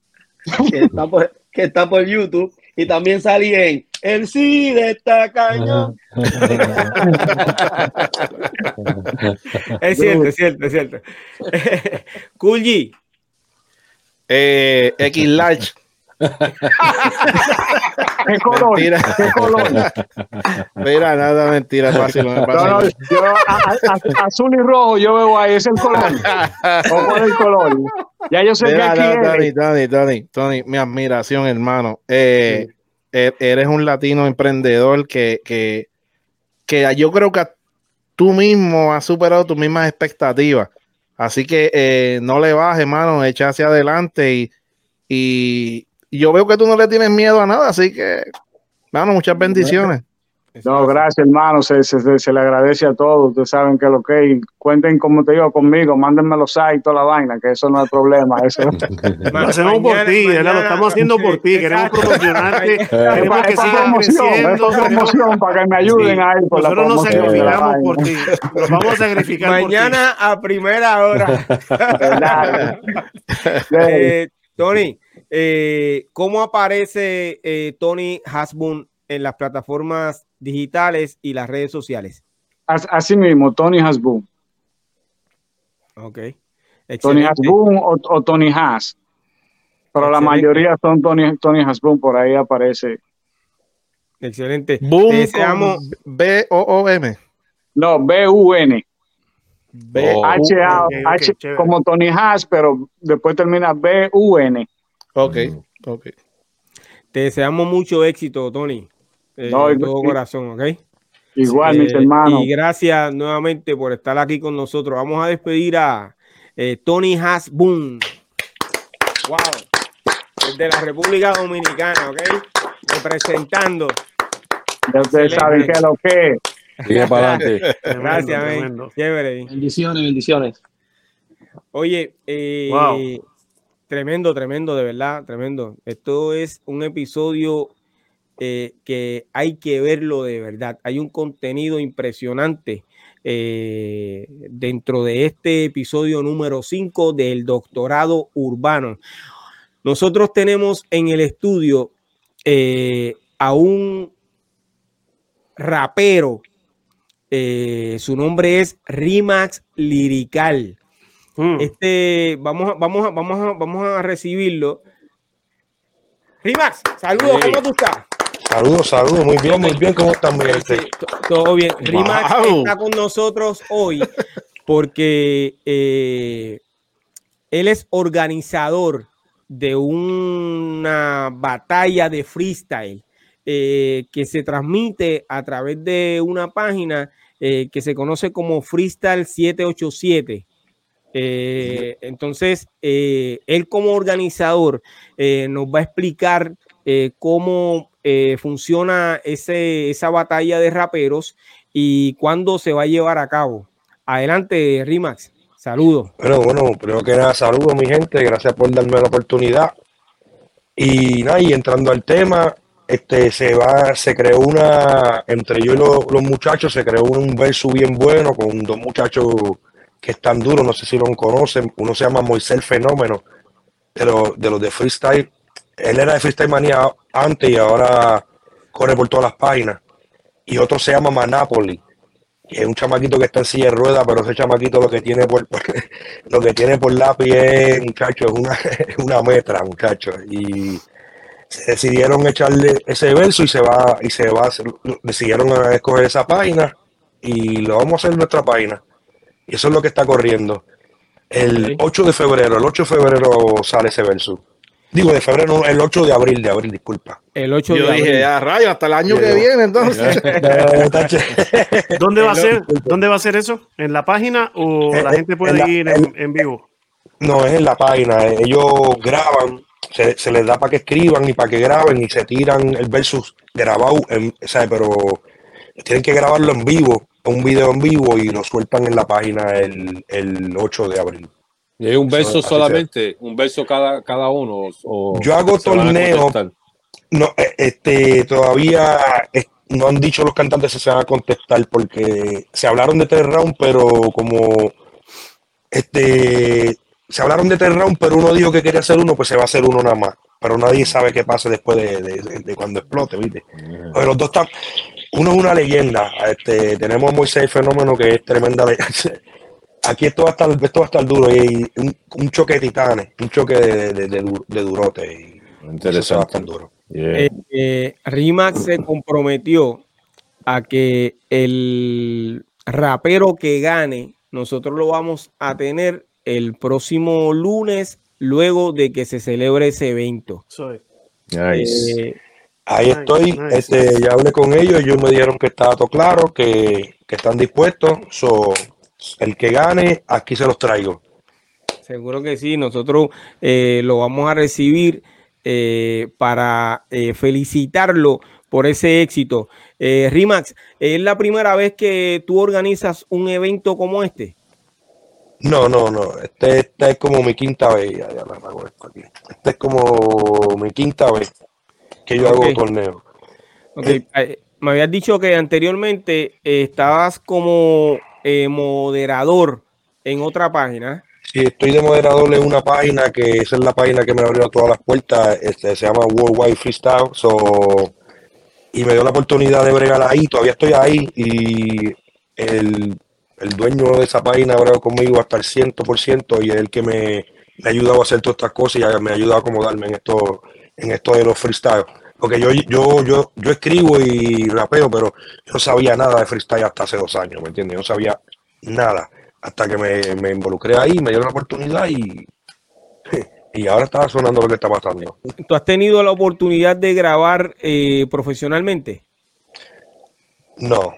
que está por, que está por YouTube, y también salí en El sí de esta cañón. es cierto, es cierto, es cierto. *laughs* Kulji. Eh, X Large. ¿Qué color? Mentira. ¿Qué color? Mira, nada, mentira, fácil. No, no, yo, azul y rojo, yo veo ahí, es el color. ¿O el color? Ya yo sé Mira, que aquí Tony, Tony, Tony, Tony, mi admiración, hermano. Eh, er, eres un latino emprendedor que, que, que yo creo que tú mismo has superado tus mismas expectativas. Así que eh, no le bajes, hermano, echa hacia adelante y, y, y yo veo que tú no le tienes miedo a nada, así que, bueno, muchas bendiciones. No, gracias, hermano. Se, se, le agradece a todos. Ustedes saben que lo que cuenten, como te digo, conmigo. Mándenme los sites, toda la vaina, que eso no es problema. Eso. *laughs* lo hacemos por ti, lo estamos haciendo por ti. Queremos promocionarte. queremos que sigan creciendo. Es promoción para que me ayuden ahí. Por Nosotros nos sacrificamos por ti. Nos vamos a sacrificar Mañana a primera hora. *laughs* eh, Tony, eh, ¿cómo aparece eh, Tony Hasbun en las plataformas digitales y las redes sociales? Así mismo, Tony Hasbun. Ok. Tony Hasbun o, Tony Has. Pero la mayoría son Tony, Tony Hasbun, por ahí aparece. Excelente. Boom B-O-O-M. No, B-U-N. H-A, como Tony Haas, pero después termina B-U-N. Ok, ok. Te deseamos mucho éxito, Tony. Eh, no, todo corazón, ¿ok? Igual, mis eh, hermanos. Y gracias nuevamente por estar aquí con nosotros. Vamos a despedir a eh, Tony Haas Boom. Wow. De la República Dominicana, ¿ok? Representando. Ya ustedes saben qué es lo que para adelante. *laughs* Gracias, Chévere. Bendiciones, bendiciones. Oye, eh, tremendo, tremendo, de verdad, tremendo. Esto es un episodio eh, que hay que verlo de verdad. Hay un contenido impresionante eh, dentro de este episodio número 5 del doctorado urbano. Nosotros tenemos en el estudio a un rapero eh, su nombre es Rimax Lirical. Mm. Este, vamos, vamos, vamos, vamos a recibirlo. Rimax, saludos, ¿cómo tú estás? Saludos, saludos, muy bien, muy bien, ¿cómo están? todo bien. Rimax está con nosotros hoy porque eh, él es organizador de una batalla de freestyle eh, que se transmite a través de una página eh, que se conoce como Freestyle 787. Eh, entonces, él como organizador nos va a explicar cómo funciona ese, esa batalla de raperos y cuándo se va a llevar a cabo. Adelante, Rimax. Saludos. Bueno, bueno, primero que nada, saludos, mi gente. Gracias por darme la oportunidad. Y nada, y entrando al tema, este, se va, se creó una, entre yo y los, muchachos, se creó un verso bien bueno con dos muchachos que están duros, no sé si lo conocen, uno se llama Moisés Fenómeno, de, de los de freestyle, él era de freestyle manía antes y ahora corre por todas las páginas, y otro se llama Manapoli, que es un chamaquito que está en silla de ruedas, pero ese chamaquito lo que tiene por, *laughs* lo que tiene por lápiz es, muchacho, es una, *laughs* es una metra, muchacho, y decidieron echarle ese verso y se va, y se va, decidieron escoger esa página y lo vamos a hacer en nuestra página. Y eso es lo que está corriendo. El 8 de febrero, el 8 de febrero sale ese verso. Digo, de febrero, el 8 de abril, de abril, disculpa. El 8 de Yo dije, a rayo, hasta el año que viene, entonces. *laughs* *laughs* ¿Dónde va a ser? ¿Dónde va a ser eso? ¿En la página o la gente puede ir en, vivo? No, es en la página. Ellos graban, se, les da para que escriban y para que graben y se tiran el versus grabado, en, Pero tienen que grabarlo en vivo, un video en vivo y lo sueltan en la página el, el 8 de abril. ¿Y un verso solamente? ¿Un verso cada, cada uno? Yo hago torneo. No, eh, este, todavía no han dicho los cantantes si se van a contestar porque se hablaron de tres rounds, pero como este se hablaron de tres rounds, pero uno dijo que quería hacer uno, pues se va a hacer uno nada más. Pero nadie sabe qué pasa después de, cuando explote, ¿viste? los dos están. Uno es una leyenda. Este, tenemos a Moisés Fenómeno, que es tremenda. *laughs* Aquí esto va a estar, esto va a estar duro. Y un, choque de titanes, un choque de, de, durote. Interesante. duro. Eh, eh, Rimax se comprometió a que el rapero que gane, nosotros lo vamos a tener el próximo lunes, luego de que se celebre ese evento. Eh, Ahí estoy, este, ya hablé con ellos, ellos me dijeron que estaba todo claro, que, están dispuestos. So, el que gane, aquí se los traigo. Seguro que sí, nosotros eh, lo vamos a recibir eh, para felicitarlo por ese éxito. Rimax, ¿es la primera vez que tú organizas un evento como este? No, no, no. Este, esta es como mi quinta vez. Ya, ya hago esto aquí. Este es como mi quinta vez que yo hago torneo. Okay. Eh, me habías dicho que anteriormente eh, estabas como eh, moderador en otra página. Sí, estoy de moderador en una página que esa es la página que me abrió todas las puertas. Este, se llama Worldwide Freestyle. So, y me dio la oportunidad de bregar ahí. Todavía estoy ahí. Y el el dueño de esa página ha hablado conmigo hasta el 100% y es el que me, ha ayudado a hacer todas estas cosas y me ha ayudado a acomodarme en esto, en esto de los freestyle. Porque yo, yo, yo, yo escribo y rapeo, pero yo no sabía nada de freestyle hasta hace dos años, ¿me entiendes? Yo no sabía nada hasta que me, involucré ahí, me dieron la oportunidad y, *laughs* y ahora está sonando lo que está pasando. ¿Tú has tenido la oportunidad de grabar eh, profesionalmente? No,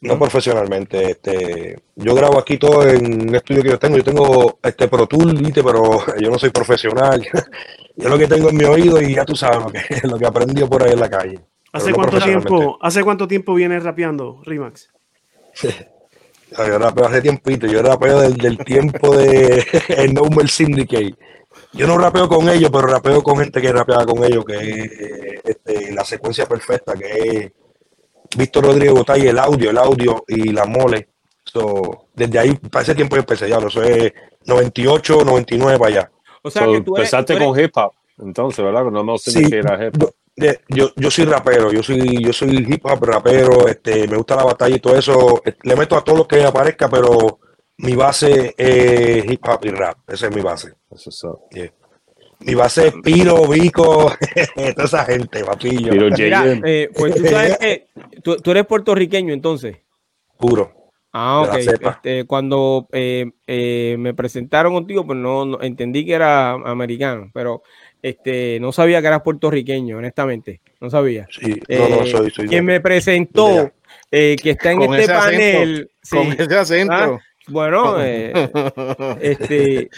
no profesionalmente. Este, yo grabo aquí todo en un estudio que yo tengo. Yo tengo este Pro Tool, ¿viste? pero *laughs* yo no soy profesional. *laughs* yo lo que tengo en mi oído y ya tú sabes lo que, *laughs* lo que aprendí por ahí en la calle. ¿Hace cuánto tiempo, ¿Hace cuánto tiempo vienes rapeando, Rimax? yo rapeo hace tiempito, yo rapeo del, del tiempo de el No Syndicate. Yo no rapeo con ellos, pero rapeo con gente que rapeaba con ellos, que es este, la secuencia perfecta, que es Víctor Rodríguez Botay, el audio, el audio y la mole. desde ahí, para ese tiempo yo empecé ya, eso es 98, 99 para allá. O sea, que tú empezaste con hip hop, entonces, ¿verdad? No, no sé sí, era hip hop. Yo, yo soy rapero, yo soy, yo soy hip hop rapero, este, me gusta la batalla y todo eso. Le meto a todo lo que aparezca, pero mi base es hip hop y rap. Esa es mi base. Eso es mi base es Piro, Vico, *laughs* toda esa gente, papillo. Eh, pues tú sabes que tú, eres puertorriqueño entonces. Puro. Ah, ok. Este, cuando eh, eh, me presentaron contigo, pues no, entendí que era americano, pero este, no sabía que eras puertorriqueño, honestamente. No sabía. Sí, no, no, soy, soy Quien me presentó, que está en este panel. con ese acento. ¿ah? Bueno, eh, *laughs* este,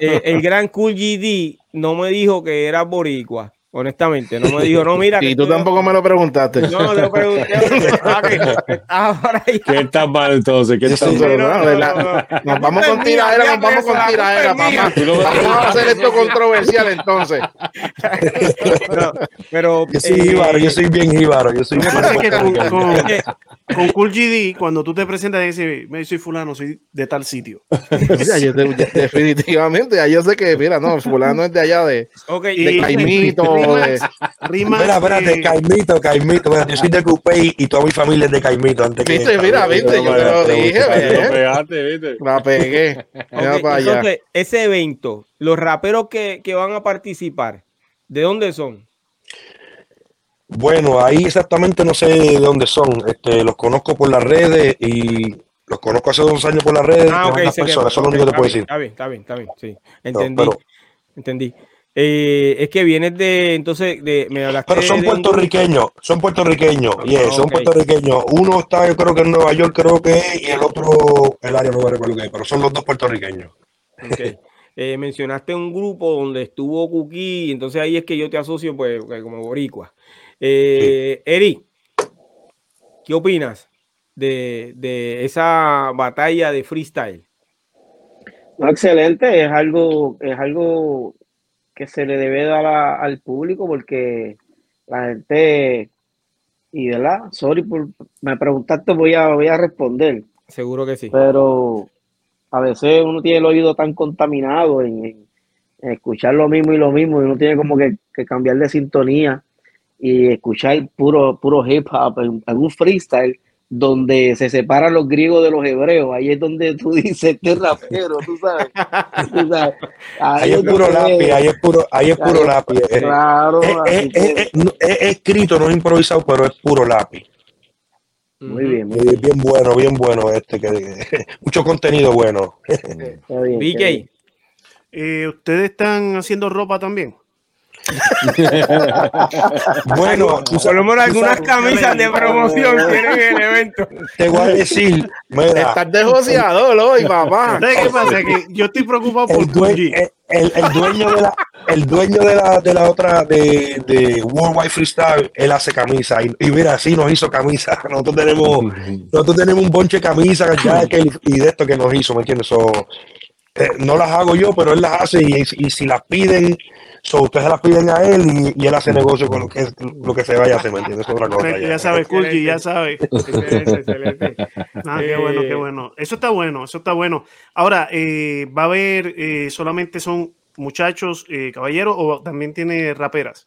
eh, el gran Cool GD no me dijo que era boricua. Honestamente, no me dijo, no, mira. Y tú tampoco me lo preguntaste. No, le pregunté. *laughs* ¿Qué está mal entonces? ¿Qué está mal? Nos vamos con tiradera, nos vamos con tiradera, papá. Vamos a hacer esto controversial entonces. pero. Yo soy jíbaro, yo soy bien jíbaro. Yo soy *laughs* con Cool GD, cuando tú te presentas y dices, me soy fulano, soy de tal sitio. definitivamente, ya yo sé que, mira, no, fulano es de allá de, de Caimito. De, Rima, espera, espera, de Caimito, Caimito. Bueno, yo soy de Cupey y toda mi familia es de Caimito. Antes ¿Viste? mira, viste, yo te lo dije. Lo pegaste, viste. La pegué. Okay, para allá. Entonces, ese evento, los raperos que, que van a participar, ¿de dónde son? Bueno, ahí exactamente no sé de dónde son. Este, los conozco por las redes y los conozco hace dos años por las redes. Ah, ok, personas, eso es lo único que te puedo decir. Está bien, está bien, está bien. Sí, entendí. entendí. Eh, es que vienes de, entonces, de, me hablaste Pero son puertorriqueños, son puertorriqueños, y ah, son puertorriqueños. Uno está, yo creo que en Nueva York, creo que es, y el otro, el área no me recuerdo qué, pero son los dos puertorriqueños. Okay. eh, mencionaste un grupo donde estuvo Kuki, entonces ahí es que yo te asocio pues como boricua. Eh, Eri, ¿qué opinas de, esa batalla de freestyle? excelente, es algo, es algo que se le debe dar al público porque la gente, y de la, sorry por me preguntaste, voy a, voy a responder. Seguro que sí. Pero a veces uno tiene el oído tan contaminado en, escuchar lo mismo y lo mismo, y uno tiene como que, cambiar de sintonía y escuchar puro, puro hip hop en, un freestyle donde se separan los griegos de los hebreos. Ahí es donde tú *laughs* dices, este rapero, tú sabes. Ahí, es puro lápiz, ahí es puro, ahí es puro lápiz. Claro. Es, es, escrito, no es improvisado, pero es puro lápiz. Muy bien, muy bien. bien bueno, bien bueno este, que, *laughs* mucho contenido bueno. BJ, eh, ¿ustedes están haciendo ropa también? *laughs* bueno, por algunas camisas de promoción tienen el evento. Te voy a decir, mira, estás negociador hoy, papá. *laughs* qué pasa? Que yo estoy preocupado por el, el, el, dueño de la, el dueño de la, de la otra de, de Worldwide Freestyle, él hace camisa y, mira, sí nos hizo camisa. *laughs* Nosotros tenemos, nosotros tenemos un bonche de camisas y de esto que nos hizo, ¿me entiendes? Eh, no las hago yo, pero él las hace y, y si las piden So, ustedes las piden a él y, él hace negocio con lo que, lo que se vaya a hacer, ¿me entiendes? otra cosa. Ya, sabe, Kulji, ya sabe. excelente, *laughs* Ah, qué bueno, qué bueno. Eso está bueno, eso está bueno. Ahora, eh, ¿va a haber eh, solamente son muchachos, eh, caballeros, o también tiene raperas?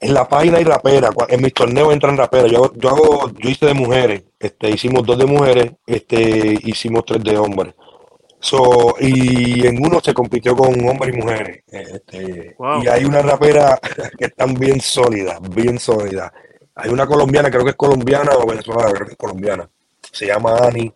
En la página hay raperas, en mis torneos entran raperas. Yo, yo hago, yo hice de mujeres, este, hicimos dos de mujeres, este, hicimos tres de hombres. So, y en uno se compitió con hombres y mujeres. Este, Y hay una rapera *laughs* que están bien sólidas, bien sólidas. Hay una colombiana, creo que es colombiana o venezolana, creo que es colombiana. Se llama Ani.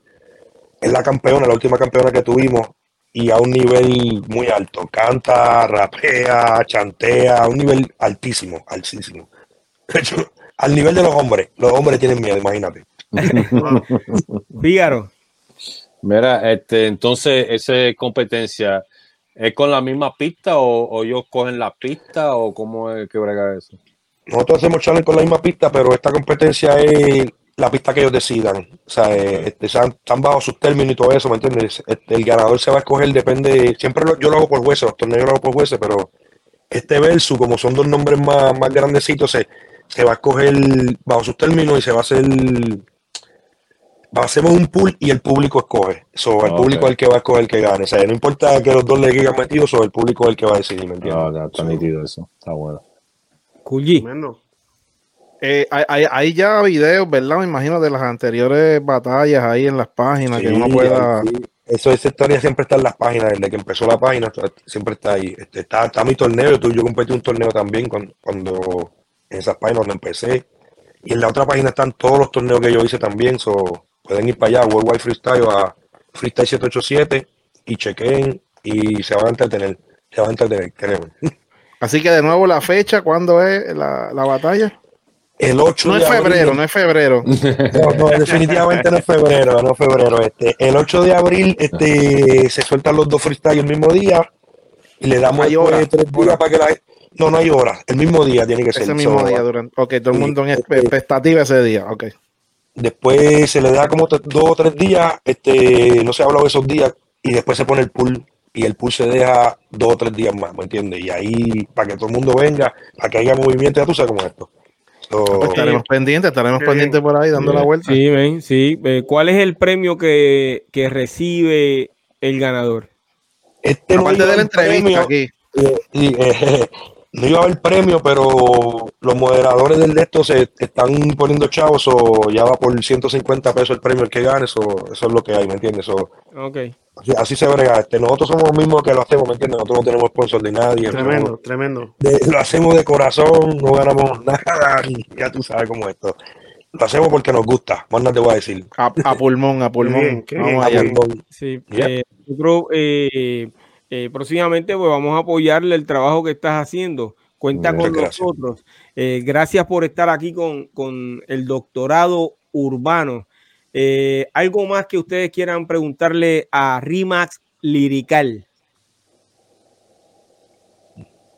Es la campeona, la última campeona que tuvimos y a un nivel muy alto. Canta, rapea, chantea, a un nivel altísimo, altísimo. al nivel de los hombres. Los hombres tienen miedo, imagínate. *laughs* Vígaro. Mira, este, entonces, esa competencia, ¿es con la misma pista o, ellos cogen la pista o cómo es que brega eso? Nosotros hacemos challenge con la misma pista, pero esta competencia es la pista que ellos decidan. O sea, eh, están, bajo sus términos y todo eso, ¿me entiendes? Este, el ganador se va a escoger, depende, siempre yo lo hago por jueces, los torneos lo hago por jueces, pero este verso, como son dos nombres más, más grandecitos, se, se va a escoger bajo sus términos y se va a hacer hacemos un pool y el público escoge. So, el público es el que va a escoger el que gane. O sea, no importa que los dos le digan metido, so, el público es el que va a decidir, ¿me entiendes? Ah, está nítido eso. Está bueno. Culli. Eh, hay, hay, ya videos, ¿verdad? Me imagino de las anteriores batallas ahí en las páginas que uno pueda. Eso, esa historia siempre está en las páginas, desde que empezó la página, siempre está ahí. Este, está, está mi torneo, yo competí un torneo también cuando, cuando en esas páginas donde empecé. Y en la otra página están todos los torneos que yo hice también. So, pueden ir para allá, Worldwide Freestyle, a Freestyle 787 y chequen y se van a entretener. Se van a entretener, créeme. *laughs* Así que de nuevo la fecha, ¿cuándo es la, la batalla? El 8 no de es febrero, no es febrero. *laughs* No, no, definitivamente no es febrero, no es febrero. Este, el 8 de abril este, se sueltan los dos freestyles el mismo día y le damos tres días para que la no, no hay hora. El mismo día tiene que ser. Ese mismo día durante. Ok, todo el mundo en este, expectativa ese día. Ok. Después se le da como dos o tres días, este, no se habla de esos días, y después se pone el pool, y el pool se deja dos o tres días más, ¿me entiendes? Y ahí, para que todo el mundo venga, para que haya movimiento, ya tú sabes cómo es esto. Pues estaremos pendientes, estaremos pendientes por ahí dando la vuelta. Sí, ven, sí. Eh, ¿Cuál es el premio que, que recibe el ganador? Este Aparte de la entrevista aquí. Eh, *laughs* eh, no iba a haber premio, pero los moderadores del de esto se están poniendo chavos o ya va por 150 pesos el premio el que gane, eso, eso es lo que hay, ¿me entiendes? okay. así, se brega. Este, nosotros somos los mismos que lo hacemos, ¿me entiendes? Nosotros no tenemos sponsor de nadie. Tremendo, tremendo. lo hacemos de corazón, no ganamos *laughs* nada, ya tú sabes cómo es esto. Lo hacemos porque nos gusta, más nada te voy a decir. A, pulmón, a pulmón. Vamos a pulmón. Sí, eh, yo creo... Eh, eh, próximamente pues vamos a apoyarle el trabajo que estás haciendo. Cuenta con nosotros. Eh, gracias por estar aquí con, el doctorado urbano. Eh, ¿Algo más que ustedes quieran preguntarle a Rimax Lirical?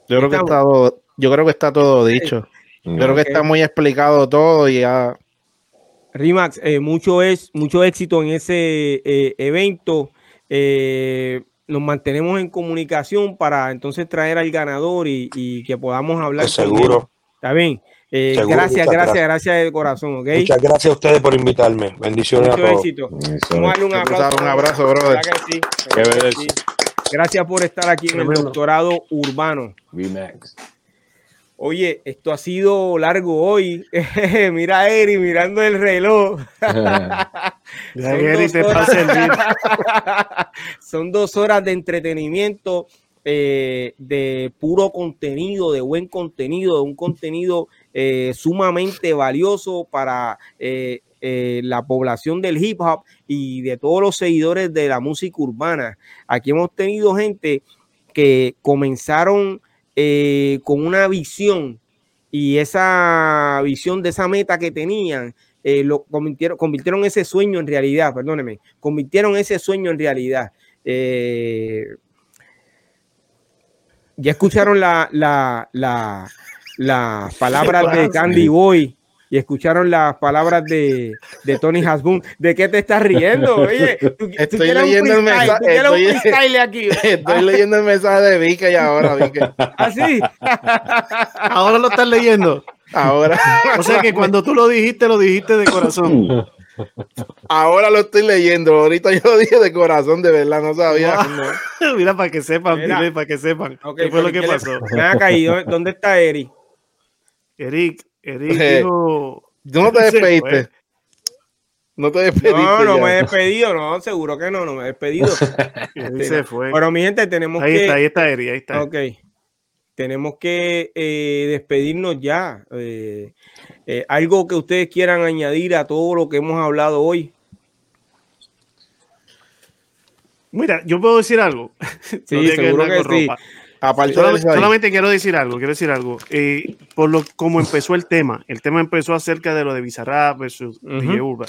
Yo creo que está todo, yo creo que está todo dicho. Yo creo que está muy explicado todo y ya. Rimax, eh, mucho, es, mucho éxito en ese eh, evento. Eh, nos mantenemos en comunicación para entonces traer al ganador y, que podamos hablar. seguro. Está bien. gracias, gracias, gracias, de corazón. Muchas gracias a ustedes por invitarme. Bendiciones a todos. éxito. Vamos a darle un abrazo. Un abrazo, brother. Gracias por estar aquí en el doctorado urbano. Oye, esto ha sido largo hoy. *laughs* Mira a Eri mirando el reloj. *laughs* *laughs* Son dos horas de entretenimiento, eh, de puro contenido, de buen contenido, de un contenido eh, sumamente valioso para eh, la población del hip hop y de todos los seguidores de la música urbana. Aquí hemos tenido gente que comenzaron eh, con una visión y esa visión de esa meta que tenían, eh, lo convirtieron, convirtieron ese sueño en realidad, perdóneme, convirtieron ese sueño en realidad. Eh, ya escucharon la, la, la, las palabras de Candy Boy y escucharon las palabras de, de Tony Hasbun. ¿De qué te estás riendo? Oye, tú, estoy leyendo el mensaje. Estoy, aquí. *laughs* estoy leyendo el mensaje de Vika y ahora, Vika. *laughs* ¿Ah, sí? *laughs* ahora lo estás leyendo. Ahora. O sea que cuando tú lo dijiste, lo dijiste de corazón. Ahora lo estoy leyendo. Ahorita yo lo dije de corazón, de verdad, no sabía. Mira, para que sepan, mira. para que sepan. ¿Qué fue lo que pasó? ¿Dónde está Eric? Eric, *laughs* Eric eh, no te *laughs* despediste. No te despediste. No, no me he despedido, no, seguro que no, no me he despedido. *laughs* se fue. Pero mi gente, tenemos ahí que. Está, ahí está, Eric, ahí está. Ok. Tenemos que eh, despedirnos ya. Eh, algo que ustedes quieran añadir a todo lo que hemos hablado hoy. Mira, yo puedo decir algo. Sí, seguro que, sí solamente, quiero decir algo, quiero decir algo. Eh, por lo como empezó el tema, el tema empezó acerca de lo de Bizarrap versus uh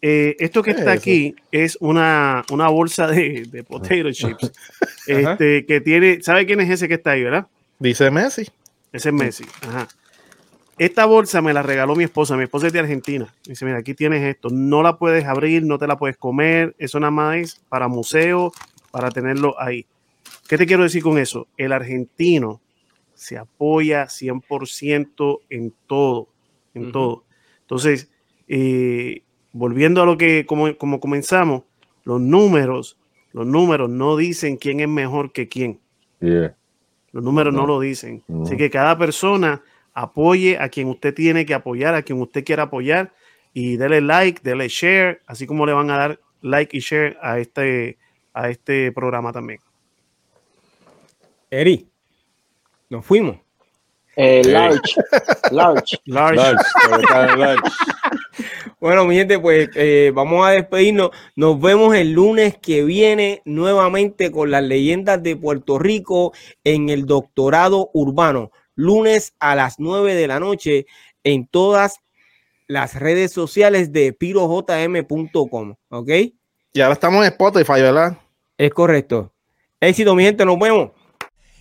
esto que está aquí es una, una bolsa de, de potato chips. *laughs* este, que tiene, ¿sabe quién es ese que está ahí, verdad? Dice Messi. Ese es Messi. Ajá. Esta bolsa me la regaló mi esposa. Mi esposa es de Argentina. Dice, mira, aquí tienes esto. No la puedes abrir, no te la puedes comer. Eso nada más es para museo, para tenerlo ahí. ¿Qué te quiero decir con eso? El argentino se apoya 100% en todo, en todo. Entonces, eh, volviendo a lo que como, comenzamos, los números, los números no dicen quién es mejor que quién. Los números no. lo dicen. Así que cada persona apoye a quien usted tiene que apoyar, a quien usted quiera apoyar y dele like, dele share, así como le van a dar like y share a este, a este programa también. Eri, nos fuimos. Eh, large, large, *laughs* large, *laughs* Bueno, mi gente, pues eh, vamos a despedirnos. Nos vemos el lunes que viene nuevamente con las leyendas de Puerto Rico en el doctorado urbano. Lunes a las 9 de la noche en todas las redes sociales de pirojm.com. ¿Ok? Y ahora estamos en Spotify, ¿verdad? Es correcto. Éxito, mi gente, nos vemos.